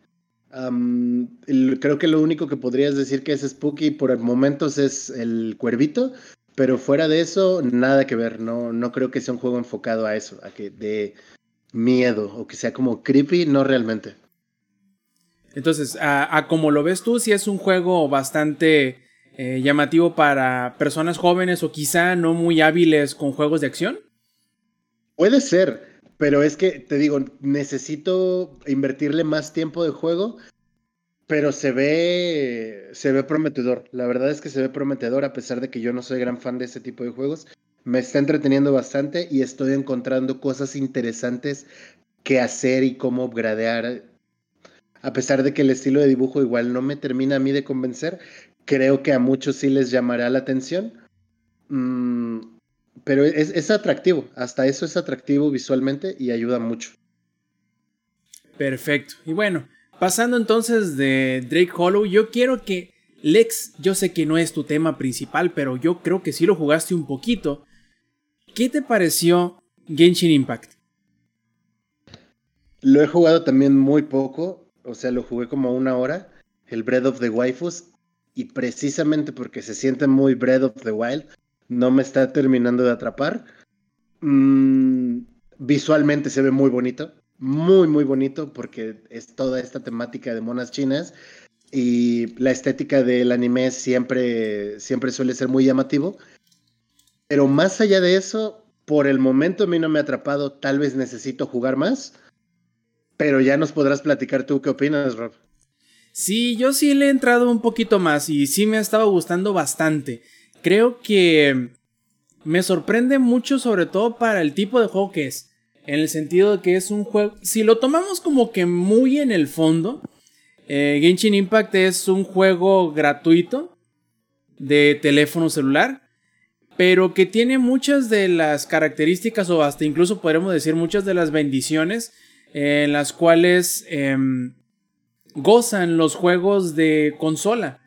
creo que lo único que podrías decir que es spooky por momentos es el cuervito, pero fuera de eso, nada que ver. No, no creo que sea un juego enfocado a eso, a que de miedo o que sea como creepy, no realmente. Entonces, a, como lo ves tú, si es un juego bastante eh, llamativo para personas jóvenes o quizá no muy hábiles con juegos de acción. Puede ser, pero es que, te digo, necesito invertirle más tiempo de juego, pero se ve, se ve prometedor. La verdad es que se ve prometedor, a pesar de que yo no soy gran fan de ese tipo de juegos. Me está entreteniendo bastante y estoy encontrando cosas interesantes que hacer y cómo gradear. A pesar de que el estilo de dibujo igual no me termina a mí de convencer, creo que a muchos sí les llamará la atención. Mm, pero es, atractivo, hasta eso es atractivo visualmente y ayuda mucho. Perfecto. Y bueno, pasando entonces de Drake Hollow, yo quiero que Lex, yo sé que no es tu tema principal, pero yo creo que sí lo jugaste un poquito. ¿Qué te pareció Genshin Impact? Lo he jugado también muy poco, o sea, lo jugué como una hora, el Breath of the Waifus, y precisamente porque se siente muy Breath of the Wild, no me está terminando de atrapar. Mm, visualmente se ve muy bonito, muy, muy bonito, porque es toda esta temática de monas chinas y la estética del anime siempre, siempre suele ser muy llamativo. Pero más allá de eso, por el momento a mí no me ha atrapado, tal vez necesito jugar más, pero ya nos podrás platicar tú qué opinas, Rob. Sí, yo sí le he entrado un poquito más y sí me ha estado gustando bastante creo que me sorprende mucho sobre todo para el tipo de juego que es. En el sentido de que es un juego... Si lo tomamos como que muy en el fondo, eh, Genshin Impact es un juego gratuito de teléfono celular, pero que tiene muchas de las características o hasta incluso podríamos decir muchas de las bendiciones en las cuales em, gozan los juegos de consola.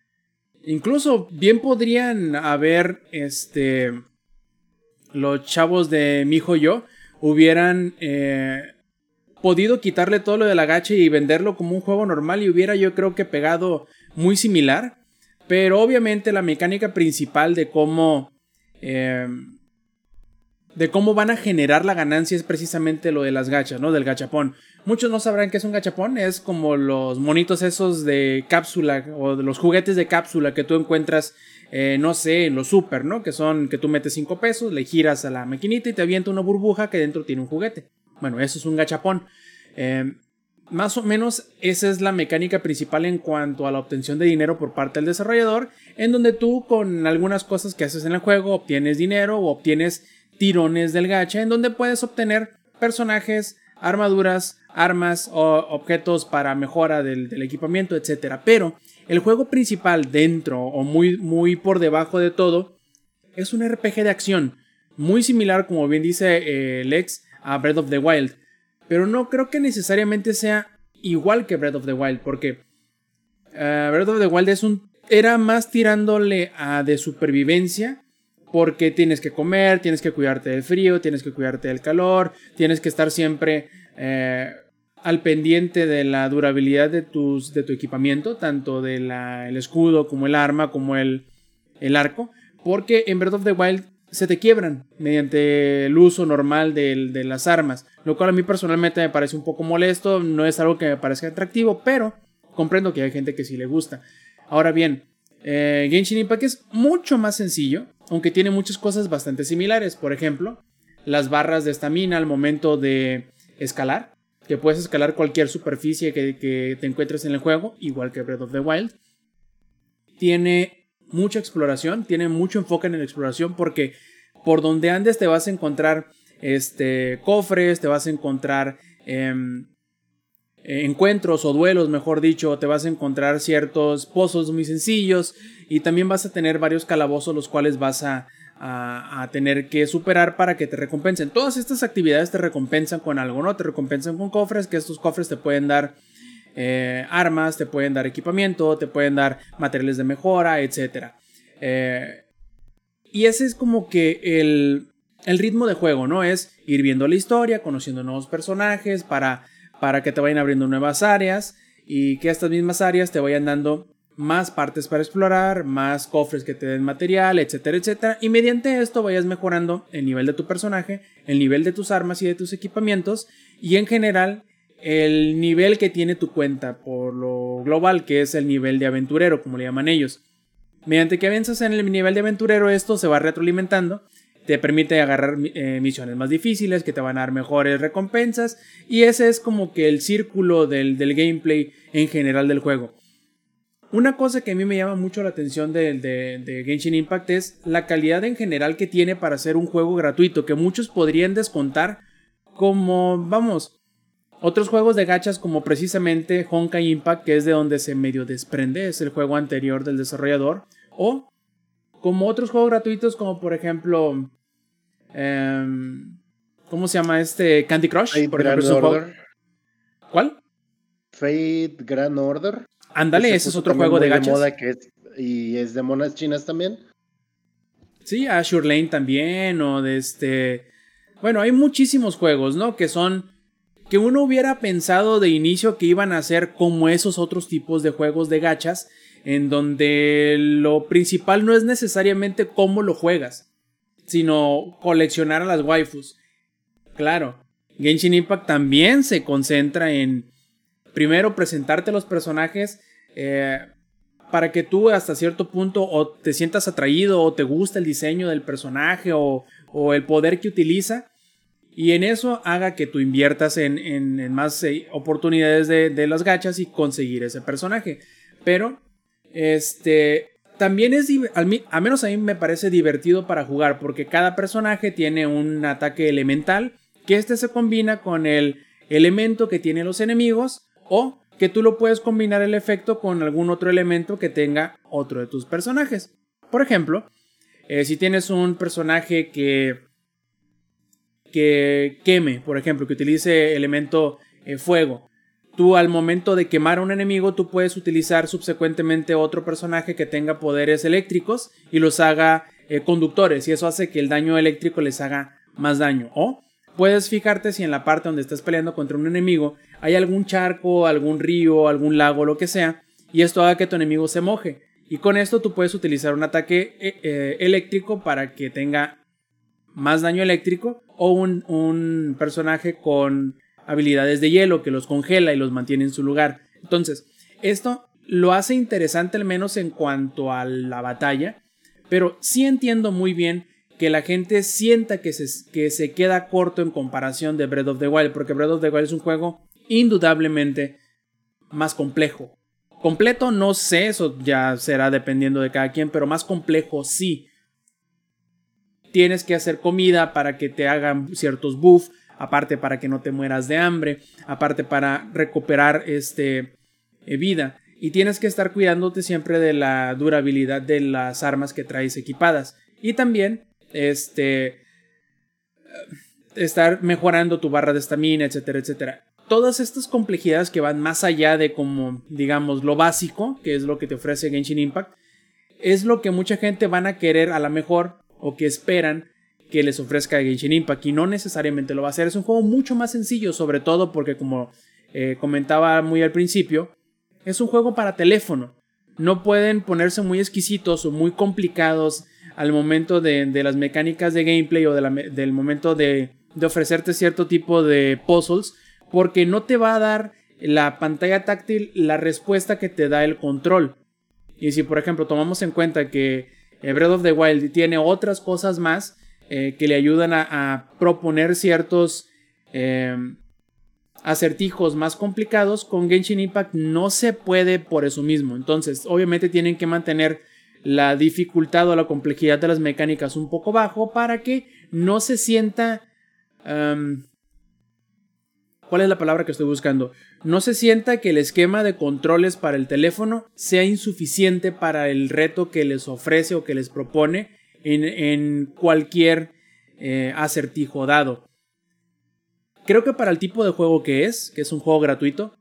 Incluso bien podrían haber, este, los chavos de mi hijo yo hubieran eh, podido quitarle todo lo de la gacha y venderlo como un juego normal y hubiera yo creo que pegado muy similar. Pero obviamente la mecánica principal de cómo... Eh, de cómo van a generar la ganancia es precisamente lo de las gachas, ¿no? Del gachapón. Muchos no sabrán qué es un gachapón, es como los monitos esos de cápsula o de los juguetes de cápsula que tú encuentras, eh, no sé, en los super, ¿no? Que son que tú metes 5 pesos, le giras a la maquinita y te avienta una burbuja que dentro tiene un juguete. Bueno, eso es un gachapón. Eh, más o menos esa es la mecánica principal en cuanto a la obtención de dinero por parte del desarrollador, en donde tú con algunas cosas que haces en el juego obtienes dinero o obtienes tirones del gacha, en donde puedes obtener personajes, armaduras, armas o objetos para mejora del, equipamiento, etc. Pero el juego principal dentro o muy, muy por debajo de todo es un RPG de acción, muy similar como bien dice eh, Lex a Breath of the Wild, pero no creo que necesariamente sea igual que Breath of the Wild, porque eh, Breath of the Wild es un, era más tirándole a de supervivencia porque tienes que comer, tienes que cuidarte del frío, tienes que cuidarte del calor, tienes que estar siempre eh, al pendiente de la durabilidad de, tus, de tu equipamiento, tanto del escudo como el arma, como el, el arco, porque en Breath of the Wild se te quiebran mediante el uso normal de, de, las armas, lo cual a mí personalmente me parece un poco molesto, no es algo que me parezca atractivo, pero comprendo que hay gente que sí le gusta. Ahora bien, eh, Genshin Impact es mucho más sencillo, aunque tiene muchas cosas bastante similares. Por ejemplo, las barras de estamina al momento de escalar, que puedes escalar cualquier superficie que, te encuentres en el juego, igual que Breath of the Wild. Tiene mucha exploración, tiene mucho enfoque en la exploración porque por donde andes te vas a encontrar este, cofres, te vas a encontrar em, encuentros o duelos, mejor dicho, te vas a encontrar ciertos pozos muy sencillos y también vas a tener varios calabozos los cuales vas a, tener que superar para que te recompensen. Todas estas actividades te recompensan con algo, ¿no? Te recompensan con cofres, que estos cofres te pueden dar eh, armas, te pueden dar equipamiento, te pueden dar materiales de mejora, etc. Eh, y ese es como que el, el ritmo de juego, ¿no? Es ir viendo la historia, conociendo nuevos personajes para, para que te vayan abriendo nuevas áreas y que estas mismas áreas te vayan dando más partes para explorar, más cofres que te den material, etcétera, etcétera. Y mediante esto vayas mejorando el nivel de tu personaje, el nivel de tus armas y de tus equipamientos y en general el nivel que tiene tu cuenta por lo global, que es el nivel de aventurero, como le llaman ellos. Mediante que avanzas en el nivel de aventurero, esto se va retroalimentando, te permite agarrar eh, misiones más difíciles, que te van a dar mejores recompensas, y ese es como que el círculo del, del gameplay en general del juego. Una cosa que a mí me llama mucho la atención de, Genshin Impact es la calidad en general que tiene para ser un juego gratuito, que muchos podrían descontar como, vamos, otros juegos de gachas como precisamente Honkai Impact, que es de donde se medio desprende, es el juego anterior del desarrollador, o como otros juegos gratuitos como por ejemplo, em, ¿cómo se llama este? Candy Crush. por ejemplo, ¿Cuál? Fate Grand Order. Ándale, ese es otro juego de gachas. y es de monas chinas también. Sí, Azure Lane también, o de este... Bueno, hay muchísimos juegos, ¿no? Que son... Que uno hubiera pensado de inicio que iban a ser como esos otros tipos de juegos de gachas, en donde lo principal no es necesariamente cómo lo juegas, sino coleccionar a las waifus. Claro, Genshin Impact también se concentra en primero presentarte los personajes eh, para que tú hasta cierto punto o te sientas atraído o te gusta el diseño del personaje o, el poder que utiliza y en eso haga que tú inviertas en, más eh, oportunidades de, las gachas y conseguir ese personaje. Pero, este, también es, al, menos a mí me parece divertido para jugar porque cada personaje tiene un ataque elemental que este se combina con el elemento que tienen los enemigos o que tú lo puedes combinar el efecto con algún otro elemento que tenga otro de tus personajes. Por ejemplo, eh, si tienes un personaje que, que queme, por ejemplo, que utilice elemento eh, fuego, tú al momento de quemar a un enemigo, tú puedes utilizar subsecuentemente otro personaje que tenga poderes eléctricos y los haga eh, conductores, y eso hace que el daño eléctrico les haga más daño. O puedes fijarte si en la parte donde estás peleando contra un enemigo hay algún charco, algún río, algún lago, lo que sea, y esto haga que tu enemigo se moje. Y con esto tú puedes utilizar un ataque eh, eh, eléctrico para que tenga más daño eléctrico o un, un personaje con habilidades de hielo que los congela y los mantiene en su lugar. Entonces, esto lo hace interesante al menos en cuanto a la batalla, pero sí entiendo muy bien que la gente sienta que se, que se queda corto en comparación de Breath of the Wild, porque Breath of the Wild es un juego indudablemente más complejo. Completo no sé, eso ya será dependiendo de cada quien, pero más complejo sí. Tienes que hacer comida para que te hagan ciertos buffs, aparte para que no te mueras de hambre, aparte para recuperar este eh, vida y tienes que estar cuidándote siempre de la durabilidad de las armas que traes equipadas y también este estar mejorando tu barra de estamina, etcétera, etcétera. Todas estas complejidades que van más allá de como, digamos, lo básico, que es lo que te ofrece Genshin Impact, es lo que mucha gente van a querer a lo mejor o que esperan que les ofrezca Genshin Impact y no necesariamente lo va a hacer. Es un juego mucho más sencillo, sobre todo porque como eh, comentaba muy al principio, es un juego para teléfono. No pueden ponerse muy exquisitos o muy complicados al momento de, las mecánicas de gameplay o del momento de, de ofrecerte cierto tipo de puzzles porque no te va a dar la pantalla táctil la respuesta que te da el control. Y si por ejemplo tomamos en cuenta que eh, Breath of the Wild tiene otras cosas más eh, que le ayudan a, proponer ciertos eh, acertijos más complicados, con Genshin Impact no se puede por eso mismo. Entonces, obviamente tienen que mantener la dificultad o la complejidad de las mecánicas un poco bajo para que no se sienta... ¿Cuál es la palabra que estoy buscando? No se sienta que el esquema de controles para el teléfono sea insuficiente para el reto que les ofrece o que les propone en, cualquier eh, acertijo dado. Creo que para el tipo de juego que es, que es un juego gratuito,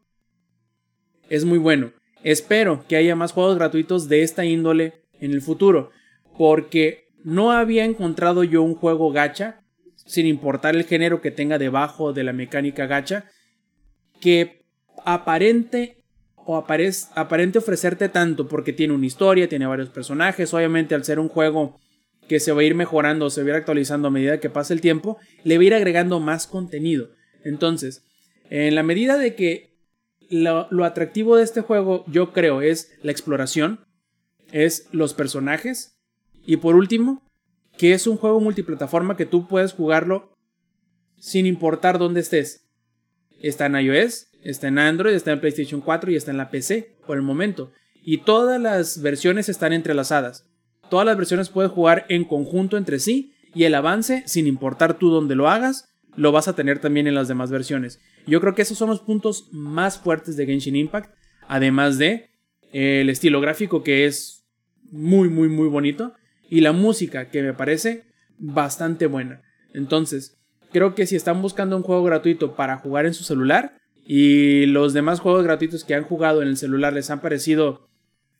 es muy bueno. Espero que haya más juegos gratuitos de esta índole en el futuro, porque no había encontrado yo un juego gacha, sin importar el género que tenga debajo de la mecánica gacha, que aparente o aparente ofrecerte tanto porque tiene una historia, tiene varios personajes, obviamente al ser un juego que se va a ir mejorando, se va a ir actualizando a medida que pase el tiempo, le va a ir agregando más contenido. Entonces, en la medida de que lo, lo atractivo de este juego, yo creo, es la exploración, es los personajes. Y por último, que es un juego multiplataforma que tú puedes jugarlo sin importar dónde estés. Está en iOS, está en Android, está en PlayStation 4 y está en la PC por el momento. Y todas las versiones están entrelazadas. Todas las versiones puedes jugar en conjunto entre sí y el avance, sin importar tú dónde lo hagas, lo vas a tener también en las demás versiones. Yo creo que esos son los puntos más fuertes de Genshin Impact, además de el estilo gráfico que es muy, muy, muy bonito. Y la música, que me parece bastante buena. Entonces, creo que si están buscando un juego gratuito para jugar en su celular y los demás juegos gratuitos que han jugado en el celular les han parecido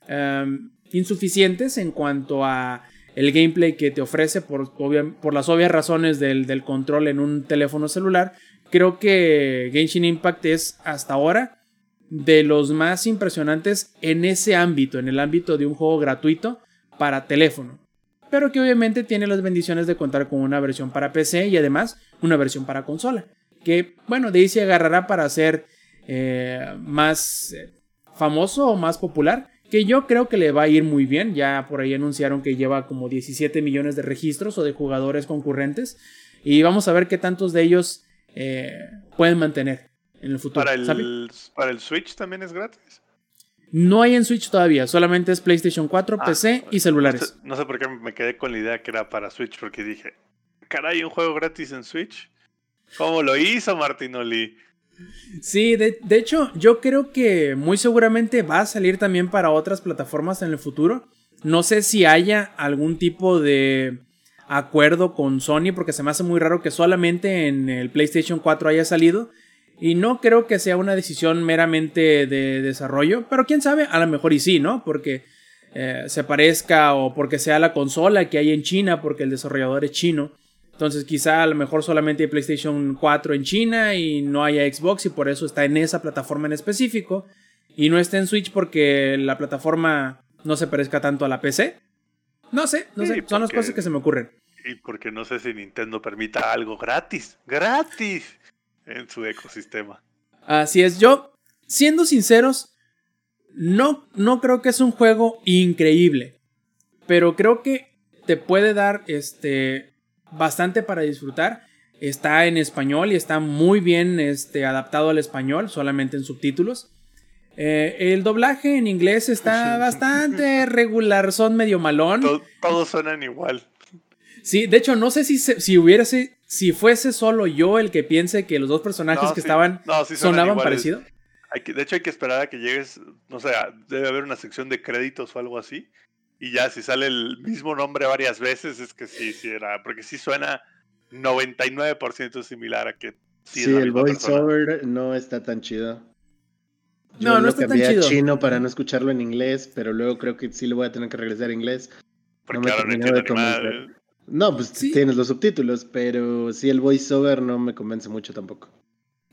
em, insuficientes en cuanto a el gameplay que te ofrece por, las obvias razones del, del, control en un teléfono celular, creo que Genshin Impact es hasta ahora de los más impresionantes en ese ámbito, en el ámbito de un juego gratuito para teléfono. Pero que obviamente tiene las bendiciones de contar con una versión para PC y además una versión para consola. Que bueno, de ahí se agarrará para ser eh, más eh, famoso o más popular. Que yo creo que le va a ir muy bien. Ya por ahí anunciaron que lleva como 17 millones de registros o de jugadores concurrentes. Y vamos a ver qué tantos de ellos eh, pueden mantener en el futuro. ¿Para el, ¿Para el Switch también es gratis? No hay en Switch todavía, solamente es PlayStation 4, Ah, PC y celulares. No sé, por qué me quedé con la idea que era para Switch, porque dije, caray, un juego gratis en Switch. ¿Cómo lo hizo Martinoli? Sí, de, de hecho, yo creo que muy seguramente va a salir también para otras plataformas en el futuro. No sé si haya algún tipo de acuerdo con Sony, porque se me hace muy raro que solamente en el PlayStation 4 haya salido. Y no creo que sea una decisión meramente de desarrollo, pero quién sabe, a lo mejor y sí, ¿no? Porque eh, se parezca o porque sea la consola que hay en China, porque el desarrollador es chino. Entonces quizá a lo mejor solamente hay PlayStation 4 en China y no haya Xbox y por eso está en esa plataforma en específico. Y no está en Switch porque la plataforma no se parezca tanto a la PC. No sé, no sé, son las cosas que se me ocurren. Y porque no sé si Nintendo permita algo gratis, gratis en su ecosistema. Así es, yo, siendo sinceros, no, no creo que es un juego increíble, pero creo que te puede dar este, bastante para disfrutar. Está en español y está muy bien este, adaptado al español, solamente en subtítulos. Eh, el doblaje en inglés está bastante regular, son medio malón. Todo- todos suenan igual. Sí, de hecho, no sé si, se- si hubiese, si fuese solo yo el que piense que los dos personajes No, que sí, estaban no, sí suenan sonaban iguales. parecido. Hay que, de hecho, hay que esperar a que llegues, no sé, debe haber una sección de créditos o algo así. Y ya si sale el mismo nombre varias veces, es que sí, sí era, porque sí suena 99% similar a que sí, Sí, es la el voiceover no está tan chido. No, Yo no lo está tan cambié a chido. chino para no escucharlo en inglés, pero luego creo que sí lo voy a tener que regresar a inglés. Porque me ahora no de entiendo madre. No, pues Sí. tienes los subtítulos, pero sí el voiceover no me convence mucho tampoco.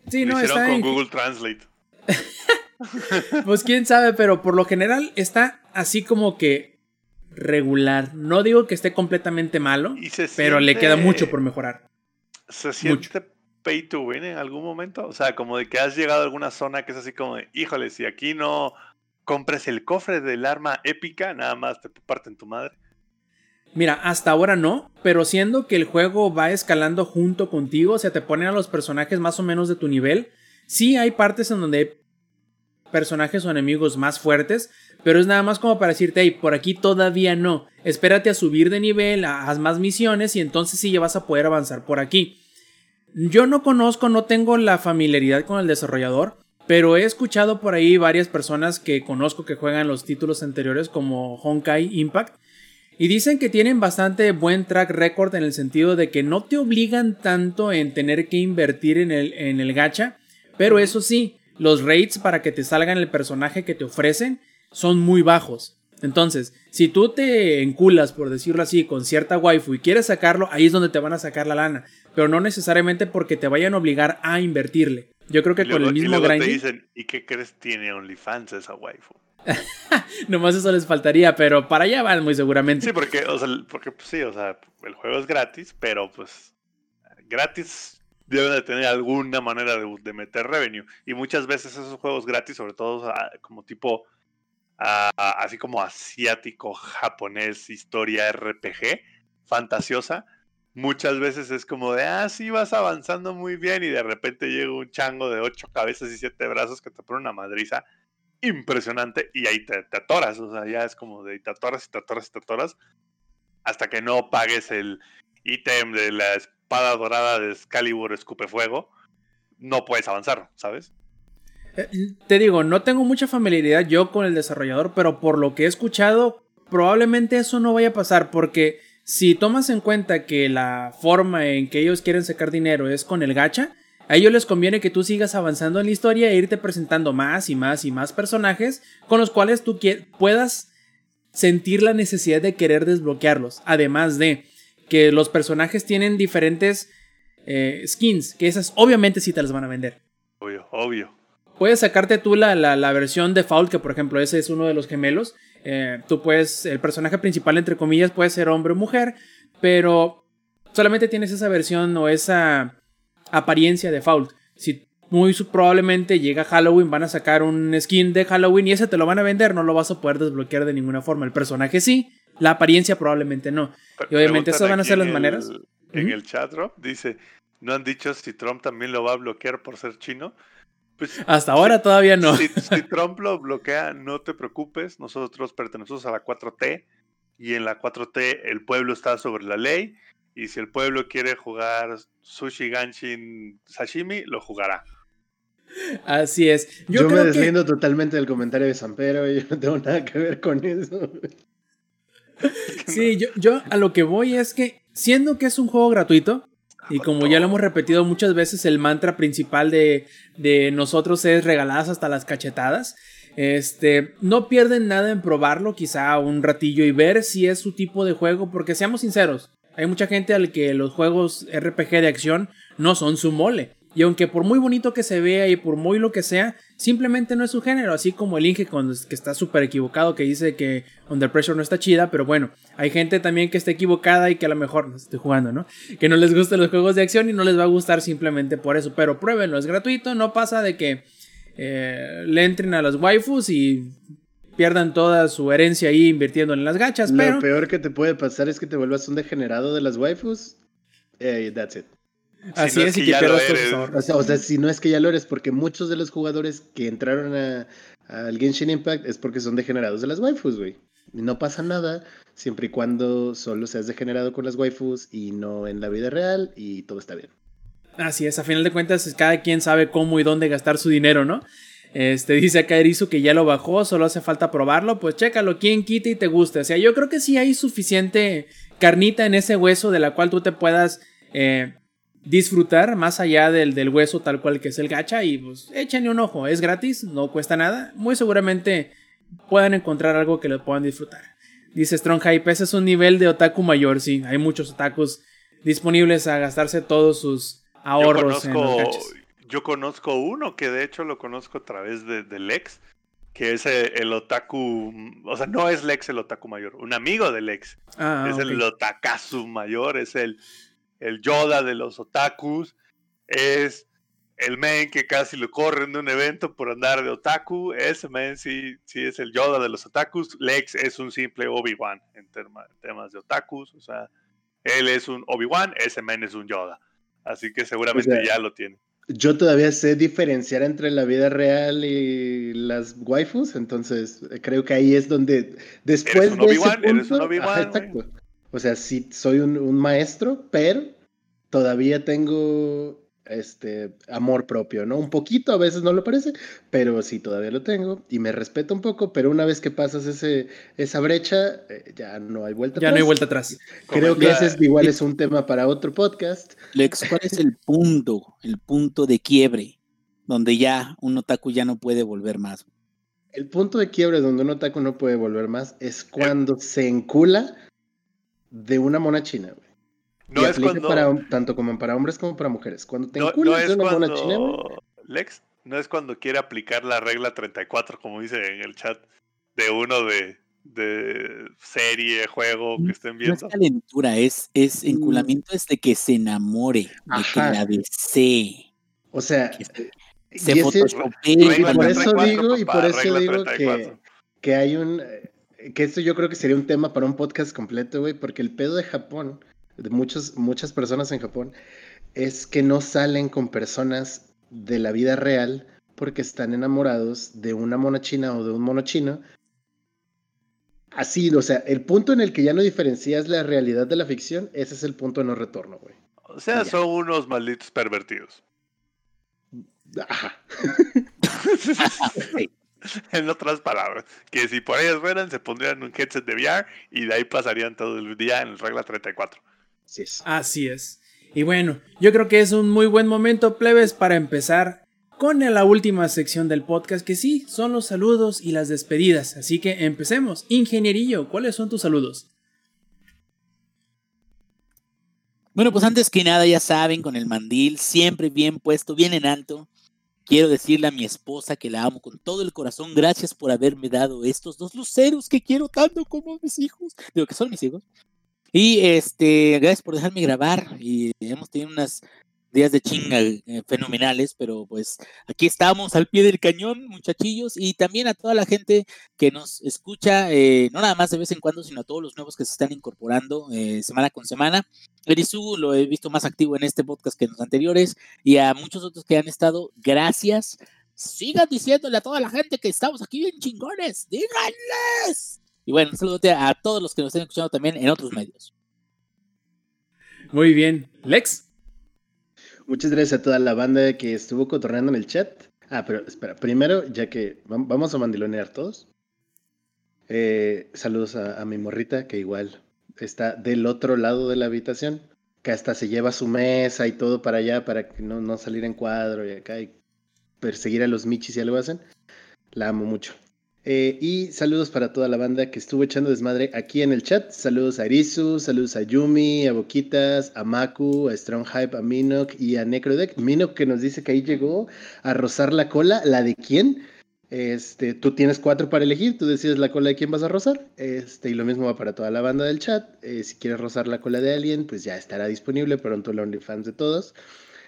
Sí, Lo no, hicieron está con en- Google Translate. Pues quién sabe, pero por lo general está así como que regular. No digo que esté completamente malo, pero le queda mucho por mejorar. ¿Se siente pay to win en algún momento? O sea, como de que has llegado a alguna zona que es así como de, híjole, si aquí no compres el cofre del arma épica, nada más te parten tu madre. Mira, hasta ahora no, pero siendo que el juego va escalando junto contigo, o sea, te ponen a los personajes más o menos de tu nivel, sí hay partes en donde hay personajes o enemigos más fuertes, pero es nada más como para decirte, hey, por aquí todavía no, espérate a subir de nivel, haz más misiones y entonces sí ya vas a poder avanzar por aquí. Yo no conozco, no tengo la familiaridad con el desarrollador, pero he escuchado por ahí varias personas que conozco que juegan los títulos anteriores como Honkai Impact y dicen que tienen bastante buen track record en el sentido de que no te obligan tanto en tener que invertir en el, en el gacha, pero eso sí, los rates para que te salgan el personaje que te ofrecen son muy bajos. Entonces, si tú te enculas, por decirlo así, con cierta waifu y quieres sacarlo, ahí es donde te van a sacar la lana, pero no necesariamente porque te vayan a obligar a invertirle. Yo creo que Y con el y mismo luego te dicen, ¿y qué crees tiene OnlyFans esa waifu? nomás eso les faltaría, pero para allá van muy seguramente. Sí, porque, o sea, porque pues, sí, o sea, el juego es gratis, pero pues gratis deben de tener alguna manera de, de meter revenue. Y muchas veces esos juegos gratis, sobre todo como tipo, así como asiático, japonés, historia RPG, fantasiosa, muchas veces es como de, ah, sí, vas avanzando muy bien y de repente llega un chango de ocho cabezas y siete brazos que te pone una madriza impresionante y ahí te, te atoras, o sea, ya es como de te atoras y te atoras y te atoras hasta que no pagues el ítem de la espada dorada de Excalibur Escupefuego, no puedes avanzar, ¿sabes? Eh, Te digo, no tengo mucha familiaridad yo con el desarrollador, pero por lo que he escuchado, probablemente eso no vaya a pasar, porque si tomas en cuenta que la forma en que ellos quieren sacar dinero es con el gacha, a ellos les conviene que tú sigas avanzando en la historia e irte presentando más y más y más personajes con los cuales tú puedas sentir la necesidad de querer desbloquearlos. Además de que los personajes tienen diferentes eh, skins, que esas obviamente sí te las van a vender. Obvio, obvio. Puedes sacarte tú la, la, la versión default, que por ejemplo ese es uno de los gemelos. Eh, tú puedes, el personaje principal, entre comillas, puede ser hombre o mujer, pero solamente tienes esa versión o esa apariencia default. Si muy probablemente llega Halloween, van a sacar un skin de Halloween y ese te lo van a vender, no lo vas a poder desbloquear de ninguna forma. El personaje sí, la apariencia probablemente no. Y obviamente esas van a ser las maneras. En el chat, Rob, dice, ¿no han dicho si Trump también lo va a bloquear por ser chino? Pues Hasta ahora todavía no. Si, si Trump lo bloquea, no te preocupes. Nosotros pertenecemos a la 4T y en la 4T el pueblo está sobre la ley. Y si el pueblo quiere jugar Sushi Ganshin Sashimi, lo jugará. Así es. Yo, Yo, me creo que deslindo totalmente del comentario de Sampero, yo no tengo nada que ver con eso. Sí, yo, yo a lo que voy es que, siendo que es un juego gratuito, y como ya lo hemos repetido muchas veces, el mantra principal de, de nosotros es regaladas hasta las cachetadas. Este, no pierden nada en probarlo, quizá un ratillo y ver si es su tipo de juego, porque seamos sinceros, hay mucha gente al que los juegos RPG de acción no son su mole. Y aunque por muy bonito que se vea y por muy lo que sea, simplemente no es su género. Así como el Inge que está súper equivocado que dice que Under Pressure no está chida. Pero bueno, hay gente también que está equivocada y que a lo mejor, no estoy jugando, ¿no? Que no les gustan los juegos de acción y no les va a gustar simplemente por eso. Pero pruébenlo, es gratuito. No pasa de que eh, le entren a las waifus y pierdan toda su herencia ahí invirtiendo en las gachas. Lo peor que te puede pasar es que te vuelvas un degenerado de las waifus. Eh, that's it. Así es, y que pierdas o sea, o sea, si no es que ya lo eres, porque muchos de los jugadores que entraron al Genshin Impact es porque son degenerados de las waifus, güey. No pasa nada siempre y cuando solo seas degenerado con las waifus y no en la vida real y todo está bien. Así es, a final de cuentas cada quien sabe cómo y dónde gastar su dinero, ¿no? Este dice acá Erizo que ya lo bajó, solo hace falta probarlo, pues chécalo, quién quita y te gusta. O sea, yo creo que sí hay suficiente carnita en ese hueso de la cual tú te puedas eh, disfrutar más allá del, del, hueso tal cual que es el gacha y pues échenle un ojo, es gratis, no cuesta nada, muy seguramente puedan encontrar algo que lo puedan disfrutar. Dice Strong Hype, ese es un nivel de otaku mayor, sí, hay muchos otakus disponibles a gastarse todos sus ahorros. Yo conozco, yo conozco uno que de hecho lo conozco a través de, de Lex, que es el otaku, o sea, no es Lex el otaku mayor, un amigo de Lex, ah, es el otakazu mayor, es el el Yoda de los otakus, es el men que casi lo corren de un evento por andar de otaku, ese men sí, sí es el Yoda de los otakus, Lex es un simple Obi-Wan en temas de otakus, o sea, él es un Obi-Wan, ese men es un Yoda, así que seguramente ya lo tiene. Yo todavía sé diferenciar entre la vida real y las waifus, entonces creo que ahí es donde después ¿Eres un Obi-Wan? ¿Eres un Obi-Wan? Exacto. O sea, sí soy un, maestro, pero todavía tengo este amor propio, ¿no? Un poquito, a veces no lo parece, pero sí todavía lo tengo y me respeto un poco, pero una vez que pasas ese, esa brecha, eh, ya no hay vuelta atrás. Ya no hay vuelta atrás. Creo que ese es, igual es un tema para otro podcast. Lex, ¿cuál es el punto, el punto de quiebre donde ya un otaku ya no puede volver más? El punto de quiebre donde un otaku no puede volver más es cuando se encula de una mona china, güey. No es cuando... para, tanto como para hombres como para mujeres. Cuando te no, de una mona china, Lex, no es cuando quiere aplicar la regla 34, como dice en el chat, de uno de, de serie, juego que estén viendo. No es calentura, es, es mm. enculamiento desde que se enamore, de que la desee. O sea, se, se y por eso digo, y por eso digo que, que hay un que esto yo creo que sería un tema para un podcast completo, güey, porque el pedo de Japón, de muchos, muchas personas en Japón, es que no salen con personas de la vida real porque están enamorados de una mona china o de un mono chino. Así, o sea, el punto en el que ya no diferencias la realidad de la ficción, ese es el punto de no retorno, güey. O sea, son unos malditos pervertidos. Ajá. en otras palabras, que si por ellas fueran, se pondrían un headset de VR y de ahí pasarían todo el día en regla 34. Así es. Así es. Y bueno, yo creo que es un muy buen momento, plebes, para empezar con la última sección del podcast, que sí, son los saludos y las despedidas. Así que empecemos. Ingenierillo, ¿cuáles son tus saludos? Bueno, pues antes que nada, ya saben, con el mandil siempre bien puesto, bien en alto. Quiero decirle a mi esposa que la amo con todo el corazón. Gracias por haberme dado estos dos luceros que quiero tanto como mis hijos. Digo que son mis hijos. Y este, gracias por dejarme grabar. Y hemos tenido unas días de chinga eh, fenomenales, pero pues aquí estamos al pie del cañón, muchachillos, y también a toda la gente que nos escucha, eh, no nada más de vez en cuando, sino a todos los nuevos que se están incorporando eh, semana con semana. Erisu lo he visto más activo en este podcast que en los anteriores, y a muchos otros que han estado, gracias. Sigan diciéndole a toda la gente que estamos aquí bien chingones, díganles. Y bueno, un a todos los que nos están escuchando también en otros medios. Muy bien. Lex. Muchas gracias a toda la banda que estuvo cotorreando en el chat. Ah, pero espera, primero, ya que vamos a mandilonear todos. Eh, saludos a, mi morrita, que igual está del otro lado de la habitación, que hasta se lleva su mesa y todo para allá para que no, no salir en cuadro y acá y perseguir a los michis y algo hacen. La amo mucho. Eh, y saludos para toda la banda que estuvo echando desmadre aquí en el chat. Saludos a Arisu, saludos a Yumi, a Boquitas, a Maku, a Strong Hype, a Minok y a Necrodeck. Minok que nos dice que ahí llegó a rozar la cola. ¿La de quién? Este, tú tienes cuatro para elegir, tú decides la cola de quién vas a rozar. Este, y lo mismo va para toda la banda del chat. Eh, si quieres rozar la cola de alguien, pues ya estará disponible pronto el OnlyFans de todos.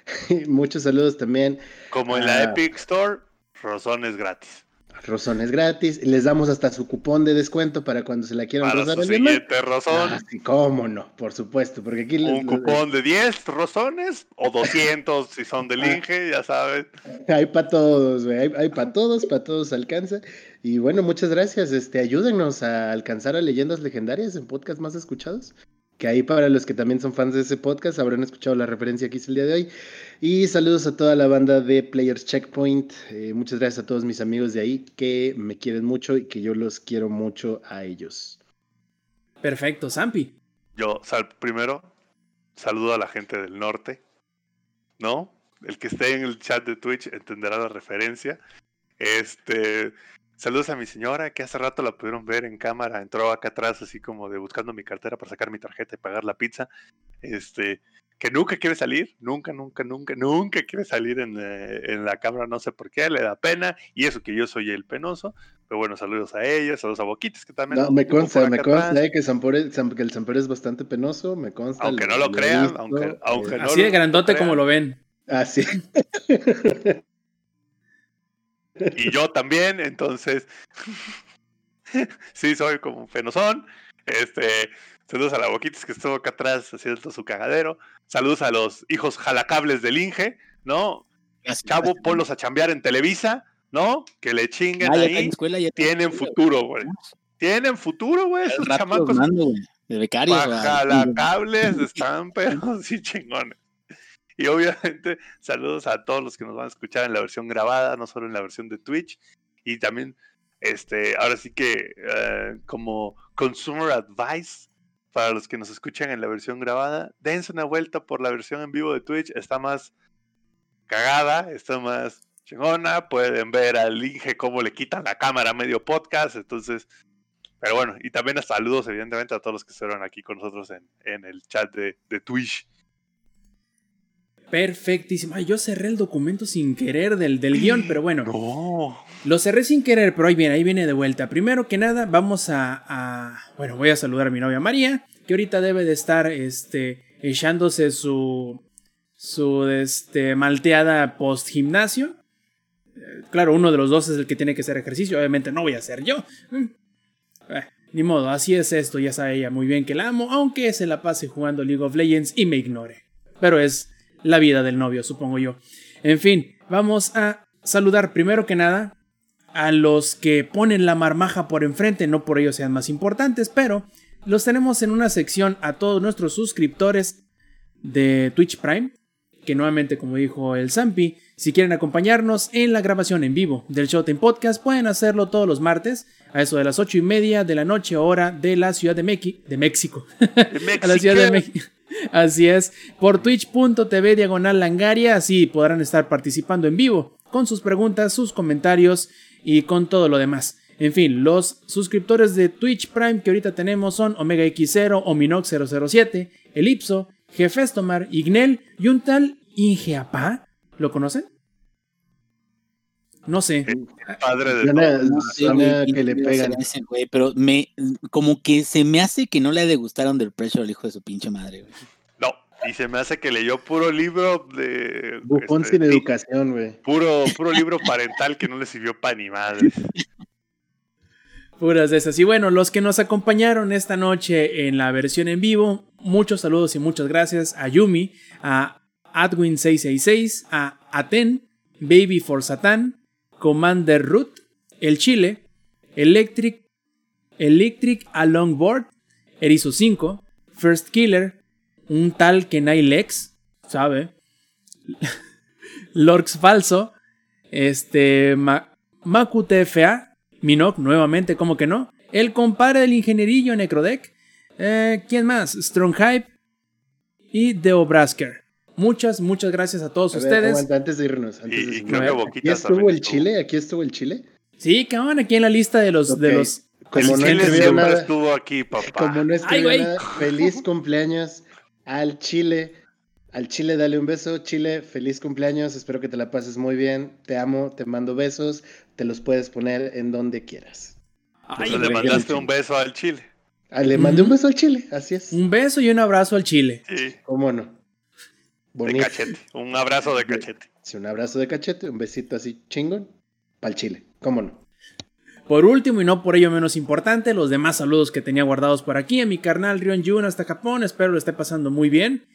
Muchos saludos también. Como en la Epic Store, rozones gratis. Rozones gratis. Les damos hasta su cupón de descuento para cuando se la quieran Para rozar su siguiente rozón. Ah, sí, cómo no, por supuesto, porque aquí les- un cupón de 10 rozones o 200 si son Ah. del Inge, ya sabes. Hay para todos, güey. Hay, para todos, para todos alcanza. Y bueno, muchas gracias. Este, ayúdennos a alcanzar a leyendas legendarias en podcast más escuchados. Que ahí para los que también son fans de ese podcast habrán escuchado la referencia que hice el día de hoy. Y saludos a toda la banda de Players Checkpoint. Eh, muchas gracias a todos mis amigos de ahí que me quieren mucho y que yo los quiero mucho a ellos. Perfecto, Zampi. Yo, sal, primero, saludo a la gente del norte, ¿no? El que esté en el chat de Twitch entenderá la referencia. Este, saludos a mi señora, que hace rato la pudieron ver en cámara, entró acá atrás así como de buscando mi cartera para sacar mi tarjeta y pagar la pizza. Este, que nunca quiere salir, nunca, nunca, nunca, nunca quiere salir en, eh, en la cámara, no sé por qué, le da pena, y eso que yo soy el penoso. Pero bueno, saludos a ella, saludos a Boquitas, que también... No, me consta, me consta eh, que, el Sampere es bastante penoso, me consta. Aunque no lo crean, visto, aunque- aunque eh, no Así de grandote como lo ven. Ah, sí. y yo también, entonces sí soy como un fenosón. Este, saludos a la Boquitas que estuvo acá atrás haciendo su cagadero. Saludos a los hijos jalacables del Inge, ¿no? Chavo, ponlos a chambear en Televisa, ¿no? Que le chinguen Ah, ya está en ahí. la escuela, Tienen futuro, güey. Tienen futuro, güey. Esos chamacos mando, De becarios. jalacables están, pero sí chingones. Y obviamente, saludos a todos los que nos van a escuchar en la versión grabada, no solo en la versión de Twitch. Y también, este, ahora sí que, eh, como consumer advice, para los que nos escuchan en la versión grabada, dense una vuelta por la versión en vivo de Twitch. Está más cagada, está más chingona. Pueden ver al Inge cómo le quitan la cámara medio podcast. Entonces, pero bueno, y también saludos, evidentemente, a todos los que estuvieron aquí con nosotros en, el chat de Twitch. Perfectísimo. Ay, yo cerré el documento sin querer del, del guion, pero bueno. No. Lo cerré sin querer, pero ahí viene, ahí viene de vuelta. Primero que nada, vamos a, a- Bueno, voy a saludar a mi novia María, que ahorita debe de estar este, echándose su. su este, malteada post gimnasio. Eh, Claro, uno de los dos es el que tiene que hacer ejercicio. Obviamente no voy a ser yo. Mm. Eh, ni modo, así es esto. Ya sabe ella muy bien que la amo, aunque se la pase jugando League of Legends y me ignore. Pero es la vida del novio, supongo yo. En fin, vamos a saludar primero que nada a los que ponen la marmaja por enfrente, no por ello sean más importantes, pero los tenemos en una sección a todos nuestros suscriptores de Twitch Prime, que nuevamente, como dijo el Zampi, si quieren acompañarnos en la grabación en vivo del Showtime Podcast, pueden hacerlo todos los martes, a eso de las ocho y media de la noche, hora de la Ciudad de, Mequi- de México. a la Ciudad de México. Así es, por twitch.tv diagonal langaria, así podrán estar participando en vivo con sus preguntas, sus comentarios y con todo lo demás. En fin, los suscriptores de Twitch Prime que ahorita tenemos son Omega X0, Ominox007, Elipso, Jefestomar, Ignel y un tal Ingeapá. ¿Lo conocen? No sé. Padre de Suena, todos. No sé, que le pegan. ese pero me, como que se me hace que no le ha de gustar Under Pressure al hijo de su pinche madre. güey. No, y se me hace que leyó puro libro de. Bufón este, sin educación, güey. Puro, puro libro parental que no le sirvió para ni madre. Puras de esas. Y bueno, los que nos acompañaron esta noche en la versión en vivo, muchos saludos y muchas gracias a Yumi, a Adwin666, a Aten, Baby for Satan, Commander Root, El Chile, Electric, Electric Along Board, Erizo 5, First Killer, un tal Kenai Lex, ¿sabe? Lorx Falso, este, Ma Maku TFA, Minok, nuevamente, ¿cómo que no? El compadre del ingenierillo Necrodeck. Eh, ¿Quién más? Strong Hype y Deo Brasker. Muchas, muchas gracias a todos A ver, ustedes. aguanta, antes de irnos. Antes Y- de y irnos. creo que ver, Boquitas Aquí estuvo el Chile, aquí estuvo el Chile. Sí, cabrón, aquí en la lista de los, de Ok. los Como el no chile siempre nada, estuvo aquí, papá. como no escribió nada, feliz cumpleaños al Chile. Al Chile dale un beso. Chile, feliz cumpleaños. Espero que te la pases muy bien. Te amo, te mando besos. Te los puedes poner en donde quieras. Ay, Entonces le mandaste un beso al chile. Ah, le mandé un beso al Chile, así es. Un beso y un abrazo al chile. Sí, ¿Cómo no? De cachete. Un abrazo de cachete. Sí, un abrazo de cachete, un besito así chingón. Pa'l Chile. ¿Cómo no? Por último y no por ello menos importante, los demás saludos que tenía guardados por aquí a mi carnal Rion Jun hasta Japón, espero lo esté pasando muy bien.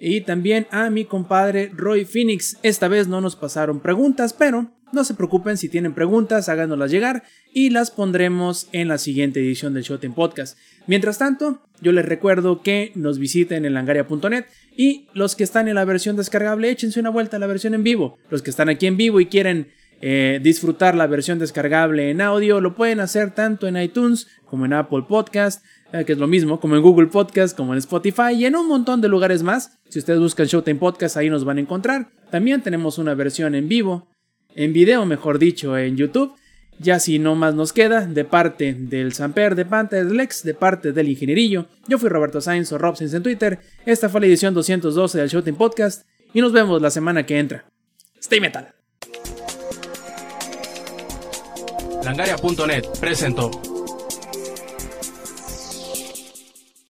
Y también a mi compadre Roy Phoenix. Esta vez no nos pasaron preguntas, pero no se preocupen si tienen preguntas, háganoslas llegar y las pondremos en la siguiente edición del Showtime Podcast. Mientras tanto, yo les recuerdo que nos visiten en langaria.net y los que están en la versión descargable, échense una vuelta a la versión en vivo. Los que están aquí en vivo y quieren eh, disfrutar la versión descargable en audio, lo pueden hacer tanto en iTunes como en Apple Podcast, eh, que es lo mismo, como en Google Podcast, como en Spotify y en un montón de lugares más. Si ustedes buscan Showtime Podcast, ahí nos van a encontrar. También tenemos una versión en vivo, en video, mejor dicho, en YouTube. Ya si no más nos queda, de parte del Samper, de parte del Lex, de parte del Ingenierillo. Yo fui Roberto Sainz o Rob Sainz en Twitter. Esta fue la edición 212 del Showtime Podcast y nos vemos la semana que entra. Stay metal. Langaria.net presentó.